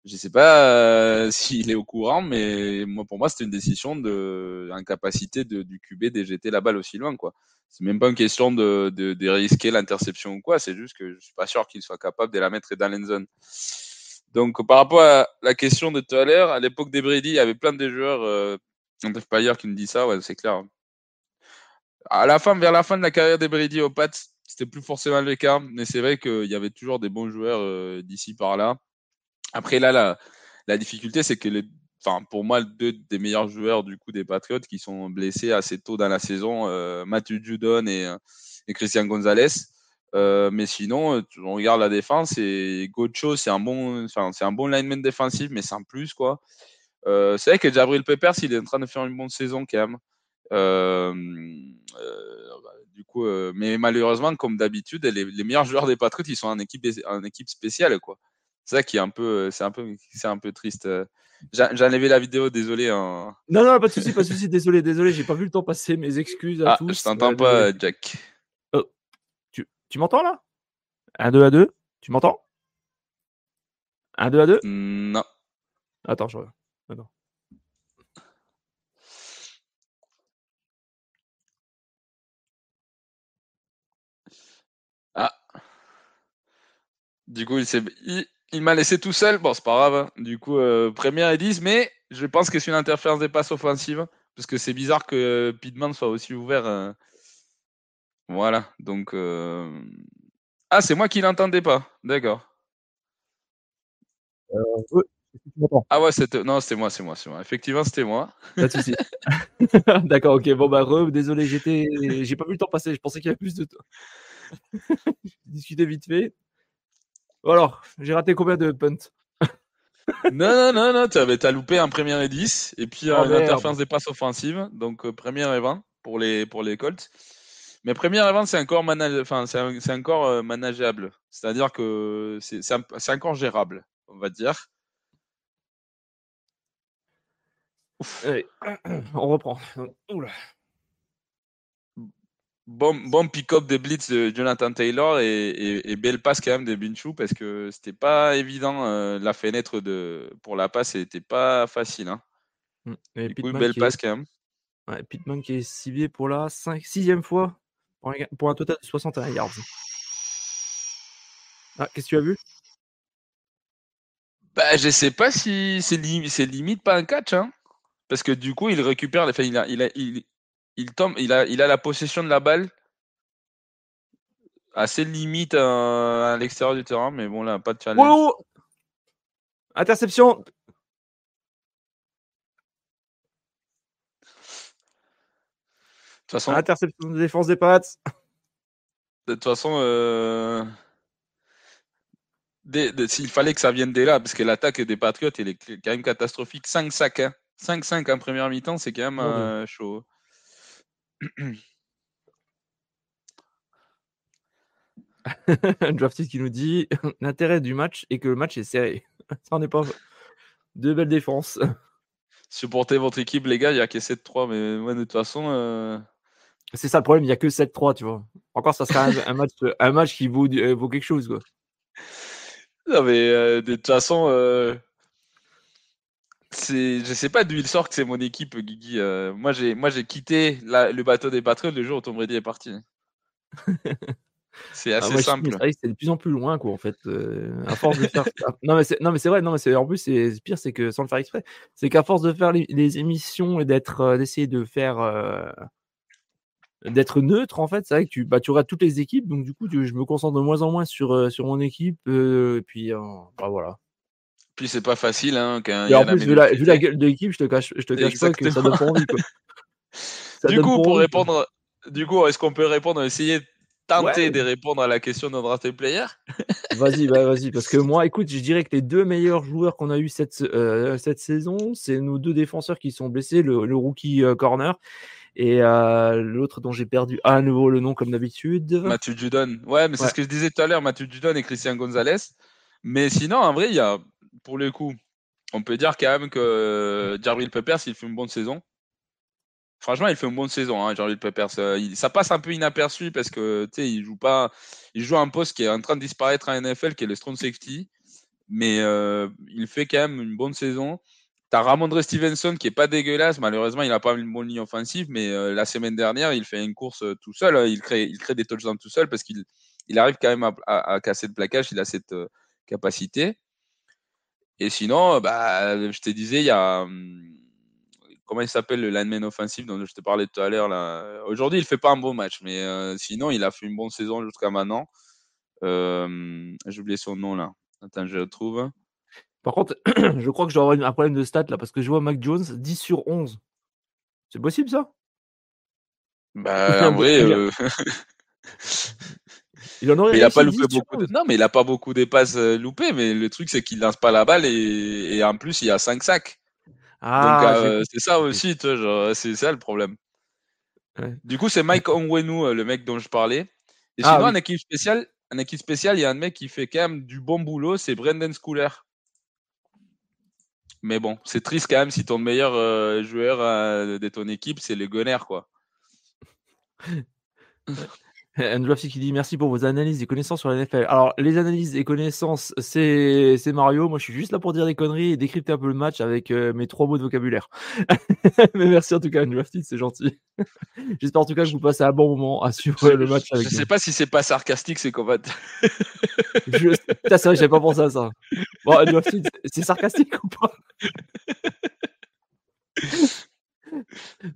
Je sais pas s'il est au courant, mais moi, pour moi, c'était une décision de incapacité de, du QB d'éjeter la balle aussi loin, quoi. C'est même pas une question de, de, de risquer l'interception ou quoi. C'est juste que je suis pas sûr qu'il soit capable de la mettre dans l'end Donc, par rapport à la question de tout à l'heure, à l'époque des Brady, il y avait plein de joueurs, euh, pas hier qui nous dit ça, ouais, c'est clair à la fin, vers la fin de la carrière des Brady aux Pats, c'était plus forcément le cas, mais c'est vrai qu'il y avait toujours des bons joueurs euh, d'ici par là. Après, là, la, difficulté, c'est que pour moi, deux des meilleurs joueurs du coup des Patriots qui sont blessés assez tôt dans la saison, euh, Matthew Judon et, euh, Christian Gonzalez. Euh, mais sinon, on regarde la défense et Gocho, c'est un bon, enfin, c'est un bon lineman défensif, mais sans plus quoi. C'est vrai que Jabril Peppers, il est en train de faire une bonne saison quand même. Euh, bah, du coup, mais malheureusement, comme d'habitude, les, meilleurs joueurs des Patriots, ils sont en équipe, en équipe spéciale, quoi. C'est ça qui est un peu, c'est un peu, c'est un peu triste. J'enlevais la vidéo, désolé. Hein. Non, non, pas de souci, pas de souci, désolé, désolé, j'ai pas vu le temps passer. Mes excuses à ah, tous. Je t'entends pas, Jack. Oh, tu, tu m'entends là? 1, 2 à 2, tu m'entends? 1, 2 à 2 Non. Attends, je reviens. Attends. Du coup, il, il, m'a laissé tout seul. Bon, c'est pas grave. Hein. Du coup, euh, première et 10, mais je pense que c'est une interférence des passes offensives. Parce que c'est bizarre que Pitman soit aussi ouvert. Euh. Voilà. Donc. Euh, ah, c'est moi qui l'entendais pas. D'accord. Ah ouais, c'était non, c'était moi, c'est moi, c'est moi. Effectivement, c'était moi. Pas de souci. D'accord, ok. Bon bah re, désolé, j'étais, j'ai pas vu le temps passer. Je pensais qu'il y avait plus de temps. Discuter vite fait. Alors, j'ai raté combien de punts? Non, non, non, non, tu as loupé un premier et 10, et puis oh, une interférence des passes offensives, donc euh, première et 20 pour les, pour les Colts. Mais première et 20, c'est encore, enfin, c'est encore euh, manageable. C'est-à-dire que c'est encore gérable, on va dire. on reprend. Oula bon, bon pick-up des blitz de Jonathan Taylor et, belle passe quand même de Binchou parce que c'était pas évident. Euh, la fenêtre de, pour la passe n'était pas facile. Hein. Mmh. Et du coup, belle passe quand même. Ouais, Pittman qui est ciblé pour la 5, sixième fois pour un, total de 61 yards. Ah, qu'est-ce que tu as vu? Bah, Je sais pas si c'est limite pas un catch. Hein. Parce que du coup, il récupère. Enfin, il, a, il, a, il, il tombe, il a, il a la possession de la balle assez limite à, l'extérieur du terrain, mais bon là, pas de challenge. Interception. De toute façon, Interception de défense des Pats. de toute façon euh, s'il fallait que ça vienne dès là, parce que l'attaque des Patriots, elle est quand même catastrophique. 5 sacs, hein. 5-5 en première mi-temps, c'est quand même euh, chaud. Drafted qui nous dit l'intérêt du match est que le match est serré. Ça en est pas. Deux belles défenses. Supportez votre équipe, les gars, il y a que 7-3, mais moi, de toute façon, euh, C'est ça le problème, il n'y a que 7-3, tu vois. Encore, ça sera un, un match, un match qui vaut, euh, vaut quelque chose, quoi. non, mais euh, de toute façon, c'est, je sais pas d'où il sort que c'est mon équipe, Guigui. euh, moi, j'ai, moi, j'ai quitté la- le bateau des Patriots le jour où Tom Brady est parti. C'est Ah, assez moi, simple. c'est de plus en plus loin, quoi, en fait. euh, à force de faire. non, mais c'est, non, mais c'est vrai, non, mais c'est, en plus, c'est c'est pire, c'est que sans le faire exprès, c'est qu'à force de faire les, les émissions et d'être, euh, d'essayer de faire. d'être neutre, en fait, c'est vrai que tu, bah, tu regardes toutes les équipes, donc du coup, tu- je me concentre de moins en moins sur, euh, sur mon équipe, euh, et puis, euh, bah, voilà. Puis c'est pas facile, hein, quand Et en plus, vu la, vu la gueule de l'équipe, je te cache, je te cache pas que ça donne pas envie, quoi. Ça Du coup, pour envie, quoi. répondre, du coup, est-ce qu'on peut répondre, essayer de tenter Ouais. de répondre à la question de draft player? Vas-y, bah, vas-y, parce que moi, écoute, je dirais que les deux meilleurs joueurs qu'on a eu cette, euh, cette saison, c'est nos deux défenseurs qui sont blessés, le, le rookie euh, corner et euh, l'autre dont j'ai perdu à nouveau le nom comme d'habitude. Mathieu Judon. Ouais, mais c'est Ouais. ce que je disais tout à l'heure, Mathieu Judon et Christian Gonzalez. Mais sinon, en vrai, il y a, pour le coup, on peut dire quand même que Jarvil Peppers, il fait une bonne saison. Franchement, il fait une bonne saison, hein, Jarvil Peppers. Euh, il- ça passe un peu inaperçu parce que, il joue pas, il joue un poste qui est en train de disparaître en NFL, qui est le strong safety. Mais euh, il fait quand même une bonne saison. T'as Ramondre Stevenson qui est pas dégueulasse. Malheureusement, il a pas une bonne ligne offensive, mais euh, la semaine dernière, il fait une course euh, tout seul. Il crée, des touchdowns tout seul parce qu'il il arrive quand même à, casser le plaquage. Il a cette euh, capacité. Et sinon, euh, bah, je te disais, il y a hum, comment il s'appelle le lineman offensif dont je te parlais tout à l'heure là. Aujourd'hui, il fait pas un bon match, mais euh, sinon, il a fait une bonne saison jusqu'à maintenant. Euh, J'ai oublié son nom là. Attends, je le trouve. Par contre, je crois que je dois avoir un problème de stats là, parce que je vois Mac Jones 10 sur 11. C'est possible ça? Bah, en vrai, euh, Il en aurait mais il a pas 10 loupé beaucoup. De... 11. Non, mais il a pas beaucoup de passes euh, loupées. Mais le truc, c'est qu'il lance pas la balle et, et en plus, il y a 5 sacs. Ah, Donc, euh, c'est ça aussi, c'est ça le problème. Ouais. Du coup, c'est Mike Onwenu, euh, le mec dont je parlais. Et Ah, sinon, oui. en équipe spéciale, en équipe spéciale, il y a un mec qui fait quand même du bon boulot, c'est Brendan Schooler. Mais bon, c'est triste quand même si ton meilleur euh, joueur euh, de ton équipe, c'est le gunner, quoi. Andrew Lafsy qui dit merci pour vos analyses et connaissances sur la NFL. Alors, les analyses et connaissances, c'est c'est Mario. Moi, je suis juste là pour dire des conneries et décrypter un peu le match avec euh, mes trois mots de vocabulaire. Mais merci en tout cas, Andrew Lafsy, c'est gentil. J'espère en tout cas que vous passez un bon moment à suivre le match je nous. sais pas si c'est pas sarcastique, c'est qu'on va. Je... C'est vrai, j'avais pas pensé à ça. Bon, Andrew Lafsy, c'est sarcastique ou pas?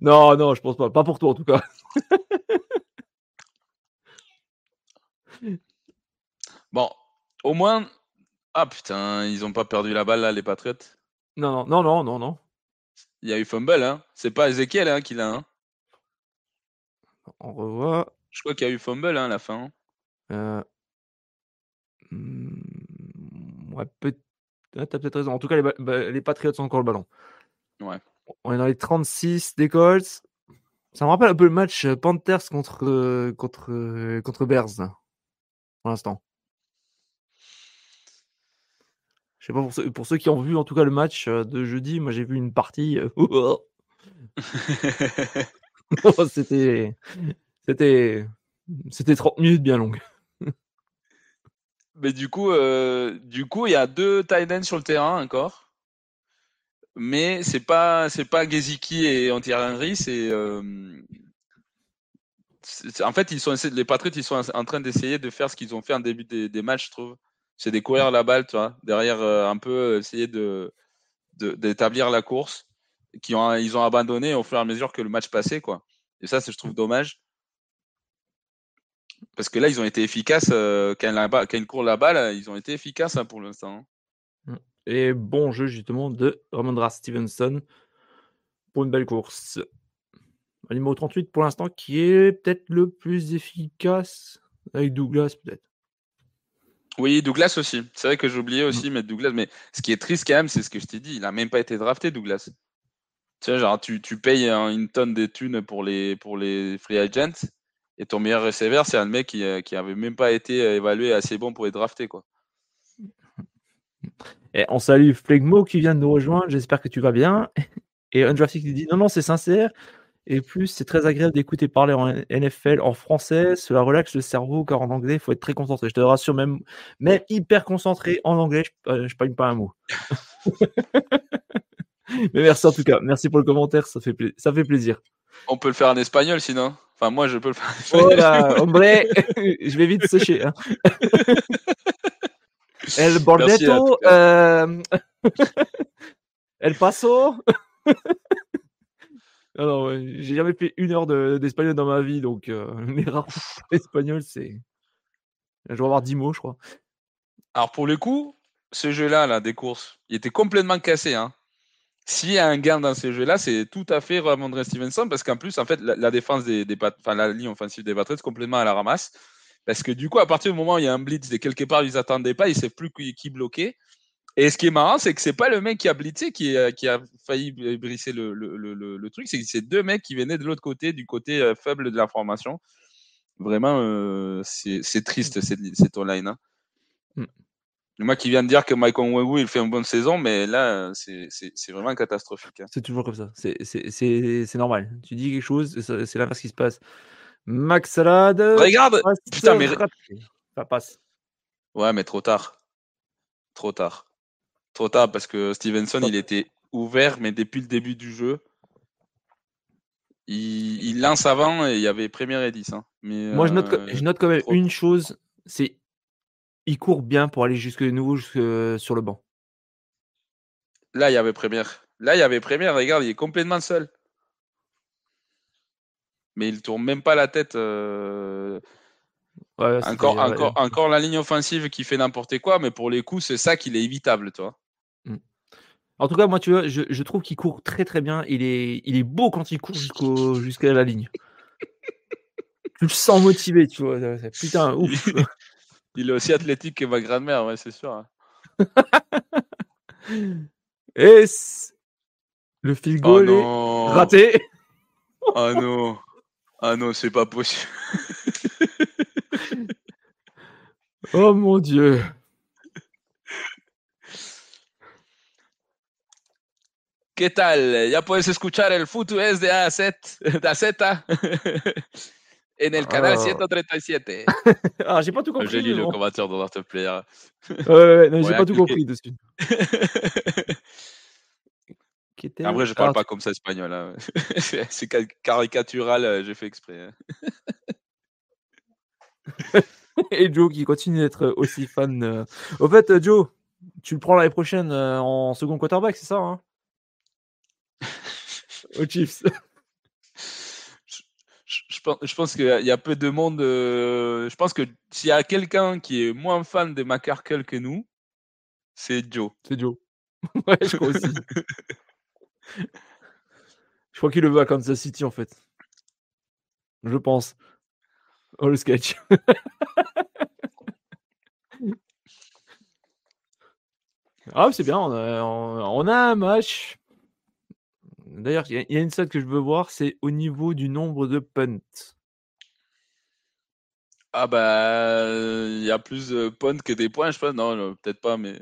Non, non, je pense pas. Pas pour toi en tout cas. Bon, au moins. Ah putain, ils ont pas perdu la balle là, les Patriotes. Non, non, non, non, non, non. Il y a eu fumble, hein. C'est pas Ezekiel hein, qui l'a. Hein. On revoit. Je crois qu'il y a eu fumble hein, à la fin. Euh... hmm, Ouais, peut... ouais, t'as peut-être raison. En tout cas, les, ba- ba- les Patriots ont encore le ballon. Ouais. On est dans les 36 des Colts. Ça me rappelle un peu le match euh, Panthers contre, euh, contre, contre Bears, pour l'instant. Je sais pas, pour ceux, pour ceux qui ont vu en tout cas le match euh, de jeudi, moi j'ai vu une partie. euh, c'était, c'était, c'était 30 minutes bien longues. Mais du coup, euh, du coup, il y a deux tight ends sur le terrain encore. Mais c'est pas c'est pas Gesicki et Thierry Henry, c'est euh, en fait ils sont les Patriots ils sont en train d'essayer de faire ce qu'ils ont fait en début des, des matchs, je trouve. C'est de courir la balle, tu vois, derrière euh, un peu essayer de d'établir la course, qui ont ils ont abandonné au fur et à mesure que le match passait quoi. Et ça, je trouve dommage. Parce que là, ils ont été efficaces euh, quand, la quand ils courent la balle, ils ont été efficaces hein, pour l'instant. hein. Et bon jeu justement de Ramondra Stevenson pour une belle course. Numéro 38 pour l'instant qui est peut-être le plus efficace avec Douglas peut-être. Oui, Douglas aussi. C'est vrai que oublié aussi mettre Douglas. Mais ce qui est triste quand même, c'est ce que je t'ai dit. Il n'a même pas été drafté, Douglas. Tu sais, genre, tu, payes une tonne de thunes pour les, pour les free agents et ton meilleur receiver, c'est un mec qui, qui avait même pas été évalué assez bon pour être drafté, quoi. Et on salue Flegmo qui vient de nous rejoindre. J'espère que tu vas bien. Et Undrafted qui dit non, non, c'est sincère. Et plus, c'est très agréable d'écouter parler en NFL en français. Cela relaxe le cerveau, car en anglais, il faut être très concentré. Je te rassure, même, même hyper concentré en anglais, je ne euh, pas un mot. Mais merci en tout cas. Merci pour le commentaire, ça fait, ça fait plaisir. On peut le faire en espagnol sinon. Enfin, moi, je peux le faire en espagnol. Hombre, je vais vite sécher. Hein. El Bordetto, euh... El Paso. Alors, j'ai jamais fait une heure d'espagnol dans ma vie, donc euh, les rares espagnol, c'est. Je vais avoir 10 mots, je crois. Alors, pour le coup, ce jeu-là, là, des courses, il était complètement cassé. Hein. S'il y a un gain dans ce jeu-là, c'est tout à fait Ramondre Stevenson, parce qu'en plus, en fait, la, défense des, des enfin, la ligne offensive des Patriots complètement à la ramasse. Parce que du coup, à partir du moment où il y a un blitz, de quelque part, ils n'attendaient pas, ils ne savent plus qui, qui bloquer. Et ce qui est marrant, c'est que c'est pas le mec qui a blitzé qui, a, qui a failli brisser le, le, le, le truc, c'est que c'est deux mecs qui venaient de l'autre côté, du côté euh, faible de l'information. Vraiment, euh, c'est triste cette, cette online. Hein. Mm. Moi qui viens de dire que Michael Onwegu, il fait une bonne saison, mais là, c'est vraiment catastrophique. Hein. C'est toujours comme ça. C'est normal. Tu dis quelque chose, c'est l'inverse qui se passe. Max Salade. Regarde Putain, mais. Ça passe. Ouais, mais trop tard. Trop tard. Trop tard parce que Stevenson, il était ouvert, mais depuis le début du jeu, il, lance avant et il y avait première et 10. Hein. Mais, Moi, je note, euh, je note quand même une chose c'est il court bien pour aller jusque nouveau jusque sur le banc. Là, il y avait première. Là, il y avait première. Regarde, il est complètement seul. Mais il tourne même pas la tête. Euh, encore, encore, encore la ligne offensive qui fait n'importe quoi, mais pour les coups, c'est ça qu'il est évitable, toi. Mmh. En tout cas, moi, tu vois, je, trouve qu'il court très très bien. Il est, il est beau quand il court jusqu'à la ligne. tu le sens motivé, tu vois. Putain, ouf. il est aussi athlétique que ma grand-mère, ouais, c'est sûr. Hein. Et le field oh goal est raté? oh non. Ah non, c'est pas possible. oh mon Dieu. ¿Qué tal? Ya puedes escuchar el es de AZ, de AZ en el canal 137. Ah, j'ai pas tout compris. J'ai lu le commentaire de notre player. Ouais, ouais, j'ai pas tout compris dessus. En vrai, je parle pas comme ça espagnol. Hein. c'est caricatural, euh, j'ai fait exprès. Hein. Et Joe qui continue d'être aussi fan. Euh. Au fait, euh, Joe, tu le prends l'année prochaine en second quarterback, c'est ça hein? Au Chiefs. Je, pense, je pense qu'il y a peu de monde. je pense que s'il y a quelqu'un qui est moins fan de McCarkle que nous, c'est Joe. C'est Joe. ouais, je crois aussi. Je crois qu'il le veut à Kansas City en fait. Je pense. Oh le sketch. ah c'est bien, on a, un match. D'ailleurs, il y, a une salle que je veux voir, c'est au niveau du nombre de punts. Ah bah il y a plus de punts que des points, je pense. Non, peut-être pas, mais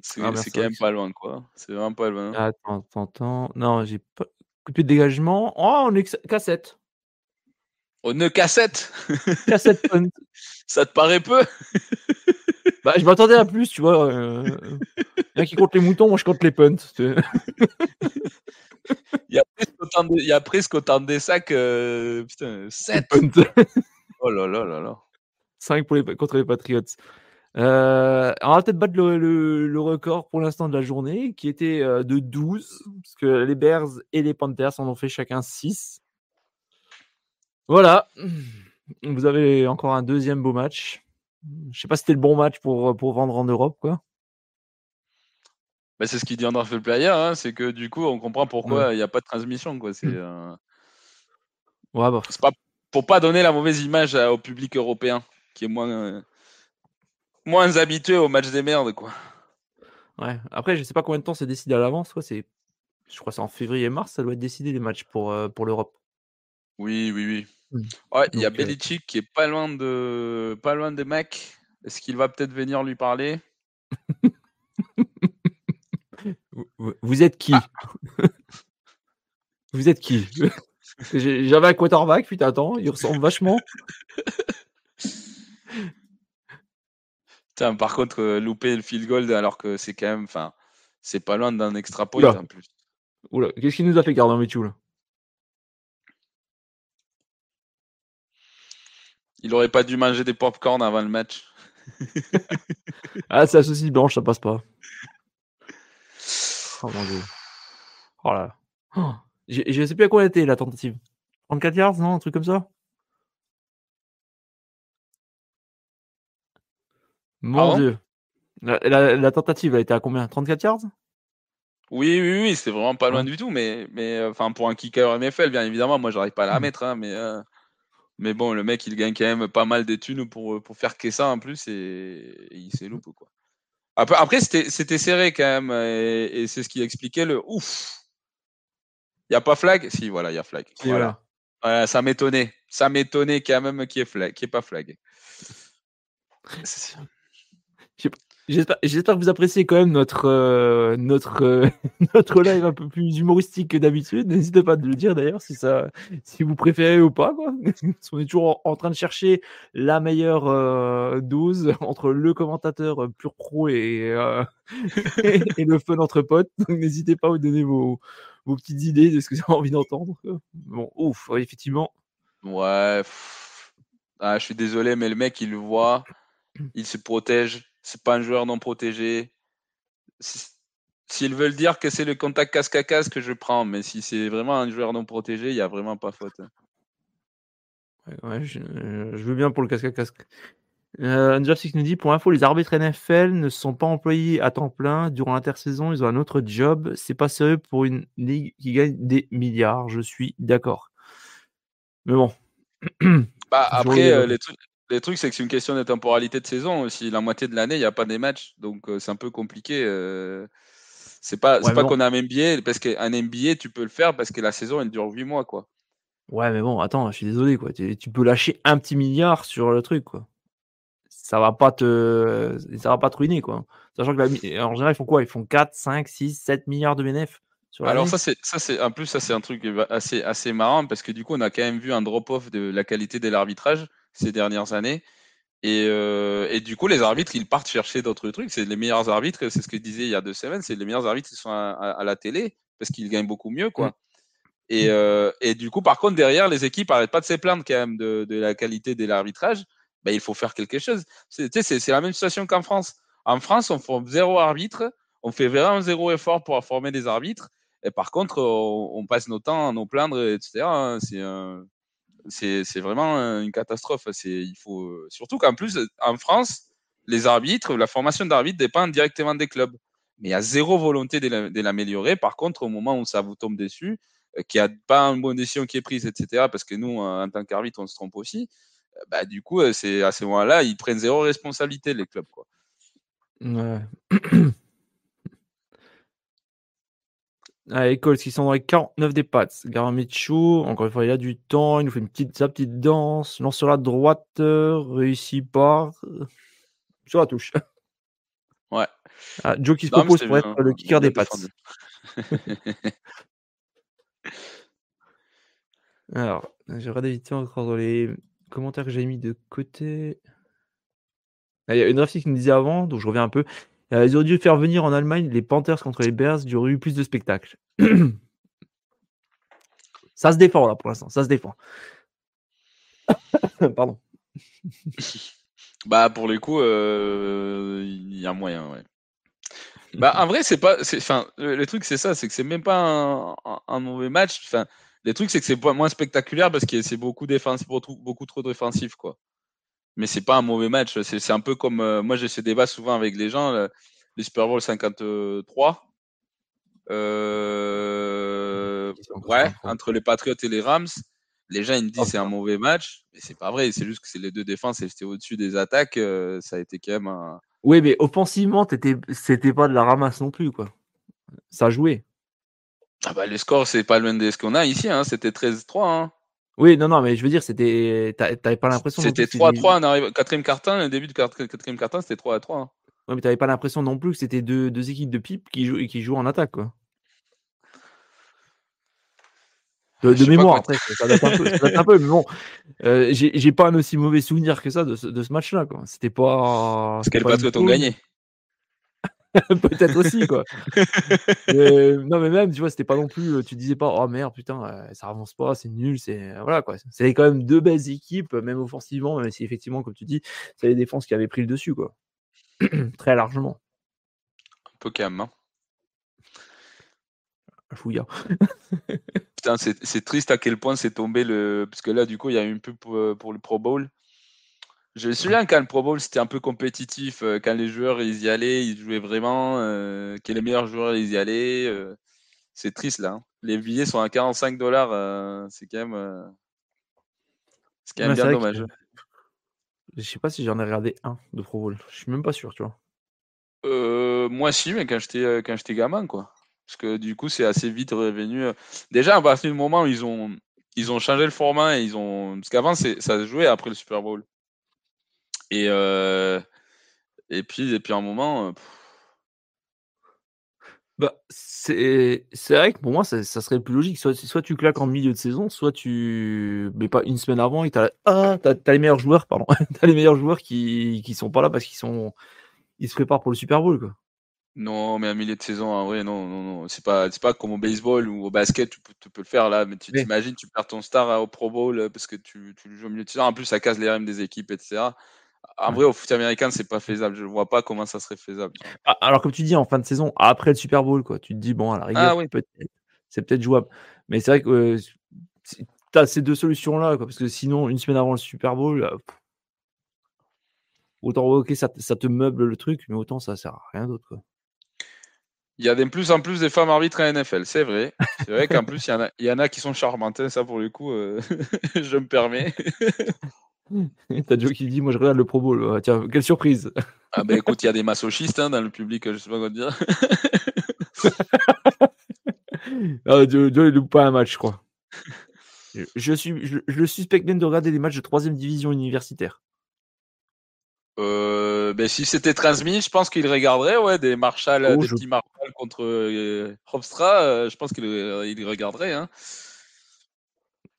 c'est ah, quand même pas loin, quoi. C'est vraiment pas loin. Attends, attends, attends. Non, j'ai pas. Coupé de dégagement. Oh, on est cassette. On est cassette Cassette Ça te paraît peu? Bah, je m'attendais à plus, tu vois. Euh... Il y a qui compte les moutons, moi je compte les punts. il, y a presque autant de, sacs. Euh... Putain, 7 Oh là là là là. 5 pour les, contre les Patriots. Euh, on va peut-être battre le, record pour l'instant de la journée, qui était euh, de 12, parce que les Bears et les Panthers en ont fait chacun 6. Voilà. Vous avez encore un deuxième beau match. Je sais pas si c'était le bon match pour, pour vendre en Europe, quoi. Bah, c'est ce qu'il dit en Draft Player, hein, c'est que du coup, on comprend pourquoi Ouais. il n'y a pas de transmission. Quoi. C'est, Mm. euh, Ouais, bah, c'est pas pour pas donner la mauvaise image au public européen, qui est moins, euh, moins habitué au match des merdes. Quoi. ouais. Après, je sais pas combien de temps c'est décidé à l'avance. Ouais, c'est... Je crois que c'est en février-mars, ça doit être décidé les matchs pour, euh, pour l'Europe. Oui, oui, oui. Mm. Ouais, il y a Donc, euh, Belichick qui est pas loin de pas loin des mecs. Est-ce qu'il va peut-être venir lui parler? Vous- êtes qui? Ah. Vous êtes qui? J'ai- J'avais un quarterback, putain, attends, il ressemble vachement. Putain, par contre, euh, louper le field goal alors que c'est quand même, enfin, c'est pas loin d'un extra point Oula. en plus. Oula, qu'est-ce qu'il nous a fait Gardien Mitchell Il aurait pas dû manger des popcorn avant le match. Ah, c'est la saucisse blanche, ça passe pas. Oh mon dieu. Oh là là. Oh, Je, je sais plus à quoi elle était la tentative. 34 yards, non Un truc comme ça? Mon dieu. La, la- la tentative, elle était à combien? 34 yards? Oui, oui, oui, c'est vraiment pas loin Ouais. du tout, mais, mais euh, enfin, pour un kicker NFL, bien évidemment, moi, j'arrive pas à la Mm. mettre, hein, mais, euh, mais bon, le mec, il gagne quand même pas mal de thunes pour, euh, pour faire que ça en plus, et, et il s'est loupé, quoi. Après, après c'était c'était serré quand même, et, et c'est ce qui expliquait le ouf. Il y a pas flag? Si, voilà, il y a flag. Voilà. ça m'étonnait. Ça m'étonnait quand même qu'il y ait y ait pas flag. J'espère que vous appréciez quand même notre, euh, notre, euh, notre live un peu plus humoristique que d'habitude. N'hésitez pas à le dire d'ailleurs si, si vous préférez ou pas. Quoi. Qu'on est toujours en, train de chercher la meilleure euh, dose entre le commentateur pur pro et, euh, et le fun entre potes. N'hésitez pas à vous donner vos, vos petites idées de ce que vous avez envie d'entendre. Bon, ouf, effectivement. Ouais. Ah, je suis désolé, mais le mec, il le voit, il se protège. C'est pas un joueur non protégé. Si- S'ils veulent dire que c'est le contact casque à casque, je prends. Mais si c'est vraiment un joueur non protégé, il n'y a vraiment pas faute. Ouais, ouais, je, euh, je veux bien pour le casque à casque. Euh, Undrafted nous dit pour info, les arbitres NFL ne sont pas employés à temps plein durant l'intersaison. Ils ont un autre job. C'est pas sérieux pour une ligue qui gagne des milliards. Je suis d'accord. Mais bon. Bah, après, les- euh, les trucs, les trucs, c'est que c'est une question de temporalité de saison aussi. La moitié de l'année, il n'y a pas des matchs. Donc, euh, c'est un peu compliqué. euh. C'est pas, Ouais, pas qu'on a un NBA, parce qu'un NBA, tu peux le faire parce que la saison, elle dure 8 mois, quoi. Ouais, mais bon, attends, je suis désolé quoi. Tu, tu peux lâcher un petit milliard sur le truc quoi. Ça va pas te, ça va pas te ruiner quoi. Sachant que la en général ils font quoi? Ils font 4, 5, 6, 7 milliards de bénéfices sur Alors ça c'est ça c'est en plus ça c'est un truc assez assez marrant parce que du coup on a quand même vu un drop-off de la qualité de l'arbitrage ces dernières années. Et, euh, et du coup les arbitres ils partent chercher d'autres trucs. C'est les meilleurs arbitres c'est ce que je disais il y a deux semaines c'est les meilleurs arbitres qui sont à, à- à la télé parce qu'ils gagnent beaucoup mieux quoi. Mm. et, euh, et du coup par contre derrière les équipes arrêtent pas de se plaindre quand même de, de la qualité de l'arbitrage. Ben, il faut faire quelque chose. C'est la même situation qu'en France. En France on forme zéro arbitre on fait vraiment zéro effort pour former des arbitres. Et par contre, on, on passe nos temps à nous plaindre, etc. hein. C'est un- c'est vraiment une catastrophe. Il faut surtout qu'en plus en France, les arbitres, la formation d'arbitre dépend directement des clubs. Mais il y a zéro volonté de la- de l'améliorer. Par contre, au moment où ça vous tombe dessus, euh, qu'il n'y a pas une bonne décision qui est prise, etc. Parce que nous, en tant qu'arbitre, on se trompe aussi. euh, Bah, du coup, euh, à ce moment-là, ils prennent zéro responsabilité les clubs. Ouais. Allez, Colts qui sont dans les 49 des Pats. Minshew, encore une fois, il a du temps. Il nous fait une petite, sa petite danse. Lance sur la droite. réussit par. euh, Sur la touche. Ouais. Ah, Joe qui se Non, propose pour bien- être le kicker des Pats. Alors, j'ai regardé vite fait encore dans les commentaires que j'ai mis de côté. Ah, Il y a une graphique qui me disait avant, donc je reviens un peu. Euh, ils auraient dû faire venir en Allemagne les Panthers contre les Bears, il y aurait eu plus de spectacles. ça se défend là pour l'instant, ça se défend. Pardon. Bah pour les coups, euh, il y a moyen, ouais. Bah en vrai, c'est pas, enfin, le, truc c'est ça, c'est que c'est même pas un, mauvais match. Enfin, le truc c'est que c'est moins spectaculaire parce que c'est beaucoup défensif, beaucoup, beaucoup trop défensif quoi. Mais c'est pas un mauvais match. C'est, un peu comme euh, moi j'ai ce débat souvent avec les gens, le, le Super Bowl 53. Euh, ouais, entre les Patriots et les Rams. Les gens ils me disent c'est un mauvais match, mais c'est pas vrai. C'est juste que c'est les deux défenses et c'était au-dessus des attaques. Euh, ça a été quand même un. Oui, mais offensivement, c'était pas de la ramasse non plus, quoi. Ça a joué. Ah bah, les scores, c'est pas loin de ce qu'on a ici. Hein. C'était 13-3. Hein. Oui, non, non, mais je veux dire, c'était. T'avais pas l'impression. C'était 3-3 en arrive... quatrième carton, le début du quatrième carton, c'était 3 3. Hein. Ouais, mais t'avais pas l'impression non plus que c'était deux, deux, équipes de pipe qui jouent, qui jouent en attaque, quoi. De, mémoire, après, ça date, un peu, ça date un peu, mais bon, euh, j'ai pas un aussi mauvais souvenir que ça de ce, de ce match-là, quoi. C'était pas. Parce que les Patriots ont gagné. Peut-être aussi, quoi. euh, non, mais même, tu vois, c'était pas non plus. Euh, tu disais pas, oh merde, putain, euh, ça avance pas, c'est nul, c'est. Voilà, quoi. C'est quand même deux belles équipes, même offensivement, même si effectivement, comme tu dis, c'est les défenses qui avaient pris le dessus, quoi. Très largement. Un peu calme, hein. Fouilla. Putain, c'est triste à quel point c'est tombé le. Parce que là, du coup, il y a eu un peu pour, euh, pour le Pro Bowl. Je me souviens quand le Pro Bowl c'était un peu compétitif, euh, quand les joueurs ils y allaient, ils jouaient vraiment, euh, que les meilleurs joueurs ils y allaient. c'est triste là. Hein. Les billets sont à 45 dollars, c'est quand même, c'est quand même bien dommage. Je sais pas si j'en ai regardé un de Pro Bowl. Je suis même pas sûr, tu vois. moi si, mais quand j'étais quand j'étais gamin quoi. Parce que du coup, c'est assez vite revenu. Euh. Déjà, à partir du moment où ils ont, ils ont changé le format, et ils ont... parce qu'avant, ça se jouait après le Super Bowl. Et, euh... et, puis, et puis, à un moment. Bah, c'est vrai que pour moi, ça, ça, serait plus logique. Soit, soit tu claques en milieu de saison, soit tu. Mais pas une semaine avant et tu as, ah, as, les meilleurs joueurs, pardon. tu les meilleurs joueurs qui, qui sont pas là parce qu'ils sont. Ils se préparent pour le Super Bowl, quoi. Non, mais un milieu de saison, en vrai, non, non, non. C'est pas, pas comme au baseball ou au basket, tu peux, tu peux le faire là, mais tu t'imagines, tu perds ton star au Pro Bowl parce que tu, tu joues au milieu de saison. En plus, ça casse les règles des équipes, etc. En vrai, au foot américain, c'est pas faisable. Je vois pas comment ça serait faisable. Ah, alors, comme tu dis, en fin de saison, après le Super Bowl, quoi, tu te dis, bon, à la rigueur, ah c'est peut-être jouable. Mais c'est vrai que euh, tu as ces deux solutions-là, parce que sinon, une semaine avant le Super Bowl, euh, autant, ok, ça, ça, te meuble le truc, mais autant ça sert à rien d'autre. Il y a de plus en plus des femmes arbitres à NFL, c'est vrai. C'est vrai qu'en plus, il y, en a, il y en a qui sont charmantes. Hein, ça, pour le coup, euh, je me permets. T'as Joe qui dit Moi, je regarde le Pro Bowl. tiens, quelle surprise. ah, ben écoute, il y a des masochistes hein, dans le public, je sais pas quoi te dire. ah, Joe, Joe, il loupe pas un match, je crois. Je, suis, je, je suspecte même de regarder des matchs de 3 division universitaire. Euh, ben, si c'était transmis, je pense qu'il regarderait, ouais, des Marshall, oh, des petits Marshall contre euh, Hofstra, euh, je pense qu'il il regarderait. Hein.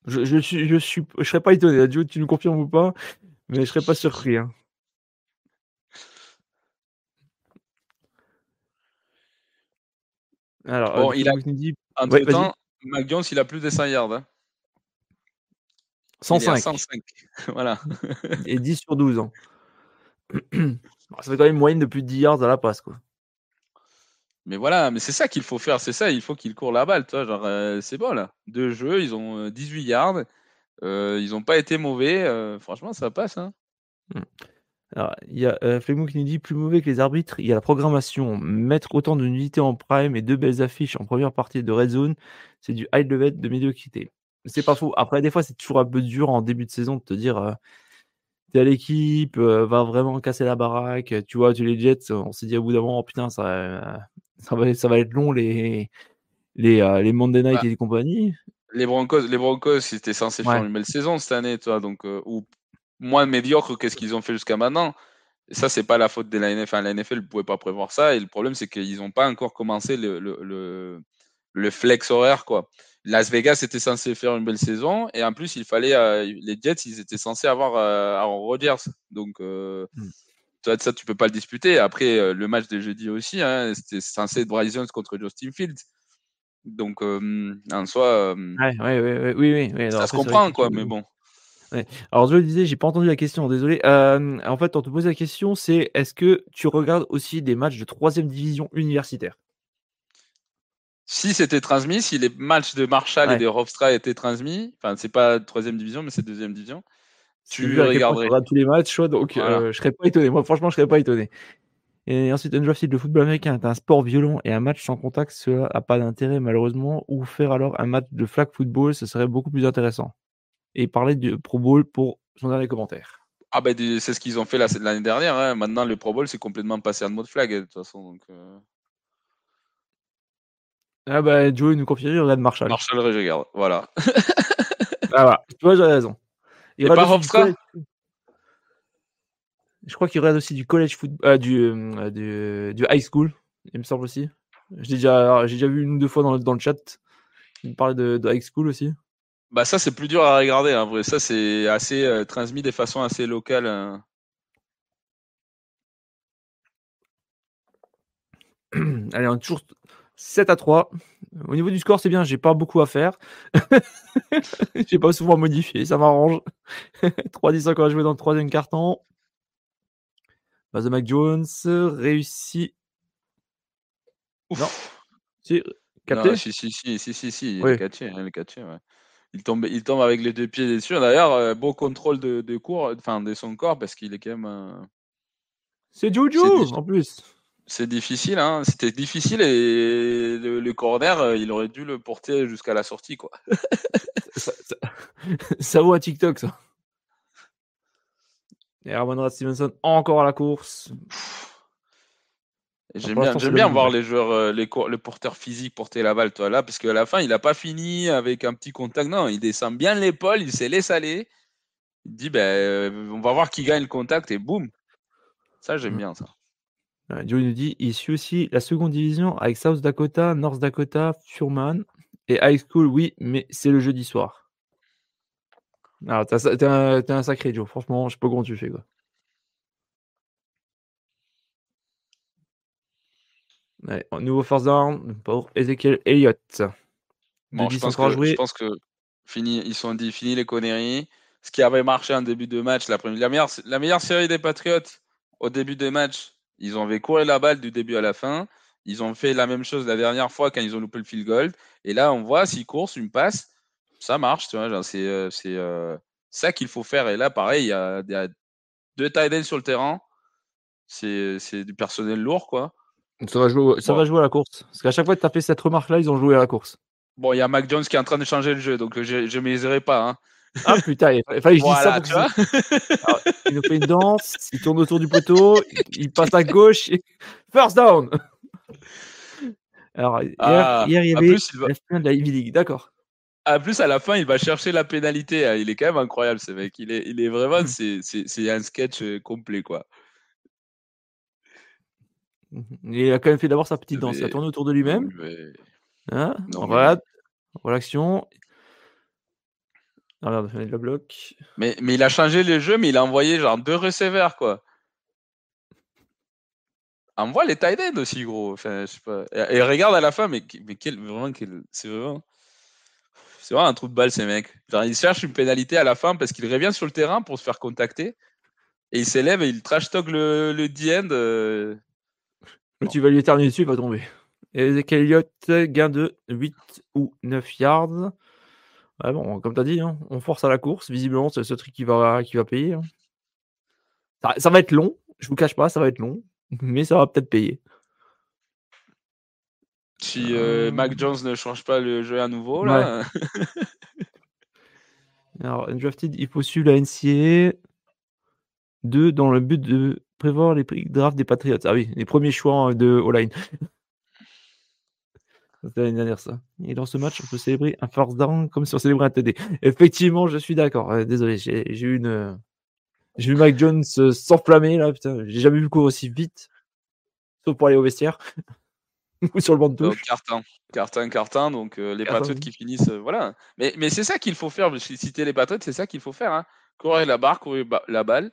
Je, je, suis, je, suis, je serais pas étonné, Dieu, tu nous confirmes ou pas, mais je serais pas surpris. Hein. Alors, bon, il a dit. En ouais, temps, Mac Jones, il a plus de 100 yards. Hein. 105. 105. voilà. Et 10 sur 12 ans. ça fait quand même une moyenne de plus de 10 yards à la passe, quoi. Mais voilà, mais c'est ça qu'il faut faire, c'est ça, il faut qu'il court la balle, toi, genre, euh, c'est bon, là. Deux jeux, ils ont 18 euh, yards, euh, ils n'ont pas été mauvais, franchement, ça passe, hein. Mmh. Alors, il y a euh, qui nous dit plus mauvais que les arbitres, il y a la programmation. Mettre autant de nullité en prime et deux belles affiches en première partie de Red Zone, c'est du high level de médiocrité. C'est pas faux. Après, des fois, c'est toujours un peu dur en début de saison de te dire telle équipe va vraiment casser la baraque. Tu vois, tu les Jets, on s'est dit à bout d'un moment, oh, putain, ça, ça, va, ça va être long les, les, les Monday Night bah, et compagnie. Les Broncos, les Broncos, c'était censé faire une belle saison cette année, toi, donc, ou moins médiocre que ce qu'ils ont fait jusqu'à maintenant. Et ça, c'est pas la faute de la NFL. la NFL ne pouvait pas prévoir ça. Et le problème, c'est qu'ils n'ont pas encore commencé le, le, le, le, flex horaire, quoi. Las Vegas était censé faire une belle saison et en plus il fallait euh, les Jets ils étaient censés avoir euh, Aaron Rodgers donc euh, hmm. Ça tu peux pas le disputer. Après euh, le match de jeudi aussi hein, c'était censé être Bryson contre Justin Fields. Donc en soi ouais, ouais, ouais, oui oui, oui. Ça se comprend quoi mais bon. Alors je le disais, j'ai pas entendu la question, désolé. en fait, on te pose la question, c'est est-ce que tu regardes aussi des matchs de troisième division universitaire? Si c'était transmis, si les matchs de Marshall et de Hofstra étaient transmis, enfin c'est pas troisième division mais c'est deuxième division, tu regarderais. tous les matchs, donc euh, je serais pas étonné. Moi franchement je serais pas étonné. Et ensuite, Undrafted, le football américain est un sport violent et un match sans contact, cela n'a pas d'intérêt malheureusement. Ou faire alors un match de flag football, ce serait beaucoup plus intéressant. Et parler du Pro Bowl pour son dernier commentaire. Ah ben c'est ce qu'ils ont fait l'année dernière. Hein. Maintenant, le Pro Bowl, c'est complètement passé en mode flag, de toute façon. Donc, euh. Ah bah Joe nous confie, il regarde Marshall. Marshall regarde, voilà. ah voilà, tu vois, j'ai raison. Il Hofstra Je crois qu'il regarde aussi du college football, euh, du, euh, du, du, high school, il me semble aussi. J'ai déjà, déjà vu une ou deux fois dans, dans le chat. Il me parlait de, de high school aussi. Bah ça c'est plus dur à regarder vrai. Ça c'est assez euh, transmis de façon assez locale. Hein. Allez, on est toujours 7 à 3. Au niveau du score, c'est bien, j'ai pas beaucoup à faire. j'ai pas souvent modifié, ça m'arrange. 3-10 encore à jouer dans le troisième carton. Base de Mac Jones, réussi. Non. Si, capté si, si, si, si, si, si, il est catché, il est catché, ouais il tombe, il tombe avec les deux pieds dessus. D'ailleurs, euh, beau contrôle de, de cours, enfin de son corps, parce qu'il est quand même. Euh, c'est Juju en plus. C'est difficile, hein. C'était difficile et le, corner, euh, il aurait dû le porter jusqu'à la sortie, quoi. ça, vaut à TikTok, ça. Et Ramon Stevenson encore à la course. J'aime bien, j'aime bien voir les joueurs, euh, les, le porteur physique porter la balle, toi, là, parce qu'à la fin, il n'a pas fini avec un petit contact. Non, il descend bien l'épaule, il s'est laissé aller. Il dit, ben, euh, on va voir qui gagne le contact et boum. Ça, j'aime mm. bien ça. Joe nous dit, il suit aussi la seconde division avec South Dakota, North Dakota, Furman et High School, oui, mais c'est le jeudi soir. Alors, t'es un, un, sacré Joe, franchement, je sais pas comment tu fais, quoi. nouveau force down pour Ezekiel Elliott. je, pense que, je pense que fini, ils sont dit fini les conneries. Ce qui avait marché en début de match, la, première, la, meilleure, la meilleure série des Patriots au début des matchs, ils ont couru la balle du début à la fin. Ils ont fait la même chose la dernière fois quand ils ont loupé le field goal. Et là, on voit s'ils courent, une passe, ça marche. C'est euh, euh, ça qu'il faut faire. Et là, pareil, il y a, deux tight ends sur le terrain. C'est du personnel lourd, quoi. Ça va jouer, ça va jouer à la course. Parce qu'à chaque fois que tu as fait cette remarque-là, ils ont joué à la course. Bon, il y a Mac Jones qui est en train de changer le jeu, donc je ne pas. Hein. Ah putain, il fallait que je dise ça. Pour il nous fait une danse, il tourne autour du poteau, il passe à gauche. First down Alors, hier, ah, hier, il y avait plus, il va... la de la Ivy League, d'accord. En plus, à la fin, il va chercher la pénalité. Hein. Il est quand même incroyable, ce mec. Il est, il est vraiment, mm. c'est un sketch euh, complet, quoi. Il a quand même fait d'abord sa petite danse. Il a tourné autour de lui-même. Hein le bloc. Mais, mais il a changé le jeu, mais il a envoyé genre deux receveurs, quoi. Envoie les tight ends aussi, gros. Enfin, je sais pas. Et, regarde à la fin, mais, mais quel, vraiment, quel, c'est vraiment. C'est vraiment un trou de balle, ces mecs. Genre, il cherche une pénalité à la fin parce qu'il revient sur le terrain pour se faire contacter. Et il s'élève et il trash talk le, le D-end. Euh, tu vas lui éternuer dessus, il va tomber. Ezekiel Elliott, gain de 8 ou 9 yards. Bon, comme tu as dit, hein, on force à la course. Visiblement, c'est ce truc qui va, qui va payer. Hein. Ça, va être long, je vous cache pas, ça va être long, mais ça va peut-être payer. Si euh, Mac Jones ne change pas le jeu à nouveau, là. Alors, Drafted, il faut suivre la NCA 2 dans le but de prévoir les drafts des Patriots. Ah oui, les premiers choix de O-line. L'année dernière, ça. Et dans ce match, on peut célébrer un first down comme si on célébrait un TD. Effectivement, je suis d'accord. Euh, désolé, j'ai eu une. J'ai vu Mike Jones euh, s'enflammer là, putain. J'ai jamais vu le cours aussi vite. Sauf pour aller au vestiaire. Ou sur le banc de touche. Carton, carton, carton. Donc euh, les Patriots qui finissent. voilà. Mais, mais c'est ça qu'il faut faire. Citer les Patriots, c'est ça qu'il faut faire. Hein. Courir la barre, courir la balle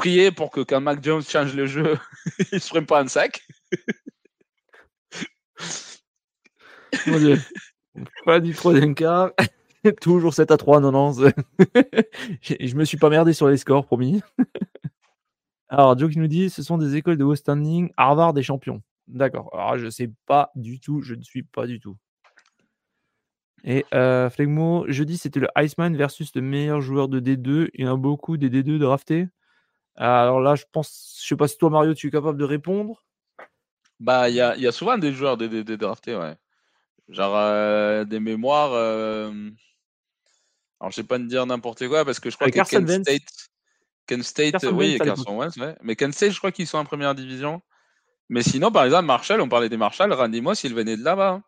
prier pour que quand Mac Jones change le jeu, il se prenne pas un sac. Pas du troisième quart. Toujours 7 à 3, non, non. je me suis pas merdé sur les scores, promis. Alors, Joe qui nous dit ce sont des écoles de haut standing, Harvard des champions. D'accord. Alors, je sais pas du tout, je ne suis pas du tout. Et euh, Flegmo, jeudi, c'était le Iceman versus le meilleur joueur de D2. Il y en a beaucoup des D2 draftés. Alors là, je pense, je sais pas si toi, Mario, tu es capable de répondre. Bah, il y a, y a, souvent des joueurs des, des, draftés, ouais. Genre euh, des mémoires. Euh... Alors, je sais pas te dire n'importe quoi parce que je crois que Ken State. Ken State, oui, Carson Wentz, ouais. Mais Ken State, je crois qu'ils sont en première division. Mais sinon, par exemple, Marshall, on parlait des Marshall, Randy Moss, il venait de là-bas.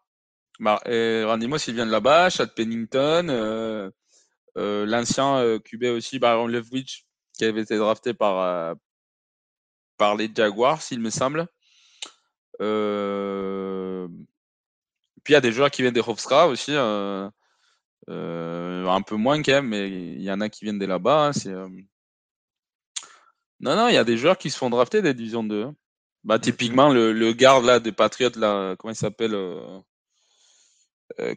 Randy Moss, il vient de là-bas, Chad Pennington, euh, euh, l'ancien euh, QB aussi, Baron Leftwich, qui avait été drafté par, euh, par les Jaguars, il me semble. Euh, puis il y a des joueurs qui viennent des Hofstra aussi, un peu moins quand même, mais il y en a qui viennent de là-bas. Hein, non, non, il y a des joueurs qui se font drafter des divisions 2. Hein. Bah, typiquement, le, le garde là, des Patriots, là, comment il s'appelle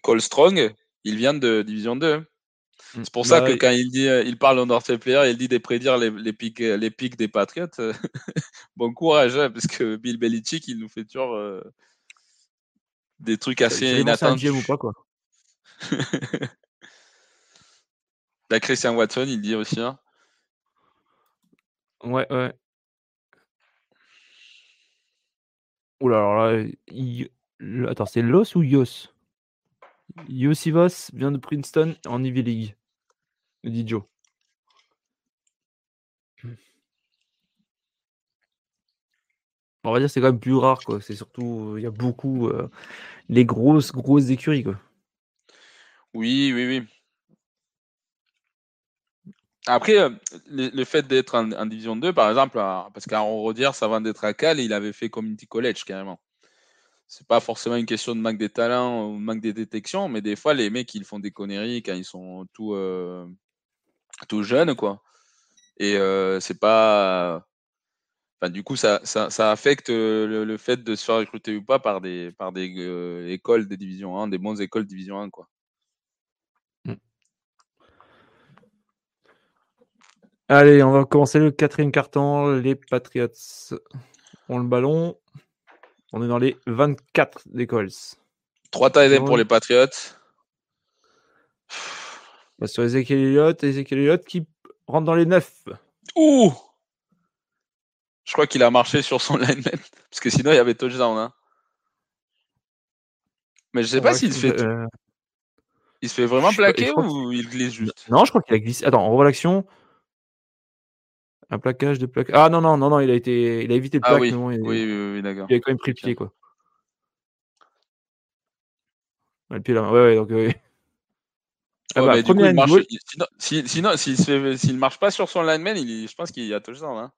Cole Strong, il vient de Division 2. Hein. Mmh. C'est pour ça bah que quand il dit, il parle en North Player, il dit de prédire les, les, pics, les pics des Patriots. bon courage, hein, parce que Bill Belichick, il nous fait toujours euh, des trucs assez inattendus. ou pas, quoi. La Christian Watson, il dit aussi. Hein. Ouais, ouais. Oula, alors là, attends, c'est Los ou Yos? Yosivos vient de Princeton en Ivy League, dit Joe. On va dire c'est quand même plus rare quoi. C'est surtout il y a beaucoup euh, les grosses grosses écuries quoi. Oui oui oui. Après euh, le, fait d'être en, division 2 par exemple parce qu'Aaron Rodier avant d'être à Cal il avait fait community college carrément c'est pas forcément une question de manque des talents ou manque des détections, mais des fois, les mecs, ils font des conneries quand ils sont tout, euh, tout jeunes, quoi. Et euh, c'est pas. Enfin, du coup, ça, ça, ça affecte euh, le, fait de se faire recruter ou pas par des, par des euh, écoles des divisions 1, des bonnes écoles de division 1, quoi. Mmh. Allez, on va commencer le quatrième carton. Les Patriots ont le ballon. On est dans les 24 des Colts. 3 tight pour les Patriots. Bah, sur Ezekiel Elliott, Ezekiel Elliott qui rentre dans les 9. Ouh Je crois qu'il a marché sur son lineman. Parce que sinon, il y avait touchdown. Hein. Mais je sais pas s'il se fait. Euh, il se fait vraiment plaquer ou il glisse juste? Non, je crois qu'il a glissé. Attends, on revoit l'action. Un plaquage de plaquage. Ah non, non, non, non, il a été. Il a évité le ah, oui. il... oui, oui, oui, d'accord. Il a quand même pris le pied, quoi. le pied là. Ouais, ouais, donc oui. Ah bah, du coup, il marche... Sinon, s'il ne marche pas sur son lineman, il... je pense qu'il y a ça. Hein.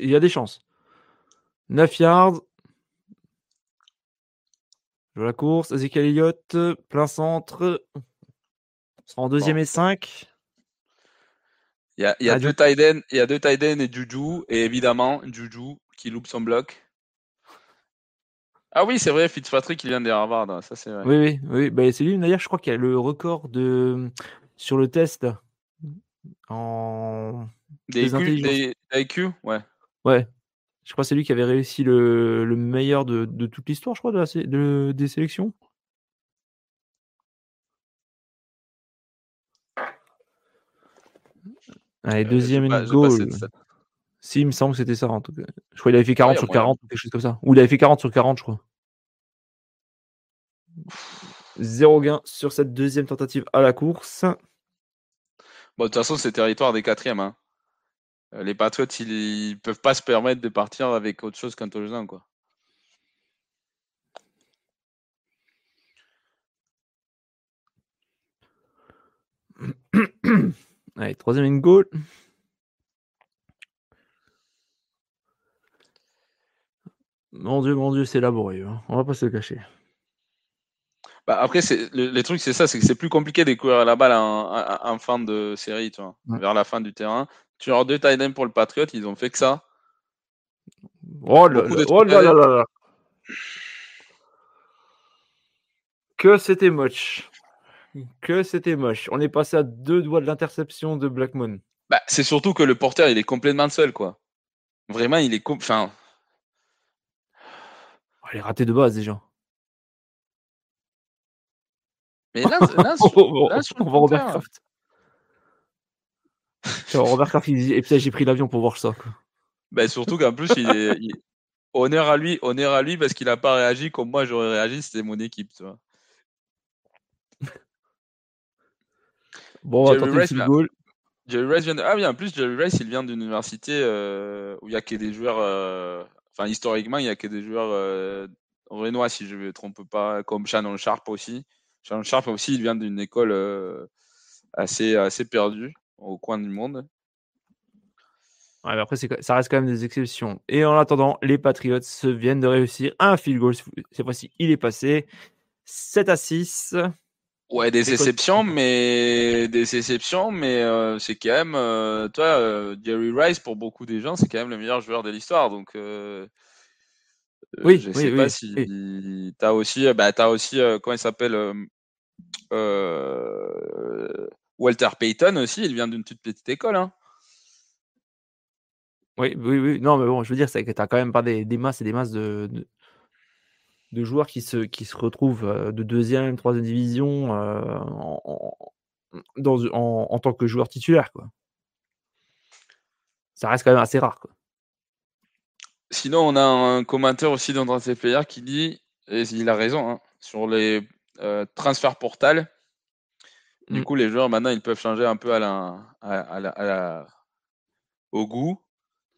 Il y a des chances. 9 yards. Je la course. Ezekiel Elliott, plein centre. En deuxième et 5. Il y a, il y a deux il y a deux et Juju, et évidemment Juju qui loupe son bloc. Ah oui, c'est vrai, Fitzpatrick il vient des Harvard, hein, ça c'est vrai. Oui, oui, oui. Bah, c'est lui d'ailleurs, je crois qu'il a le record de sur le test en des, IQ, des IQ, ouais. Ouais. Je crois que c'est lui qui avait réussi le, le meilleur de, de toute l'histoire, je crois, de, la, de, des sélections. Allez, euh, deuxième pas, goal. Si, il me semble que c'était ça en tout cas. Je crois qu'il avait fait 40 sur 40 ou quelque chose comme ça. Ou il avait fait 40 sur 40, je crois. Zéro gain sur cette deuxième tentative à la course. Bon, de toute façon, c'est territoire des quatrièmes. Hein. Euh, les Patriots, ils, ne peuvent pas se permettre de partir avec autre chose qu'un touchdown, quoi. Allez, troisième goal. Mon Dieu, mon Dieu, c'est laborieux. Hein. On va pas se le cacher. Bah après, le, les trucs, c'est ça, c'est que c'est plus compliqué de courir la balle en, fin de série, tu vois, vers la fin du terrain. Tu as deux tight pour le Patriot, ils ont fait que ça. Oh là là, oh là, là, là, Que c'était moche que c'était moche. On est passé à deux doigts de l'interception de Blackmon. Bah, c'est surtout que le porteur, il est complètement seul, quoi. Vraiment, il est. Enfin. Oh, il est raté de base déjà. Mais là, là, on va Robert Kraft. Robert Kraft, il dit, et puis j'ai pris l'avion pour voir ça. Quoi. Bah, surtout qu'en plus, il est, honneur à lui, honneur à lui parce qu'il n'a pas réagi comme moi j'aurais réagi, c'était mon équipe, tu vois. Bon, on va Jerry tenter Rice, goal. Jerry Rice vient de... Ah oui, en plus, Jerry Rice, il vient d'une université euh, où il n'y a que des joueurs. euh, Enfin, historiquement, il n'y a que des joueurs euh, renois, si je ne me trompe pas, comme Shannon Sharp aussi. Shannon Sharp aussi, il vient d'une école assez, assez perdue au coin du monde. Ouais, mais après, ça reste quand même des exceptions. Et en attendant, les Patriots se viennent de réussir un field goal. Cette fois-ci, il est passé. 7 à 6. Ouais, des exceptions, mais des exceptions, mais euh, c'est quand même, euh, toi, euh, Jerry Rice pour beaucoup des gens, c'est quand même le meilleur joueur de l'histoire. Donc, euh, Oui, je oui, sais oui, pas si t'as aussi, bah, t'as aussi, comment il s'appelle, Walter Payton aussi. Il vient d'une toute petite école, hein. Oui, oui, oui. Non, mais bon, je veux dire, c'est que tu n'as quand même pas des, des masses et des masses de, de, de joueurs qui se, qui se retrouvent euh, de deuxième, troisième division euh, en, en- dans, en, en tant que joueur titulaire. Quoi. Ça reste quand même assez rare. Quoi. Sinon, on a un commentaire aussi dans Draft Player qui dit, et il a raison, hein, sur les euh, transferts portales. Du Mm. coup, les joueurs maintenant, ils peuvent changer un peu à la, à, à la- à la- au goût.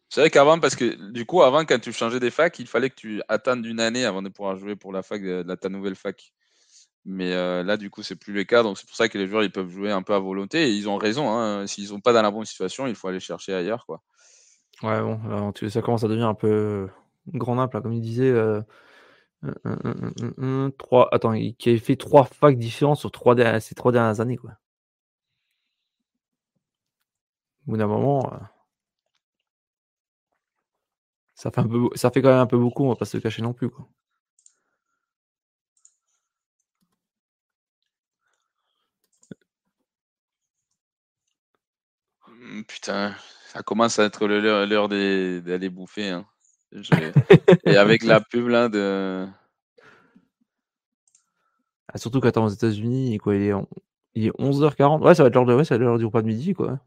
C'est vrai qu'avant, parce que du coup, avant, quand tu changeais des facs, il fallait que tu attendes une année avant de pouvoir jouer pour la fac de, de ta nouvelle fac. Mais euh, là, du coup, c'est plus le cas. Donc, c'est pour ça que les joueurs, ils peuvent jouer un peu à volonté. Et ils ont raison. Hein. S'ils sont pas dans la bonne situation, il faut aller chercher ailleurs, quoi. Ouais, bon, euh, ça commence à devenir un peu grand nappe, comme il disait. Euh, un, un, un, un, un, trois, attends, il, qui avait fait trois facs différents sur trois, ces trois dernières années. Quoi. Au bout d'un moment, euh, ça, fait un peu, ça fait quand même un peu beaucoup, on va pas se le cacher non plus. Quoi. Hum, Putain, ça commence à être l'heure d'aller bouffer. hein. Et avec la pub là de. Ah, surtout quand t'es aux États-Unis, quoi, il est, en- il est 11h40. Ouais, ça va être l'heure de, ouais, du repas de midi, quoi.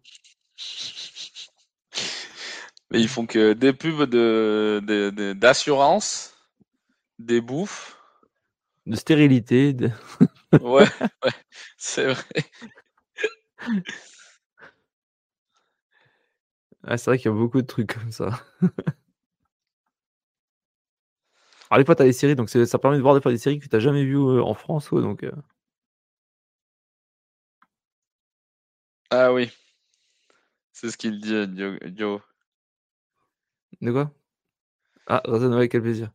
Mais ils font que des pubs de- d'assurance, des bouffes. De stérilité. de- Ouais, ouais, c'est vrai. Ah, c'est vrai qu'il y a beaucoup de trucs comme ça. Alors, des fois, t'as des séries, donc ça permet de voir des fois des séries que t'as jamais vues euh, en France, quoi, donc. euh, Ah oui. C'est ce qu'il dit, Dio- Joe. De quoi? Ah, Razan, ouais, quel plaisir.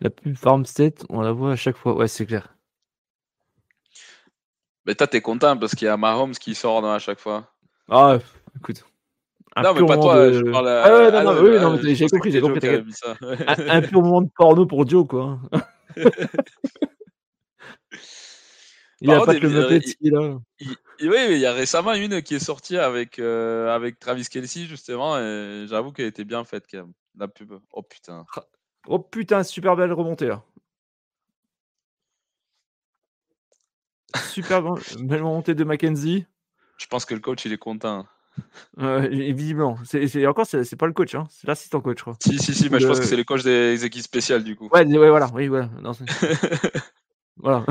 La pub Farmstead, on la voit à chaque fois. Ouais, c'est clair. Mais toi, t'es content parce qu'il y a Mahomes qui sort dans à chaque fois? Ah, écoute. Un non, mais pas toi, de- je parle à. Ah ouais, non, non, ah, oui, ah, non, je j'ai compris, j'ai compris, un, un pur moment de porno pour Joe, quoi. il a pas que le noter il- qu'il a. Il- il- oui, il y a récemment une qui est sortie avec, euh, avec Travis Kelsey, justement, et j'avoue qu'elle était bien faite, quand même, la pub. Oh putain. Oh putain, super belle remontée là. Super bon- belle remontée de Mackenzie. Je pense que le coach, il est content. Euh, et visiblement. C'est, encore, c'est, pas le coach, hein. c'est l'assistant coach, je crois. Si, si, si, mais je pense que c'est le coach des équipes spéciales, du coup. Ouais, ouais, voilà. Oui, voilà. Non, voilà.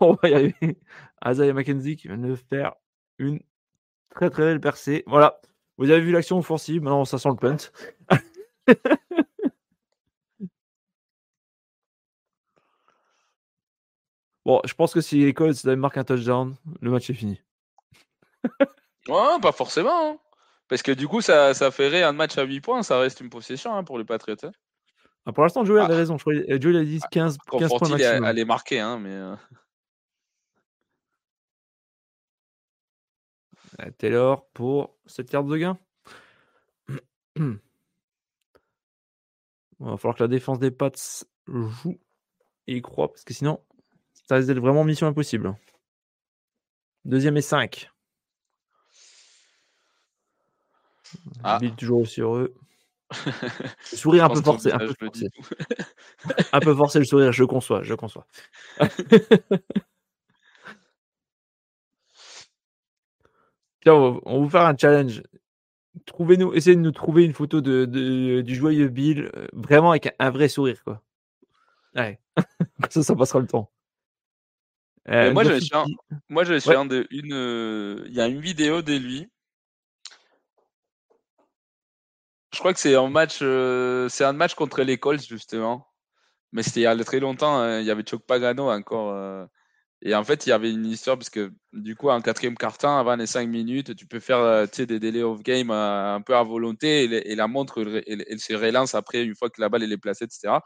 On va y arriver. Isaiah Mackenzie qui vient de faire une très très belle percée. Voilà. Vous avez vu l'action offensive. Maintenant, ça sent le punt. Bon, je pense que si les Colts marquent un touchdown, le match est fini. Ouais, pas forcément. hein. Parce que du coup, ça, ça ferait un match à 8 points, ça reste une possession hein, pour les Patriots. hein. Ah, pour l'instant, Joey Ah. avait raison. Je crois, a dit 15, 15 points maximum. elle est marquée, hein, mais. euh, Euh, Taylor pour cette carte de gain. Il va falloir que la défense des Pats joue et y croit, parce que sinon, ça risque d'être vraiment mission impossible. Deuxième et 5. Ah. Bill toujours aussi heureux. Le sourire un peu forcé, un peu forcé. Un peu forcé le sourire, je conçois, je conçois. Tiens, on va, on va vous faire un challenge. Trouvez-nous, essayez de nous trouver une photo de, de- du joyeux Bill, euh, vraiment avec un, un vrai sourire, quoi. Ouais. ça, ça passera le temps. Euh, moi, un- je suis Ouais. un de une. euh, Il y a une vidéo de lui. Je crois que c'est un match. euh, C'est un match contre les Colts justement. Mais c'était il y a très longtemps. hein, Il y avait Chuck Pagano encore. euh, Et en fait, il y avait une histoire parce que du coup, en quatrième quart-temps, avant les 5 minutes, tu peux faire euh, des délais off game un peu à volonté et, la montre, elle, elle- elle se relance après une fois que la balle elle est placée, etc.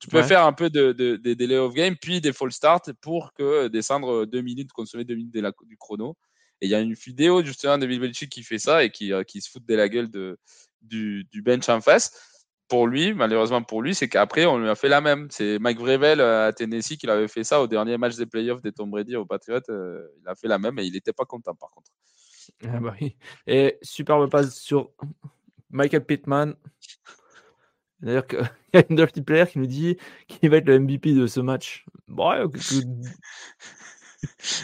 Tu peux Ouais. faire un peu de, de- des délais off game, puis des false start pour que descendre deux minutes, consommer deux minutes de la- du chrono. Et il y a une vidéo justement de Bill Belichick qui fait ça et qui, euh, qui se fout de la gueule de, du, du bench en face. Pour lui, malheureusement pour lui, c'est qu'après, on lui a fait la même. C'est Mike Vrevel euh, à Tennessee qui l'avait fait ça au dernier match des playoffs des Tom Brady au Patriots. euh, il a fait la même et il n'était pas content par contre. Ah bah oui. Et superbe passe sur Michael Pittman. D'ailleurs, il y a une dirty player qui nous dit qu'il va être le MVP de ce match. Bon, ouais, que- que-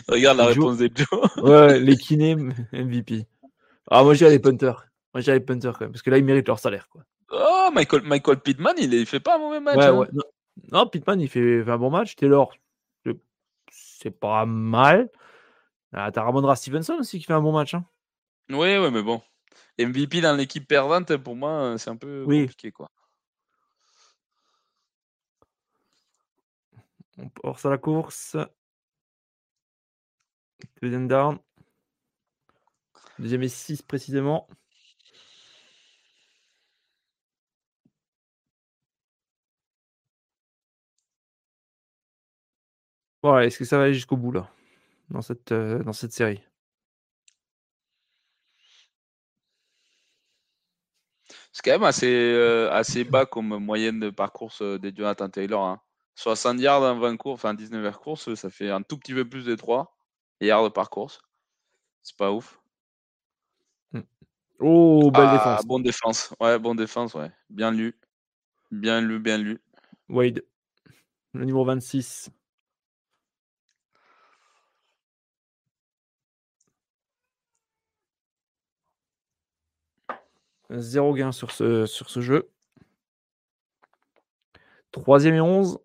Regarde la Joe. réponse de Joe. ouais, les kinés MVP. Ah, moi, j'irais les punters. Moi, j'irais les punters quand même, parce que là, ils méritent leur salaire. Quoi. Oh, Michael, Michael Pittman, il ne fait pas un mauvais match. Ouais, hein. ouais. Non, non, Pittman, il fait, fait un bon match. Taylor, c'est- c'est pas mal. Ah, T'as Ramondra Stevenson aussi qui fait un bon match. hein. Oui, oui, mais bon. MVP dans l'équipe perdante, pour moi, c'est un peu Oui. compliqué. quoi. On force à la course. Deuxième down. Deuxième et 6 précisément. Est-ce que ça va aller jusqu'au bout là dans cette, euh, dans cette série? C'est quand même assez, euh, assez bas comme moyenne de parcours euh, des Jonathan Taylor. hein. 60 yards en 20 courses, enfin 19 heures courses, ça fait un tout petit peu plus de 3 yards par course. C'est pas ouf. Oh, belle Ah, défense. Bonne défense. Ouais, bonne défense, ouais. Bien lu. Bien lu, bien lu. Wade, le numéro 26. Zéro gain sur ce, sur ce jeu. Troisième et 11.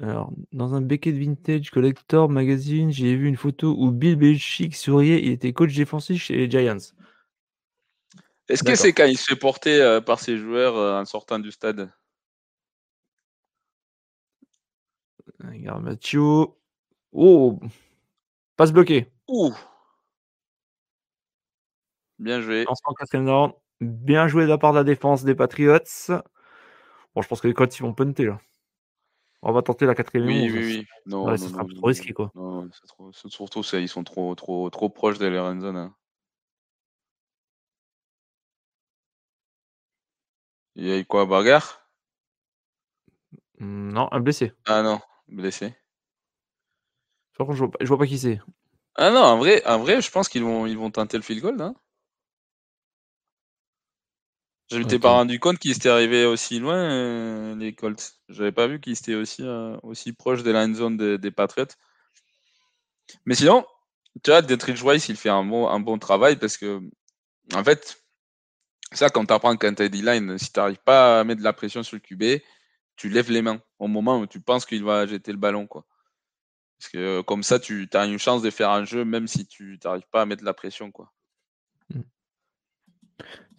Alors, dans un Beckett Vintage Collector Magazine, j'ai vu une photo où Bill Belichick souriait. Il était coach défensif chez les Giants. Est-ce que c'est quand il se fait porter euh, par ses joueurs euh, en sortant du stade? Regarde Mathieu. Oh Passe bloqué. Ouh Bien joué. Lancement quatrième down. Bien joué de la part de la défense des Patriots. Bon, je pense que les Colts ils vont punter là. On va tenter la quatrième Oui, 11. oui, oui. Non, Ouais, non, ça sera non, trop risqué, quoi. Non, c'est trop- c'est surtout ils sont trop, trop, trop proches de zone. hein. Il y a eu quoi, bagarre Non, un blessé. Ah non, blessé. Par contre, je vois pas, je vois pas qui c'est. Ah non, en vrai, en vrai, je pense qu'ils vont, ils vont tenter le field goal, hein. Je m'étais pas rendu compte qu'ils étaient arrivés aussi loin, euh, les Colts. J'avais pas vu qu'ils étaient aussi, euh, aussi proches de la end zone des, des Patriots. Mais sinon, tu vois, Dietrich Weiss, il fait un bon, un bon travail parce que, en fait, ça, quand tu apprends quand tu D-line, si tu n'arrives pas à mettre de la pression sur le QB, tu lèves les mains au moment où tu penses qu'il va jeter le ballon. Quoi. Parce que comme ça, tu as une chance de faire un jeu même si tu n'arrives pas à mettre de la pression. Quoi.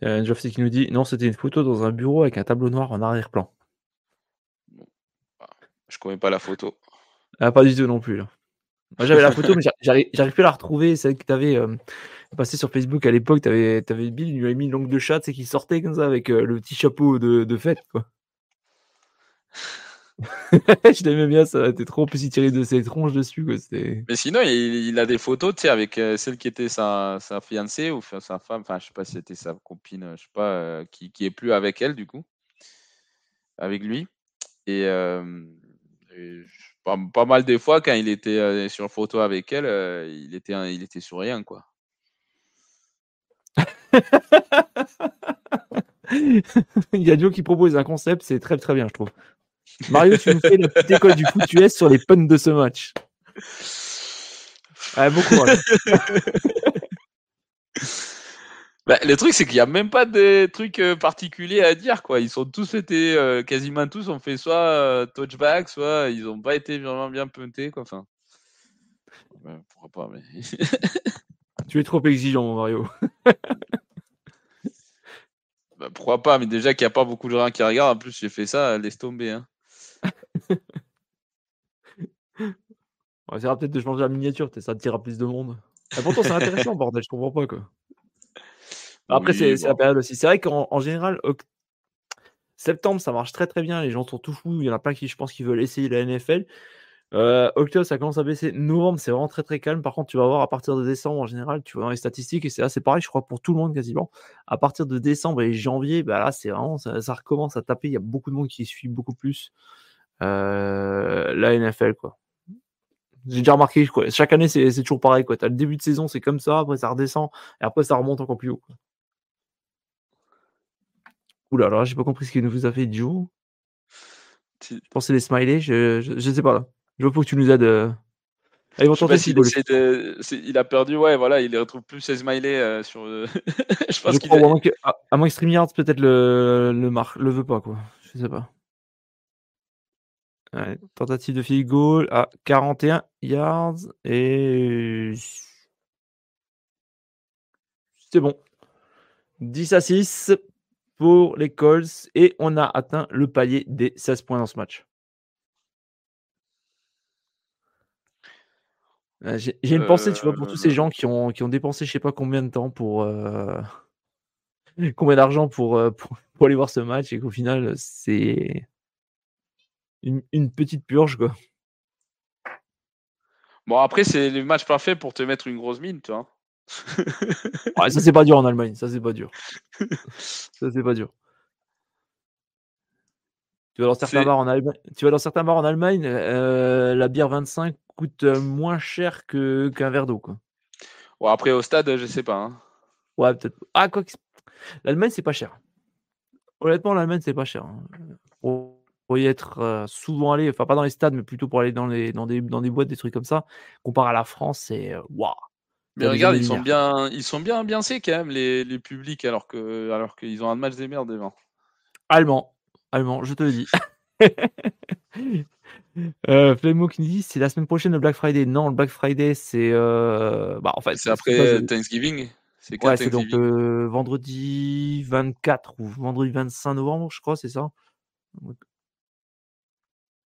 Il y a un Geoff qui nous dit non, c'était une photo dans un bureau avec un tableau noir en arrière-plan. Je connais pas la photo. Ah, pas du tout non plus. Là. Moi, j'avais la photo, mais j'a- j'arrive plus à la retrouver. Celle que tu avais passée sur Facebook à l'époque. Tu avais, Bill, il lui avait mis une langue de chat, c'est qui sortait comme ça avec euh, le petit chapeau de, de fête. Quoi. je l'aimais bien, ça était trop. En plus, il tirait de ses tronches dessus. Quoi. Mais sinon, il, il a des photos, tu sais, avec euh, celle qui était sa, sa fiancée ou sa femme, enfin, je sais pas si c'était sa copine, je sais pas, euh, qui, qui est plus avec elle, du coup, avec lui. Et, euh, et pas, pas mal des fois, quand il était sur photo avec elle, il, était, il était souriant, quoi. il y a Joe qui propose un concept, c'est très très bien, je trouve. Mario, tu nous fais la petite école du foot US sur les punts de ce match. Ouais, bon courage. Bah, le truc, c'est qu'il n'y a même pas de trucs euh, particuliers à dire, quoi. Ils sont tous été, euh, quasiment tous ont fait soit euh, touchback, soit ils n'ont pas été vraiment bien puntés, quoi. Enfin, ouais, pourquoi pas, mais. tu es trop exigeant, mon Mario. bah, pourquoi pas, mais déjà qu'il n'y a pas beaucoup de gens qui regardent, en plus, j'ai fait ça, laisse tomber, hein. On essaiera peut-être de changer la miniature, ça attirera plus de monde. Et pourtant, c'est intéressant, bordel, je comprends pas, quoi. Après, Oui, c'est la période aussi. C'est vrai qu'en en général, oct- septembre, ça marche très très bien. Les gens sont tout fous. Il y en a plein qui, je pense, qui veulent essayer la NFL. Euh, octobre, ça commence à baisser. Novembre, c'est vraiment très très calme. Par contre, tu vas voir à partir de décembre, en général, tu vois dans les statistiques, et c'est c'est pareil, je crois, pour tout le monde quasiment. À partir de décembre et janvier, bah là, c'est vraiment, ça, ça recommence à taper. Il y a beaucoup de monde qui suit beaucoup plus la NFL, quoi. J'ai déjà remarqué, quoi. chaque année, c'est toujours pareil. Tu as le début de saison, c'est comme ça, après ça redescend, et après ça remonte encore plus haut. quoi. Oula, alors là, j'ai pas compris ce qu'il nous a fait Joe. Tu- Je pensais les smileys, je, je, je sais pas là. Je veux faut que tu nous aides. euh. Allez, Je sais pas de- il a perdu, ouais, voilà, il les retrouve plus ses smileys euh, sur. euh, je pense qu'il a- à moins que, à, à moins que StreamYard peut-être le, le, mar- le veut pas, quoi. Je sais pas. Allez, tentative de field goal à 41 yards et c'est bon. 10 à 6 pour les Colts et on a atteint le palier des 16 points dans ce match. J'ai une pensée, tu vois, pour tous ces Euh, gens qui ont, qui ont dépensé je sais pas combien de temps pour. euh, combien d'argent pour, euh, pour, pour aller voir ce match et qu'au final, c'est une, une petite purge, quoi. Bon, après, c'est le match parfait pour te mettre une grosse mine. Ouais, ça, c'est pas dur en Allemagne. Ça, c'est pas dur. Ça, c'est pas dur. Tu vas dans certains bars en Allemagne, tu vas dans certains bars en Allemagne euh, la bière 25 coûte moins cher qu'un verre d'eau, quoi. Bon, après, au stade, je sais pas. hein. Ouais, peut-être. Ah, quoi que- L'Allemagne, c'est pas cher. Honnêtement, l'Allemagne, c'est pas cher. hein. Pour y être euh, souvent allé, enfin, pas dans les stades, mais plutôt pour aller dans, les, dans, des, dans des boîtes, des trucs comme ça, comparé à la France, c'est. euh, Waouh! Mais regarde, ils sont bien, ils sont bien ambiancés quand même, les, les publics, alors que, alors qu'ils ont un match des merdes devant. Allemand. Allemand, je te le dis. euh, Flemmo qui nous dit c'est la semaine prochaine le Black Friday. Non, le Black Friday, c'est. euh, Bah, en fait, C'est après Thanksgiving? C'est Ouais, c'est donc euh, vendredi 24 ou vendredi 25 novembre, je crois, c'est ça.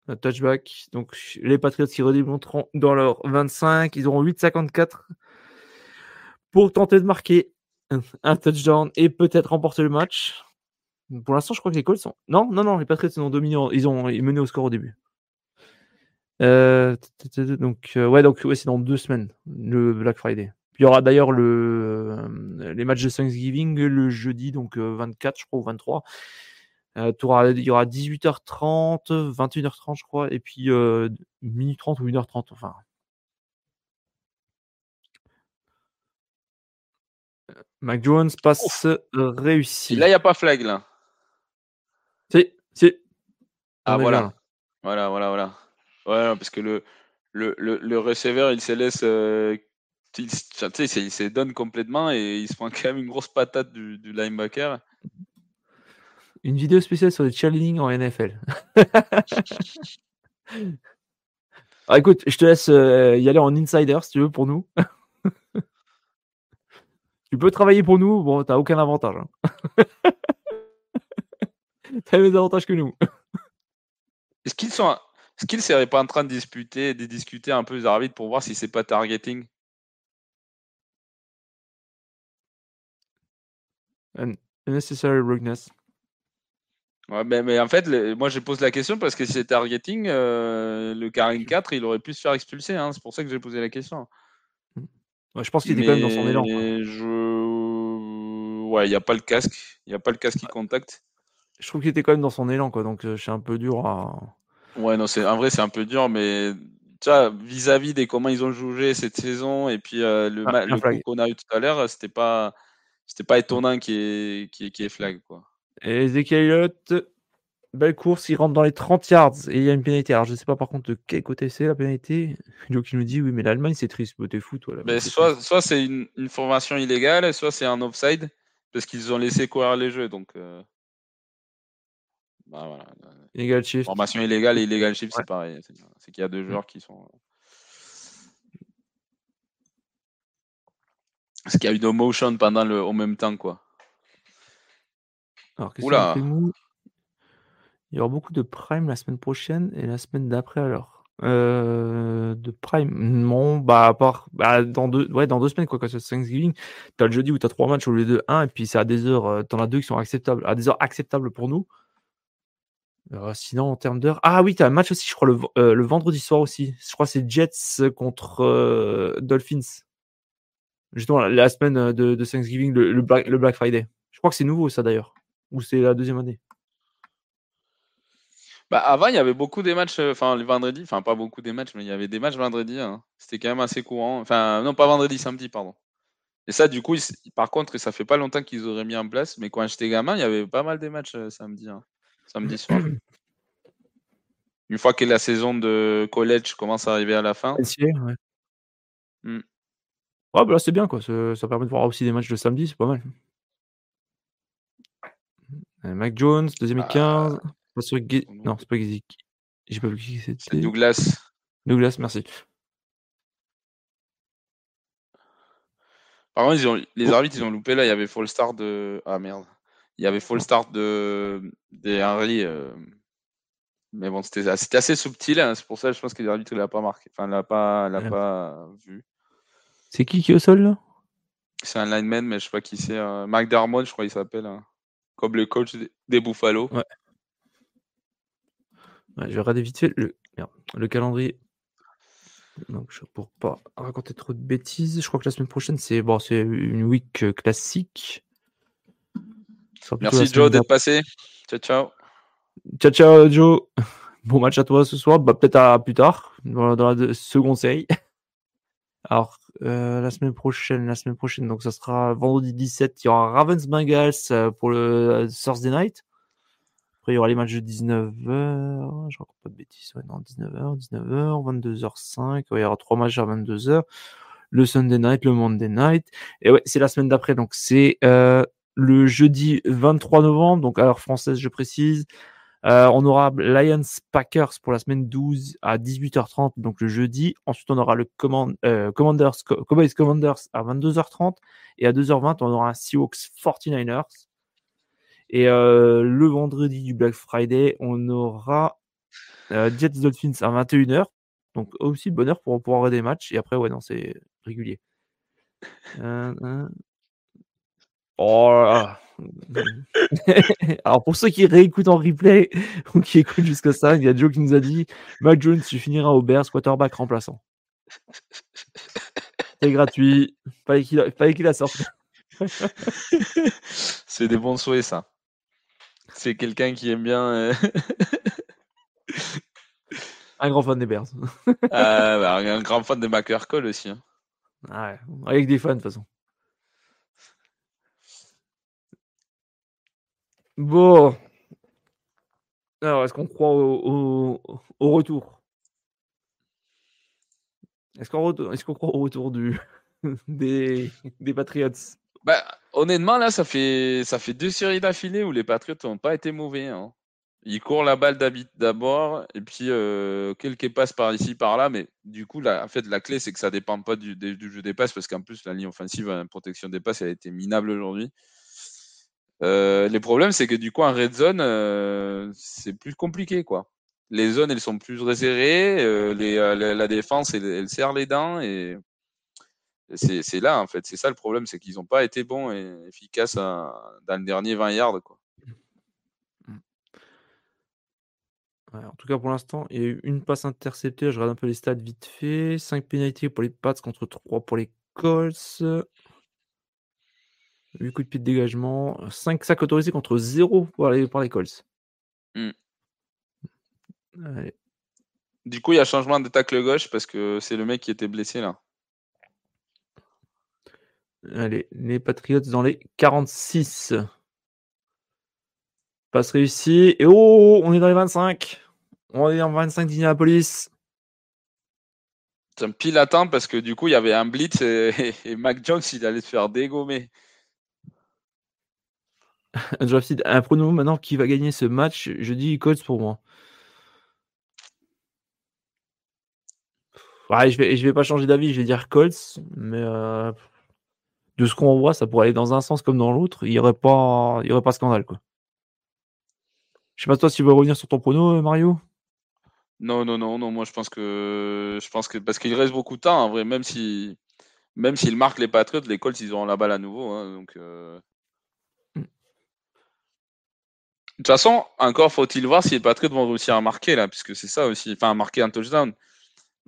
Un touchback. Donc les Patriots qui redémonteront dans leur 25, ils auront 8,54 pour tenter de marquer un, touchdown et peut-être remporter le match. Pour l'instant, je crois que les Colts sont. Non, non, non, les Patriots ils ont dominé, en- ils ont mené au score au début. Euh, donc euh, ouais, donc ouais, c'est dans deux semaines le Black Friday. Il y aura d'ailleurs le euh, les matchs de Thanksgiving le jeudi, donc euh, 24, je crois, ou 23. Euh, il y aura 18h30, 21h30, je crois, et puis euh, minuit 30 ou 1h30, enfin. Mac Jones passe euh, réussi. Là, il n'y a pas flag, là. Si, si. Ah, voilà. là. Voilà, voilà, voilà. Voilà, parce que le, le, le, le receveur, il se laisse. euh, il, il se donne complètement et il se prend quand même une grosse patate du, du linebacker. Une vidéo spéciale sur le cheerleading en NFL. ah, écoute, je te laisse euh, y aller en insider si tu veux pour nous. tu peux travailler pour nous, bon, t'as aucun avantage. hein. t'as les mêmes avantages que nous. Est-ce qu'ils sont. Est-ce qu'ils seraient pas en train de disputer, de discuter un peu les arbitres pour voir si c'est pas targeting? Unnecessary rudeness. Ouais, mais, mais en fait, le- moi je pose la question parce que si c'est targeting, euh, le Karim 4, il aurait pu se faire expulser. hein, C'est pour ça que j'ai posé la question. Ouais, je pense qu'il était quand même dans son élan. quoi. Mais je. Ouais, il n'y a pas le casque. Il n'y a pas le casque qui contacte. Je trouve qu'il était quand même dans son élan, quoi. Donc, euh, je suis un peu dur à. Ouais, non, c'est en vrai, c'est un peu dur, mais vis-à-vis des comment ils ont joué cette saison et puis euh, le, Ah, le coup qu'on a eu tout à l'heure, c'était pas, c'était pas étonnant qu'il y ait flag, quoi. Et Ezekiel. Belle course, il rentre dans les 30 yards et il y a une pénalité. Alors, je ne sais pas par contre de quel côté c'est la pénalité. Joe qui nous dit oui, mais l'Allemagne c'est triste. T'es fou, toi. Mais soit, soit c'est une, formation illégale, soit c'est un offside parce qu'ils ont laissé courir les jeux. Donc, euh... bah, voilà. shift. Formation illégale et illégal shift, c'est pareil. C'est qu'il y a deux joueurs qui sont. Parce qu'il y a eu no motion pendant le, au même temps, quoi. Alors, Oula. Il y aura beaucoup de Prime la semaine prochaine et la semaine d'après alors. Euh, de Prime, non, bah à part bah, dans deux, ouais, dans deux semaines quoi, quand c'est Thanksgiving, t'as le jeudi où t'as trois matchs au lieu de un et puis c'est à des heures, euh, t'en as deux qui sont acceptables, à des heures acceptables pour nous. Euh, sinon en termes d'heures, ah oui, t'as un match aussi, je crois le, le vendredi soir aussi. Je crois c'est Jets contre Dolphins. Justement la, semaine de, Thanksgiving, le, Black, le Black Friday. Je crois que c'est nouveau ça d'ailleurs, ou c'est la deuxième année? Bah, avant, il y avait beaucoup des matchs, euh, enfin, le vendredi, enfin, pas beaucoup des matchs, mais il y avait des matchs vendredi. Hein. C'était quand même assez courant. Enfin, non, pas vendredi, samedi, pardon. Et ça, du coup, par contre, ça fait pas longtemps qu'ils auraient mis en place, mais quand j'étais gamin, il y avait pas mal des matchs euh, samedi, hein. samedi soir. Une fois que la saison de college commence à arriver à la fin. ouais. Mmh. bah là, c'est bien, quoi. Ça permet de voir aussi des matchs de samedi, c'est pas mal. Mac Jones, deuxième et 15. Non, c'est pas Gizik. J'ai pas vu qui c'était. Douglas. Douglas, merci. Par contre, ils ont... les oh. arbitres, ils ont loupé là. Il y avait full start de. Ah merde. Il y avait full start de des Henry. Euh, mais bon, c'était assez subtil. Hein. C'est pour ça, je pense que les arbitres, il l'a pas marqué. Enfin, l'a pas, l'a pas vu. C'est qui qui est au sol là? C'est un lineman, mais je sais pas qui c'est. Euh... Darmon, je crois qu'il s'appelle. Hein. Comme le coach des Buffalo. Ouais je vais regarder vite fait le, le calendrier. Donc, pour pas raconter trop de bêtises, je crois que la semaine prochaine, c'est bon, une week euh, classique. Merci Joe d'être passé. Ciao, ciao. Ciao, ciao Joe. Bon match à toi ce soir. Bah, Peut-être à plus tard, dans, la seconde série. Alors, euh, la semaine prochaine, la semaine prochaine, donc ça sera vendredi 17, il y aura Ravens Bengals euh, pour le Thursday night il y aura les matchs de 19h. Je raconte pas de bêtises. non, 19h, 19h, 22h05. il y aura trois matchs à 22h. Le Sunday night, le Monday night. Et ouais, c'est la semaine d'après. Donc, c'est euh, le jeudi 23 novembre. Donc, à l'heure française, je précise. Euh, on aura Lions Packers pour la semaine 12 à 18h30, donc le jeudi. Ensuite, on aura le euh, Commanders, Cowboys Commanders à 22h30. Et à 2h20, on aura Seahawks 49ers. Et euh, le vendredi du Black Friday, on aura Jets Dolphins à 21h. Donc aussi bonne heure pour pouvoir des matchs. Et après, ouais, non, c'est régulier. Oh Alors pour ceux qui réécoutent en replay ou qui écoutent jusqu'à ça, il y a Joe qui nous a dit Mac Jones, tu finiras au Bears quarterback remplaçant. C'est gratuit. Fallait qu'il qu'il la sorte. C'est des bons souhaits, ça. C'est quelqu'un qui aime bien. Euh, un grand fan des Bears. Ah, bah, un grand fan de McCurkle aussi. Hein. Ah ouais, avec des fans de toute façon. Bon. Alors, est-ce qu'on croit au, retour? Est-ce qu'on croit au retour du, des, des Patriots? Bah, honnêtement, là, ça fait, ça fait deux séries d'affilée où les Patriots n'ont pas été mauvais. Hein. Ils courent la balle d'abord, et puis euh, quelques passes par ici, par là. Mais du coup, en fait, la clé, c'est que ça ne dépend pas du, jeu des passes, parce qu'en plus, la ligne offensive, la protection des passes, elle a été minable aujourd'hui. Euh, les problèmes, c'est que du coup, en red zone, euh, c'est plus compliqué. quoi. Les zones, elles sont plus resserrées, euh, les, la, défense, elle, serre les dents, et c'est là, en fait. C'est ça le problème, c'est qu'ils n'ont pas été bons et efficaces dans le dernier 20 yards. Quoi. Mmh. en tout cas, pour l'instant, il y a eu une passe interceptée. Je regarde un peu les stats vite fait. 5 pénalités pour les Pats contre 3 pour les Colts. 8 coups de pied de dégagement. 5 sacs autorisés contre 0 par les, par les Colts. Mmh. Du coup, il y a changement de tacle gauche parce que c'est le mec qui était blessé là. Allez, les Patriots dans les 46. Passe réussi. Et oh, on est dans les 25. On est en 25 d'Indianapolis. C'est un pile à temps parce que du coup, il y avait un blitz et, et Mac Jones, il allait se faire dégommer. un pronom maintenant qui va gagner ce match. Je dis Colts pour moi. Je vais, je vais pas changer d'avis, je vais dire Colts, mais euh, de ce qu'on voit, ça pourrait aller dans un sens comme dans l'autre. Il n'y aurait pas, aurait pas scandale quoi. Je sais pas toi si tu veux revenir sur ton prono, Mario? Non, non, non, non. Moi, je pense que, je pense que parce qu'il reste beaucoup de temps, même si, même marquent les Patriots, les Colts, ils auront la balle à nouveau. Hein, donc. Euh. Mm. De toute façon, encore faut-il voir si les Patriots vont réussir à marquer là, puisque c'est ça aussi, enfin, à marquer un touchdown.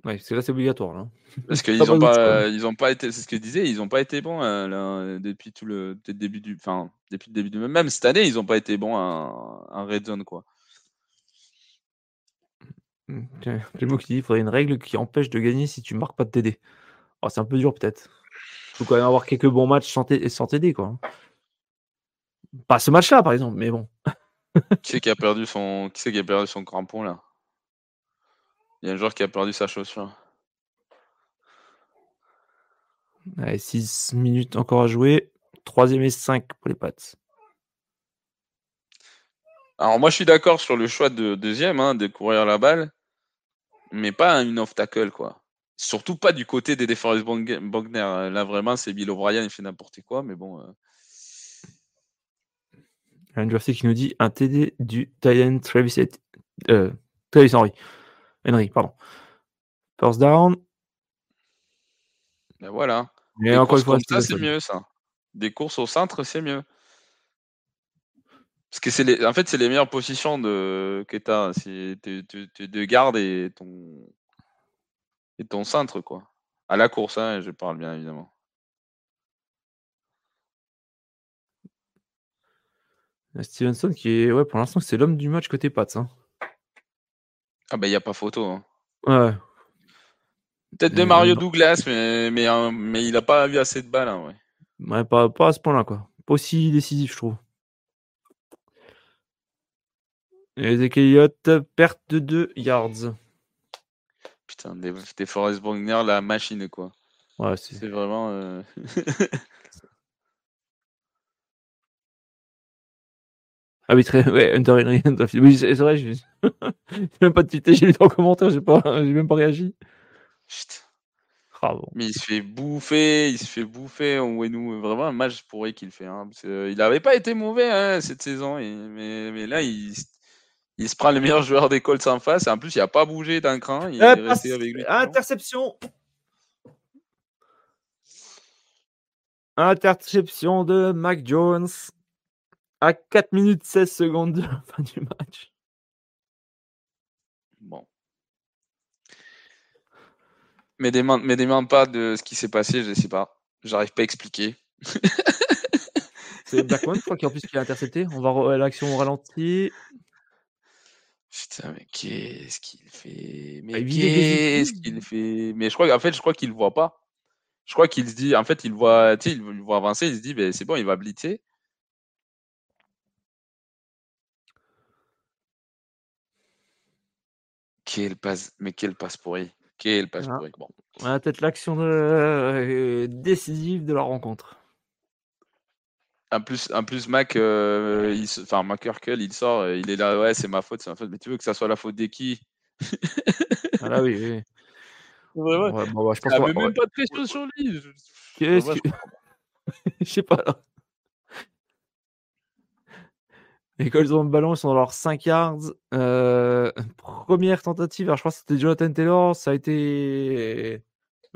Oui, c'est là, c'est obligatoire. Là. Parce qu'ils n'ont pas, ils ont pas été, c'est ce que je disais, ils n'ont pas été bons euh, là, depuis tout le début du, enfin, depuis le début du même cette année, ils n'ont pas été bons à, un red zone quoi. Le mot qui dit, il faudrait une règle qui empêche de gagner si tu marques pas de TD. Oh, c'est un peu dur peut-être. Il faut quand même avoir quelques bons matchs sans TD quoi. Pas ce match-là par exemple, mais bon. qui c'est qui a perdu son, qui c'est qui a perdu son crampon là? Il y a un joueur qui a perdu sa chaussure. 6 minutes encore à jouer. Troisième et 5 pour les pattes. Alors moi je suis d'accord sur le choix de deuxième, hein, de courir la balle, mais pas une off-tackle quoi. Surtout pas du côté des DeForest Bogner. Là vraiment c'est Bill O'Brien, il fait n'importe quoi, mais bon. Euh... Un qui nous dit un TD du Travis, euh, Travis Henry. Henry, pardon. First down. Ben voilà. Mais encore une fois, ça, c'est mieux, ça. Des courses au centre, c'est mieux. Parce que c'est les... en fait, c'est les meilleures positions de que tu as. C'est de garde et ton et ton centre, quoi. À la course, hein, je parle bien évidemment. Stevenson qui est ouais pour l'instant c'est l'homme du match côté Pats. Hein. Ah bah, il n'y a pas photo, hein. Ouais. Peut-être de Mario Douglas, mais, mais, hein, mais il n'a pas vu assez de balles, hein, ouais. Ouais, pas, pas à ce point-là, quoi. Pas aussi décisif, je trouve. Et Elliott, perte de 2 yards. Putain, des, des Forest Bogner, la machine, quoi. Ouais, c'est vraiment. Euh... Ah oui, très, ouais, Hunter Henry. Oui, c'est vrai, je même pas de tweeté, j'ai lu en commentaire, j'ai pas, j'ai même pas réagi. Putain. Bravo. Mais il se fait bouffer, il se fait bouffer. On nous vraiment un match pourri qu'il fait. Hein, il n'avait pas été mauvais hein, cette saison, mais, mais, là il, il, se prend le meilleur joueur des Colts en face. Et en plus, il n'a pas bougé d'un cran. Il euh, est resté avec lui. Interception. Interception de Mac Jones à 4 minutes 16 secondes de la fin du match. Bon. Mais demande, mais demande pas de ce qui s'est passé, je ne sais pas. J'arrive pas à expliquer. C'est Blackmon, je crois, qui en plus qui a intercepté. On va l'action au ralenti. Putain, mais qu'est-ce qu'il fait? Mais ah, qu'est-ce qu'il fait? Mais je crois qu'en fait, je crois qu'il voit pas. Je crois qu'il se dit, en fait, il voit, il voit avancer, il se dit, ben, c'est bon, il va blitzer. Quelle passe, mais quelle passe pourri. Quelle passe ah. pourri. Bon. peut-être l'action euh, décisive de la rencontre. En plus, en plus Mac, euh, il, enfin, Mac il sort, il est là, ouais, c'est ma faute, c'est ma faute. Mais tu veux que ça soit la faute des qui? Ah oui, oui. Ouais, ouais. bon, bah, je pense il même pas de pression sur lui. Qu'est-ce que... Je sais pas. Les Colts ont le ballon, ils sont dans leurs 5 yards. Euh, première tentative, alors je crois que c'était Jonathan Taylor, ça a été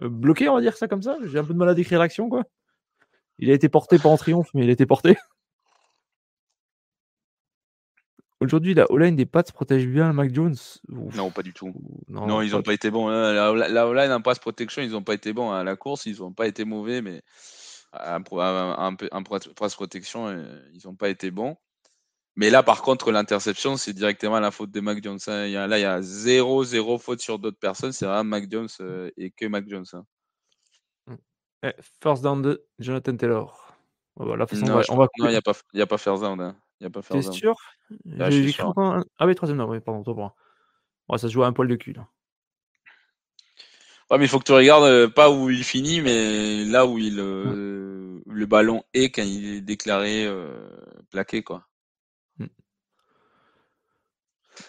euh, bloqué, on va dire ça comme ça. J'ai un peu de mal à décrire l'action, quoi. Il a été porté, pas en triomphe, mais il a été porté. Aujourd'hui, la O-line des Pats protège bien Mac Jones Non, pas du tout. Non, ils n'ont pas été bons. Hein. La, O-line en pass protection, ils n'ont pas été bons. À la course, ils n'ont pas été mauvais, mais en, pass protection, euh, ils n'ont pas été bons. Mais là, par contre, l'interception, c'est directement la faute de Mac Jones. Hein. Il y a, là, il y a zéro, zéro faute sur d'autres personnes. C'est vraiment Mac Jones euh, et que Mac Jones. Hein. Mm. first down de Jonathan Taylor. non, il n'y a, pas, a pas first down. Hein. Il n'y a pas T'es first down. sûr? Ah, je j'ai sûr. Ah oui, troisième down, oui, pardon, toi pour ça se joue à un poil de cul. Là. Ouais, mais il faut que tu regardes euh, pas où il finit, mais là où il, euh, le ballon est quand il est déclaré plaqué, quoi.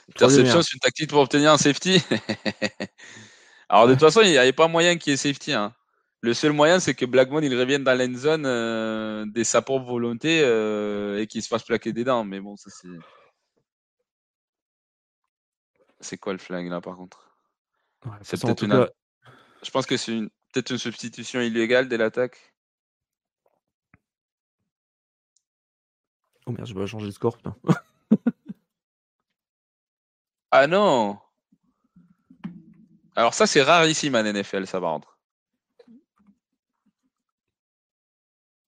Interception, c'est une tactique pour obtenir un safety. Alors, de toute façon, il n'y avait pas moyen qu'il y ait safety. Hein. Le seul moyen, c'est que Blackmon il revienne dans l'end zone euh, de sa propre volonté euh, et qu'il se fasse plaquer des dents. Mais bon, ça c'est. C'est quoi le flag là, par contre? Ouais, C'est peut-être une. cas, Je pense que c'est une... peut-être une substitution illégale dès l'attaque. Oh merde, je vais changer de score. putain. Ah non Alors ça, c'est rarissime en NFL, ça par contre.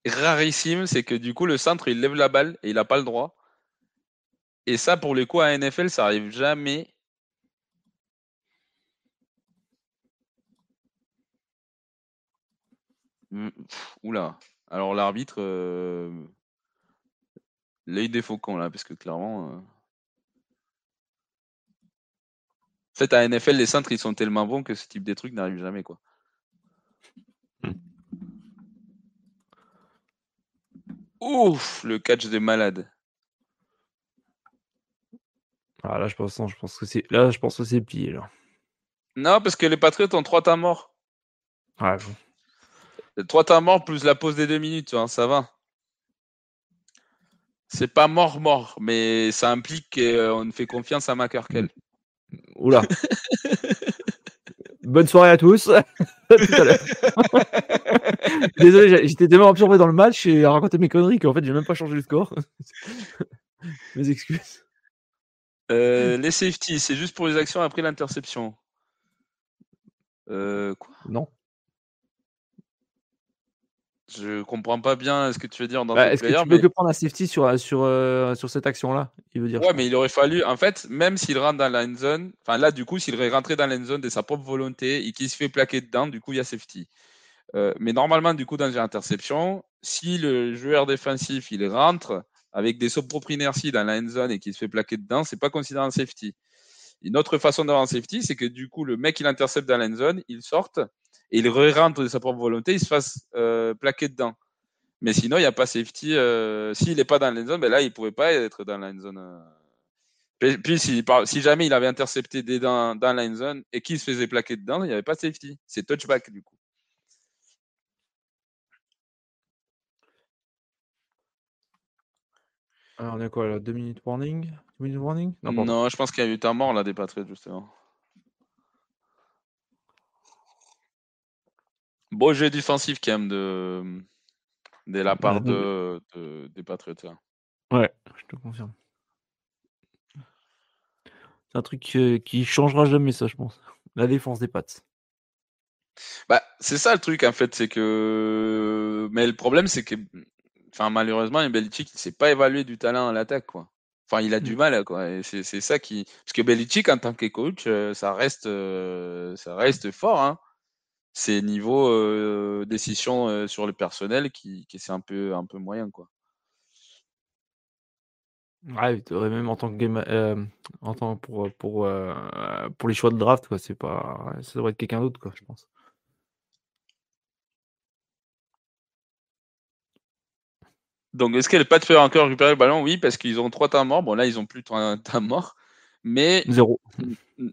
Rarissime, c'est que du coup, le centre, il lève la balle et il n'a pas le droit. Et ça, pour les coups à NFL, ça arrive jamais. Hmm, Oula. Alors l'arbitre, euh, l'œil des là, parce que clairement. euh, En fait, à NFL, les centres, ils sont tellement bons que ce type de trucs n'arrive jamais, quoi. Ouf, le catch de malade. Ah, là, je pense, non, je pense que c'est là, je pense que c'est plié là. Non, parce que les Patriots ont trois temps morts. Ouais, bon. Trois temps morts plus la pause des deux minutes, hein, ça va. C'est pas mort-mort, mais ça implique qu'on fait confiance à McCurkel. Oula. Bonne soirée à tous. À tout à l'heure. Désolé, j'ai- j'étais tellement absorbé dans le match et à raconter mes conneries qu'en fait, j'ai même pas changé le score. mes excuses. Euh, les safeties, c'est juste pour les actions après l'interception. Euh, quoi? Non. Je comprends pas bien ce que tu veux dire dans Bah, ce Est-ce que tu peux mais... que prendre un safety sur, sur, euh, sur cette action-là Il veut dire? je Ouais, mais il aurait fallu, en fait, même s'il rentre dans la end zone, enfin là, du coup, s'il est rentré dans la end zone de sa propre volonté et qu'il se fait plaquer dedans, du coup, il y a safety. Euh, mais normalement, du coup, dans une interception, si le joueur défensif il rentre avec des sauts propres inertie dans la end zone et qu'il se fait plaquer dedans, c'est pas considéré un safety. Une autre façon d'avoir un safety, c'est que du coup, le mec il intercepte dans la end zone, il sorte et il re-rentre de sa propre volonté, il se fasse euh, plaquer dedans. Mais sinon, il n'y a pas safety. euh, S'il n'est pas dans la zone, ben là, il ne pouvait pas être dans la zone. euh. Puis, si, jamais il avait intercepté des dans, dans la zone et qu'il se faisait plaquer dedans, il n'y avait pas de safety. C'est touchback du coup. Alors, on est à quoi là 2 minutes warning? 2 minutes warning? Non, je pense qu'il y a eu temps mort là des Patriots justement. Beau jeu défensif quand même de, de la part de, de- des Patriots. Ouais, je te confirme. C'est un truc euh, qui changera jamais, ça, je pense. La défense des pattes. Bah, c'est ça le truc en fait, c'est que. Mais le problème, c'est que. Enfin, malheureusement, Belichick, il ne sait pas évaluer du talent à l'attaque, quoi. Enfin, il a du Mm. mal, quoi. C'est ça qui. Parce que Belichick, en tant que coach, euh, ça reste, euh, ça reste fort, hein. C'est niveau euh, décision euh, sur le personnel qui, qui c'est un peu, un peu moyen, quoi. Ouais, même en tant que game, euh, en tant pour pour pour les choix de draft, quoi. C'est pas, ça devrait être quelqu'un d'autre, quoi, je pense. Donc, est-ce qu'elle pas de faire encore récupérer le ballon? Oui, parce qu'ils ont trois temps morts. Bon, là, ils ont plus trois temps morts. Mais, Zéro.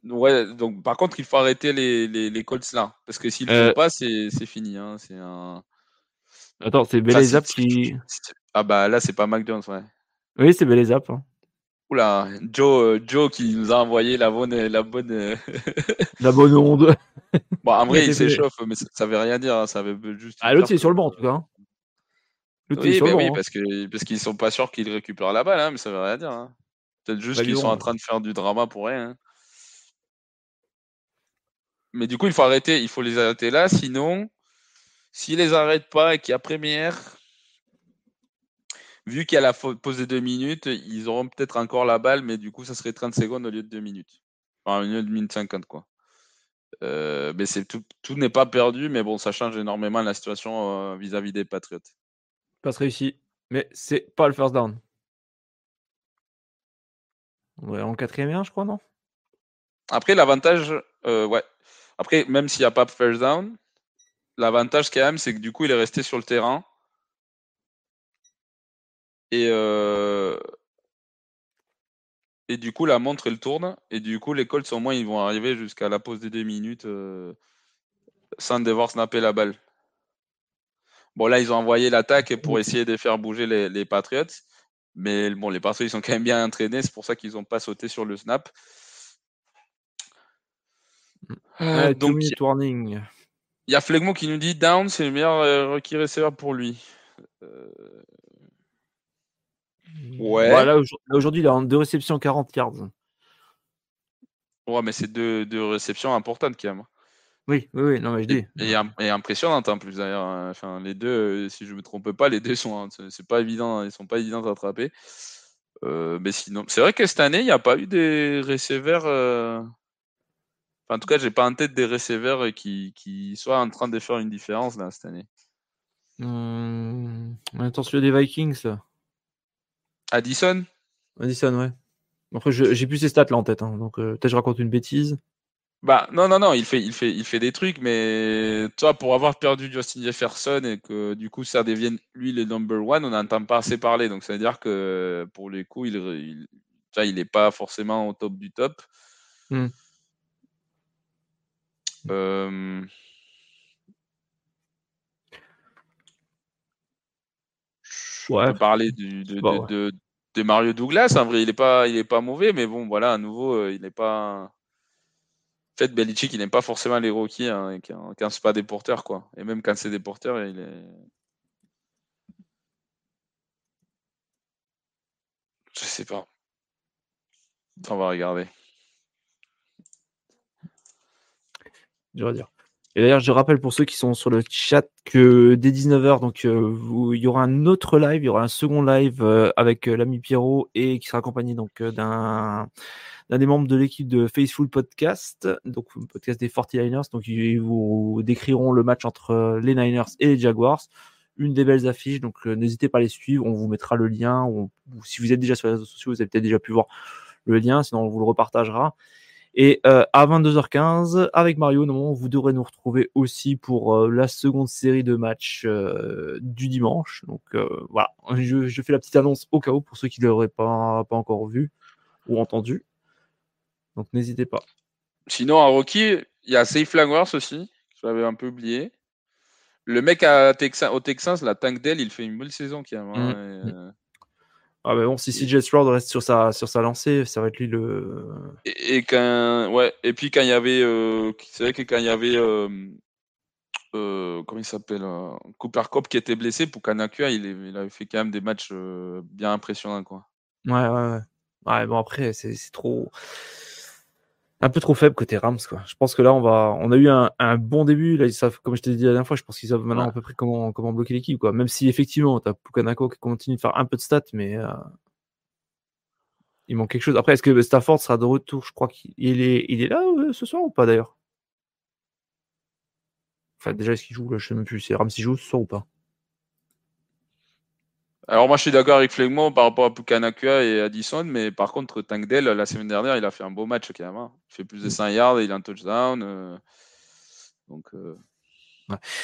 ouais, donc, par contre, il faut arrêter les, les, les Colts là. Parce que s'ils ne Euh, font pas, c'est fini. Hein. C'est un. Attends, c'est Belezap qui. Ah, bah là, c'est pas Jones, ouais. Oui, c'est Belezap. Hein. Oula, Joe, euh, Joe qui nous a envoyé la bonne. La bonne euh, La bonne onde. bon, en vrai, Il s'échauffe, mais ça, ça veut rien dire. hein, Ça veut juste. Ah, l'autre, il est sur le banc, en tout cas. hein. L'autre, il est Oui, le oui, banc. hein. parce que parce qu'ils sont pas sûrs qu'ils récupèrent la balle, mais ça veut rien dire. Peut-être juste qu'ils sont en train de faire du drama pour rien. hein. Mais du coup, il faut arrêter, il faut les arrêter là, sinon, s'ils les arrêtent pas et qu'il y a première, vu qu'il y a la pause de deux minutes, ils auront peut-être encore la balle, mais du coup, ça serait 30 secondes au lieu de 2 minutes. Enfin, au lieu de minute 50, quoi. Euh, mais c'est tout, tout n'est pas perdu, mais bon, ça change énormément la situation euh, vis-à-vis des Patriots. Passe réussi. Mais c'est pas le first down. Ouais, en quatrième et un, je crois, non? Après, l'avantage, euh, ouais. Après, même s'il n'y a pas first down, l'avantage quand même, c'est que du coup, il est resté sur le terrain. Et, euh, et du coup, la montre, elle tourne. Et du coup, les Colts, au moins, ils vont arriver jusqu'à la pause des deux minutes euh, sans devoir snapper la balle. Bon, là, ils ont envoyé l'attaque pour essayer de faire bouger les, les Patriots. Mais bon, les Patriots, ils sont quand même bien entraînés. C'est pour ça qu'ils n'ont pas sauté sur le snap. Euh, donc, warning. il y a Flegmo qui nous dit Down, c'est le meilleur euh, requis receveur pour lui. Euh, Ouais. Ouais, là, aujourd- là, aujourd'hui, il a deux réceptions 40 yards. Ouais, mais c'est deux, deux réceptions importantes quand même. Oui, oui, oui, non, mais je dis. Et, et im- et impressionnantes en plus d'ailleurs. hein. Enfin, les deux, euh, si je me trompe pas, les deux sont, hein, c'est- pas évident, ils sont pas évidents à attraper. Euh, mais sinon, c'est vrai que cette année, il n'y a pas eu des receveurs. euh, enfin, en tout cas, j'ai pas en tête des receveurs qui, qui soient en train de faire une différence là cette année. Hum, Attention des Vikings. là. Addison, Madison, ouais. Après, j'ai plus ces stats là en tête, hein, donc euh, peut-être je raconte une bêtise. Bah non, non, non, il fait, il fait, il fait des trucs, mais toi, pour avoir perdu Justin Jefferson et que du coup ça devienne lui le number one, on n'entend pas assez parler. Donc ça veut dire que pour les coups, il, il, vois, il est pas forcément au top du top. Hmm. Euh, On peut parler du, de, de, ouais. de- de Mario Douglas. En vrai, il est pas, il est pas mauvais, mais bon, voilà, à nouveau, euh, il n'est pas. Fait, Belichick, il n'aime pas forcément les rookies hein, quand, quand pas des porteurs, quoi. Et même quand c'est des porteurs, il est. Je sais pas. On va regarder. je vais dire. Et d'ailleurs, je rappelle pour ceux qui sont sur le chat que dès 19h, donc euh, il y aura un autre live, il y aura un second live euh, avec euh, l'ami Pierrot et qui sera accompagné donc d'un des membres de l'équipe de Faithful Podcast, donc podcast des 49ers. Donc ils vous décriront le match entre les Niners et les Jaguars. Une des belles affiches, donc n'hésitez pas à les suivre. On vous mettra le lien. si vous êtes déjà sur les réseaux sociaux, vous avez peut-être déjà pu voir le lien, sinon on vous le repartagera. Et euh, à 22h15, avec Mario, normalement, vous devrez nous retrouver aussi pour euh, la seconde série de matchs euh, du dimanche. Donc voilà, je, je fais la petite annonce au cas où pour ceux qui ne l'auraient pas, pas encore vu ou entendu. Donc n'hésitez pas. Sinon, à Rocky, il y a Safe Flowers aussi. Je l'avais un peu oublié. Le mec à au Texans, la Tank Dell, il fait une bonne saison quand même. hein, et, euh, Ah bah bon, si CJ Stroud reste sur sa, sur sa lancée, ça va être lui le. Et, et quand, ouais, et puis quand il y avait, euh, c'est vrai que quand il y avait, euh, euh, comment il s'appelle, Cooper Cup qui était blessé pour Kanakua, il, il avait fait quand même des matchs bien impressionnants, quoi. Ouais, ouais, ouais. Ouais, bon, après, c'est trop. Un peu trop faible côté Rams, quoi. Je pense que là, on va. On a eu un, un bon début. Là, ils savent, comme je t'ai dit la dernière fois, je pense qu'ils savent maintenant Ouais. à peu près comment, comment bloquer l'équipe, quoi. Même si effectivement, t'as Pukanako qui continue de faire un peu de stats, mais euh, il manque quelque chose. Après, est-ce que Stafford sera de retour? Je crois qu'il est, il est là euh, ce soir ou pas d'ailleurs? Enfin, déjà, est-ce qu'il joue? Là Je sais même plus. C'est Rams qui joue ce soir ou pas Alors moi, je suis d'accord avec Flegmo par rapport à Pukanakua et Addison, mais par contre, Tank Dell, la semaine dernière, il a fait un beau match quand même. hein. Il fait plus de 100 yards, il a un touchdown. euh, donc, euh,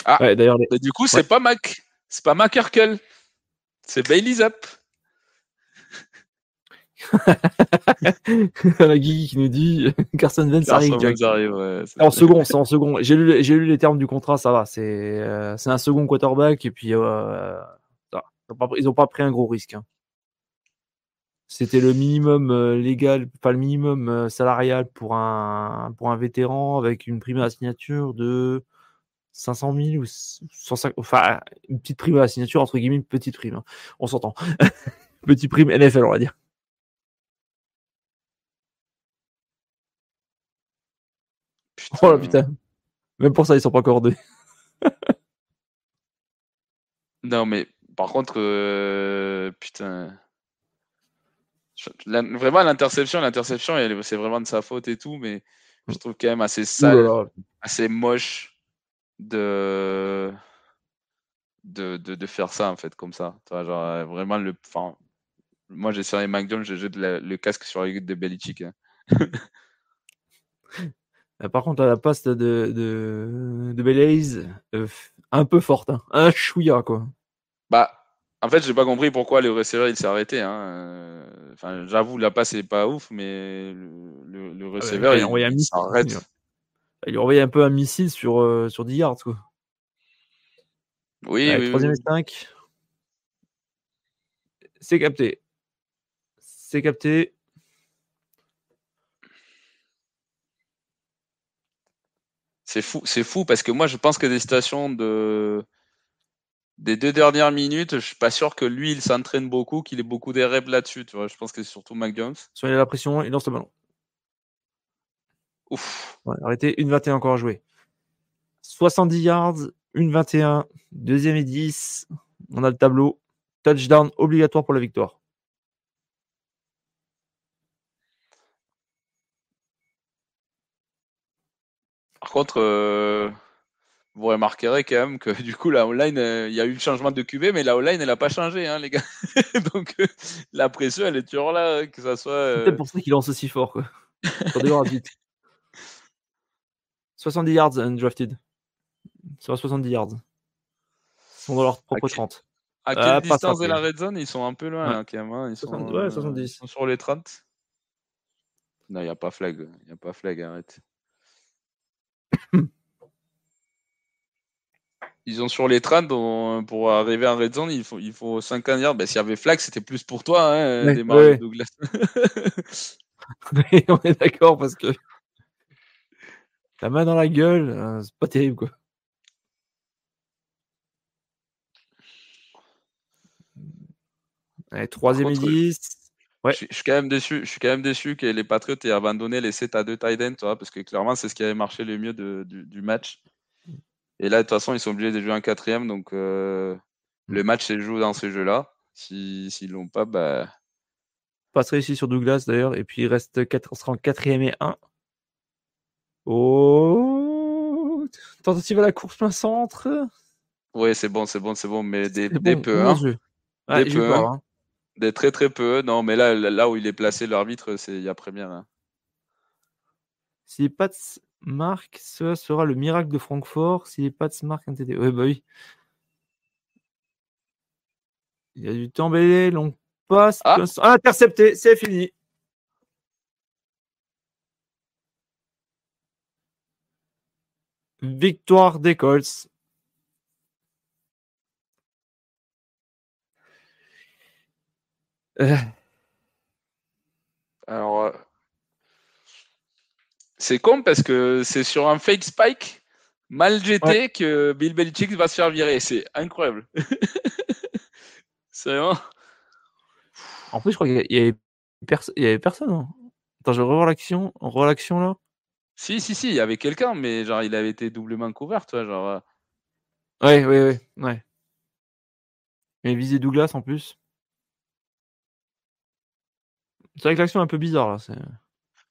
Ah. Ouais, d'ailleurs, les- du coup, c'est pas Mac, c'est pas McCurkle, c'est Bailey Zapp. la Guigui qui nous dit Carson arrive. Carson Jack. Wentz arrive, ouais, En second, c'est en second. J'ai lu, j'ai lu les termes du contrat, ça va. C'est euh, c'est un second quarterback et puis euh. Ils ont pas, ils ont pas pris un gros risque. hein. C'était le minimum euh, légal, pas le minimum euh, salarial pour un pour un vétéran avec une prime à la signature de 500 000 ou 150, enfin une petite prime à la signature entre guillemets, une petite prime. hein. On s'entend. petite prime NFL, on va dire. Oh là putain. Même pour ça, ils sont pas cordés. Non, mais par contre, euh, putain. Je- la- vraiment, l'interception, l'interception, c'est vraiment de sa faute et tout, mais je trouve quand même assez sale, assez moche de... De, de, de faire ça, en fait, comme ça. Genre, euh, vraiment, le, moi j'ai serré Mac Jones, j'ai jeté le casque sur la gueule de Belichick. Hein. Euh, par contre, la passe de, de, de Belize, euh, un peu forte, hein. un chouïa quoi. Bah, en fait, j'ai pas compris pourquoi le receveur il s'est arrêté. Hein. Euh, enfin, j'avoue, la passe est pas ouf, mais le, le, ah receveur il, il, il s'arrête. Il envoyé un peu un missile sur, sur 10 yards. Quoi. Oui, oui, Troisième et 5. C'est capté. C'est capté. C'est fou, c'est fou parce que moi je pense que des stations de des deux dernières minutes, je suis pas sûr que lui il s'entraîne beaucoup, qu'il ait beaucoup des reps là-dessus. Tu vois, je pense que c'est surtout Mac Jones. Soyez la pression, il lance le ballon. Ouf. arrêtez, une 21 encore à jouer. 70 yards, une 21, deuxième et 10. On a le tableau. Touchdown obligatoire pour la victoire. Par contre, euh, vous remarquerez quand même que du coup, la online, euh, il y a eu le changement de QB, mais la online, elle n'a pas changé, hein, les gars. Donc, euh, la pression, elle est toujours là, hein, que ça soit. C'est peut-être pour ça qu'il lance aussi fort, quoi. vite. 70 yards undrafted. Sur 70 yards. Ils sont dans leur propre 30. À quelle ah, distance de la red zone Ils sont un peu loin, là, quand même. Hein. Ils, sont, ouais, 70. ils sont sur les 30. Non, il n'y a pas flag. Il n'y a pas flag, arrête. ils sont sur les 30 pour arriver en red zone, il faut, il faut 50 yards. Ben, S'il y avait flag, c'était plus pour toi, hein, ouais, ouais. Douglas. on est d'accord parce que la main dans la gueule, euh, c'est pas terrible quoi. Allez, troisième et 10. Ouais. Je, suis quand même déçu. Je suis quand même déçu que les Patriots aient abandonné les 7 à 2 tight ends, parce que clairement, c'est ce qui avait marché le mieux de, du, du, match. Et là, de toute façon, ils sont obligés de jouer un quatrième, donc euh, le mm. match se joue dans ces jeux-là. S'ils si, l'ont pas, bah. Passerait ici sur Douglas d'ailleurs, et puis il reste 4, on sera en quatrième et 1. Oh Tentative à la course plein centre. Oui, c'est bon, c'est bon, c'est bon, mais des, peu. Hein. Ouais, des peu. Hein. Des très très peu. Non, mais là, là où il est placé, l'arbitre, c'est il y a première. Hein. Si Pats marquent, ce sera le miracle de Francfort. Si les Pats marquent un TD. Oui, bah oui. Il y a du temps belé, long passe. Ah. intercepté, c'est fini. Victoire des Colts. Euh. Alors, euh, c'est con parce que c'est sur un fake spike mal jeté que Bill Belichick va se faire virer. C'est incroyable. c'est vraiment. En plus, je crois qu'il y avait, y avait personne. Hein. Attends, je vais revoir l'action. revoit l'action là. Si, si, si, il y avait quelqu'un, mais genre il avait été doublement couvert, toi, genre. Euh. Ouais, ouais, ouais, ouais. Il visé Douglas en plus. C'est vrai que l'action est un peu bizarre là.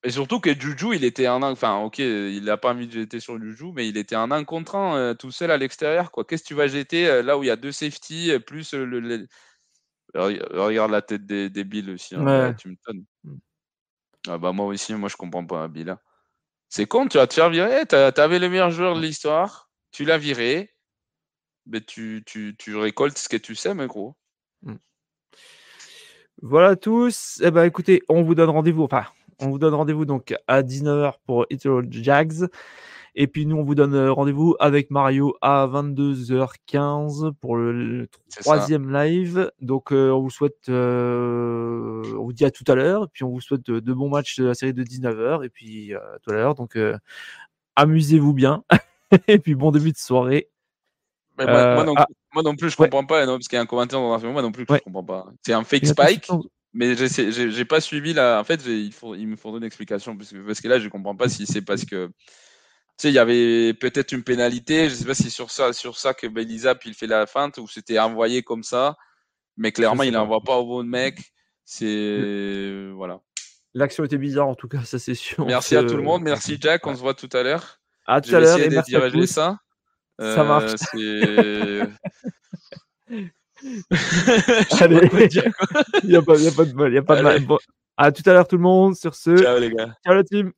Et surtout que Juju, il était en enfin ok, il n'a pas envie de jeter sur Juju, mais il était un contre un euh, tout seul à l'extérieur. Quoi, qu'est-ce que tu vas jeter euh, là où il y a deux safety plus le, regarde la tête des, des Bills aussi. Hein, tu me donnes. Mm. Ah bah moi aussi, moi je comprends pas Bill. Hein. C'est con, tu vas te faire virer. Tu avais le meilleur joueur de l'histoire, tu l'as viré, mais tu, tu, tu récoltes ce que tu sais, mais gros. Voilà tous. Eh ben, écoutez, on vous donne rendez-vous. Enfin, on vous donne rendez-vous donc à 19h pour Italo Jags. Et puis nous, on vous donne euh, rendez-vous avec Mario à 22h15 pour le, troisième live. Donc, euh, on vous souhaite, euh, on vous dit à tout à l'heure. Et puis, on vous souhaite de, bons matchs de la série de 19h. Et puis, à tout à l'heure. Donc, amusez-vous bien. et puis, bon début de soirée. moi, non, ah. moi, non, plus, je comprends pas. Non, parce qu'il y a un commentaire dans la moi non plus, je comprends pas. C'est un fake spike. Mais j'ai pas suivi là. En fait, il, faut, il me faudrait une explication parce que, parce que là, je comprends pas si c'est parce que tu sais, il y avait peut-être une pénalité. Je sais pas si sur ça, sur ça que Belisa il fait la feinte ou c'était envoyé comme ça. Mais clairement, il n'envoie pas au bon mec. C'est voilà. L'action était bizarre en tout cas, ça c'est sûr. Merci à tout le monde. Merci Jack. On se voit tout à l'heure. À tout à l'heure. Vais essayer de diriger ça. Ça marche. Allez, il n'y a, pas de mal. Y a pas de mal. Bon, à tout à l'heure tout le monde sur ce. Ciao les gars. Ciao la team.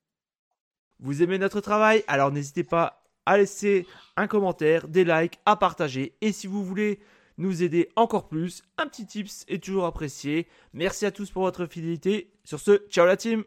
Vous aimez notre travail? Alors n'hésitez pas à laisser un commentaire, des likes, à partager. Et si vous voulez nous aider encore plus, un petit tips est toujours apprécié. Merci à tous pour votre fidélité. Sur ce, ciao la team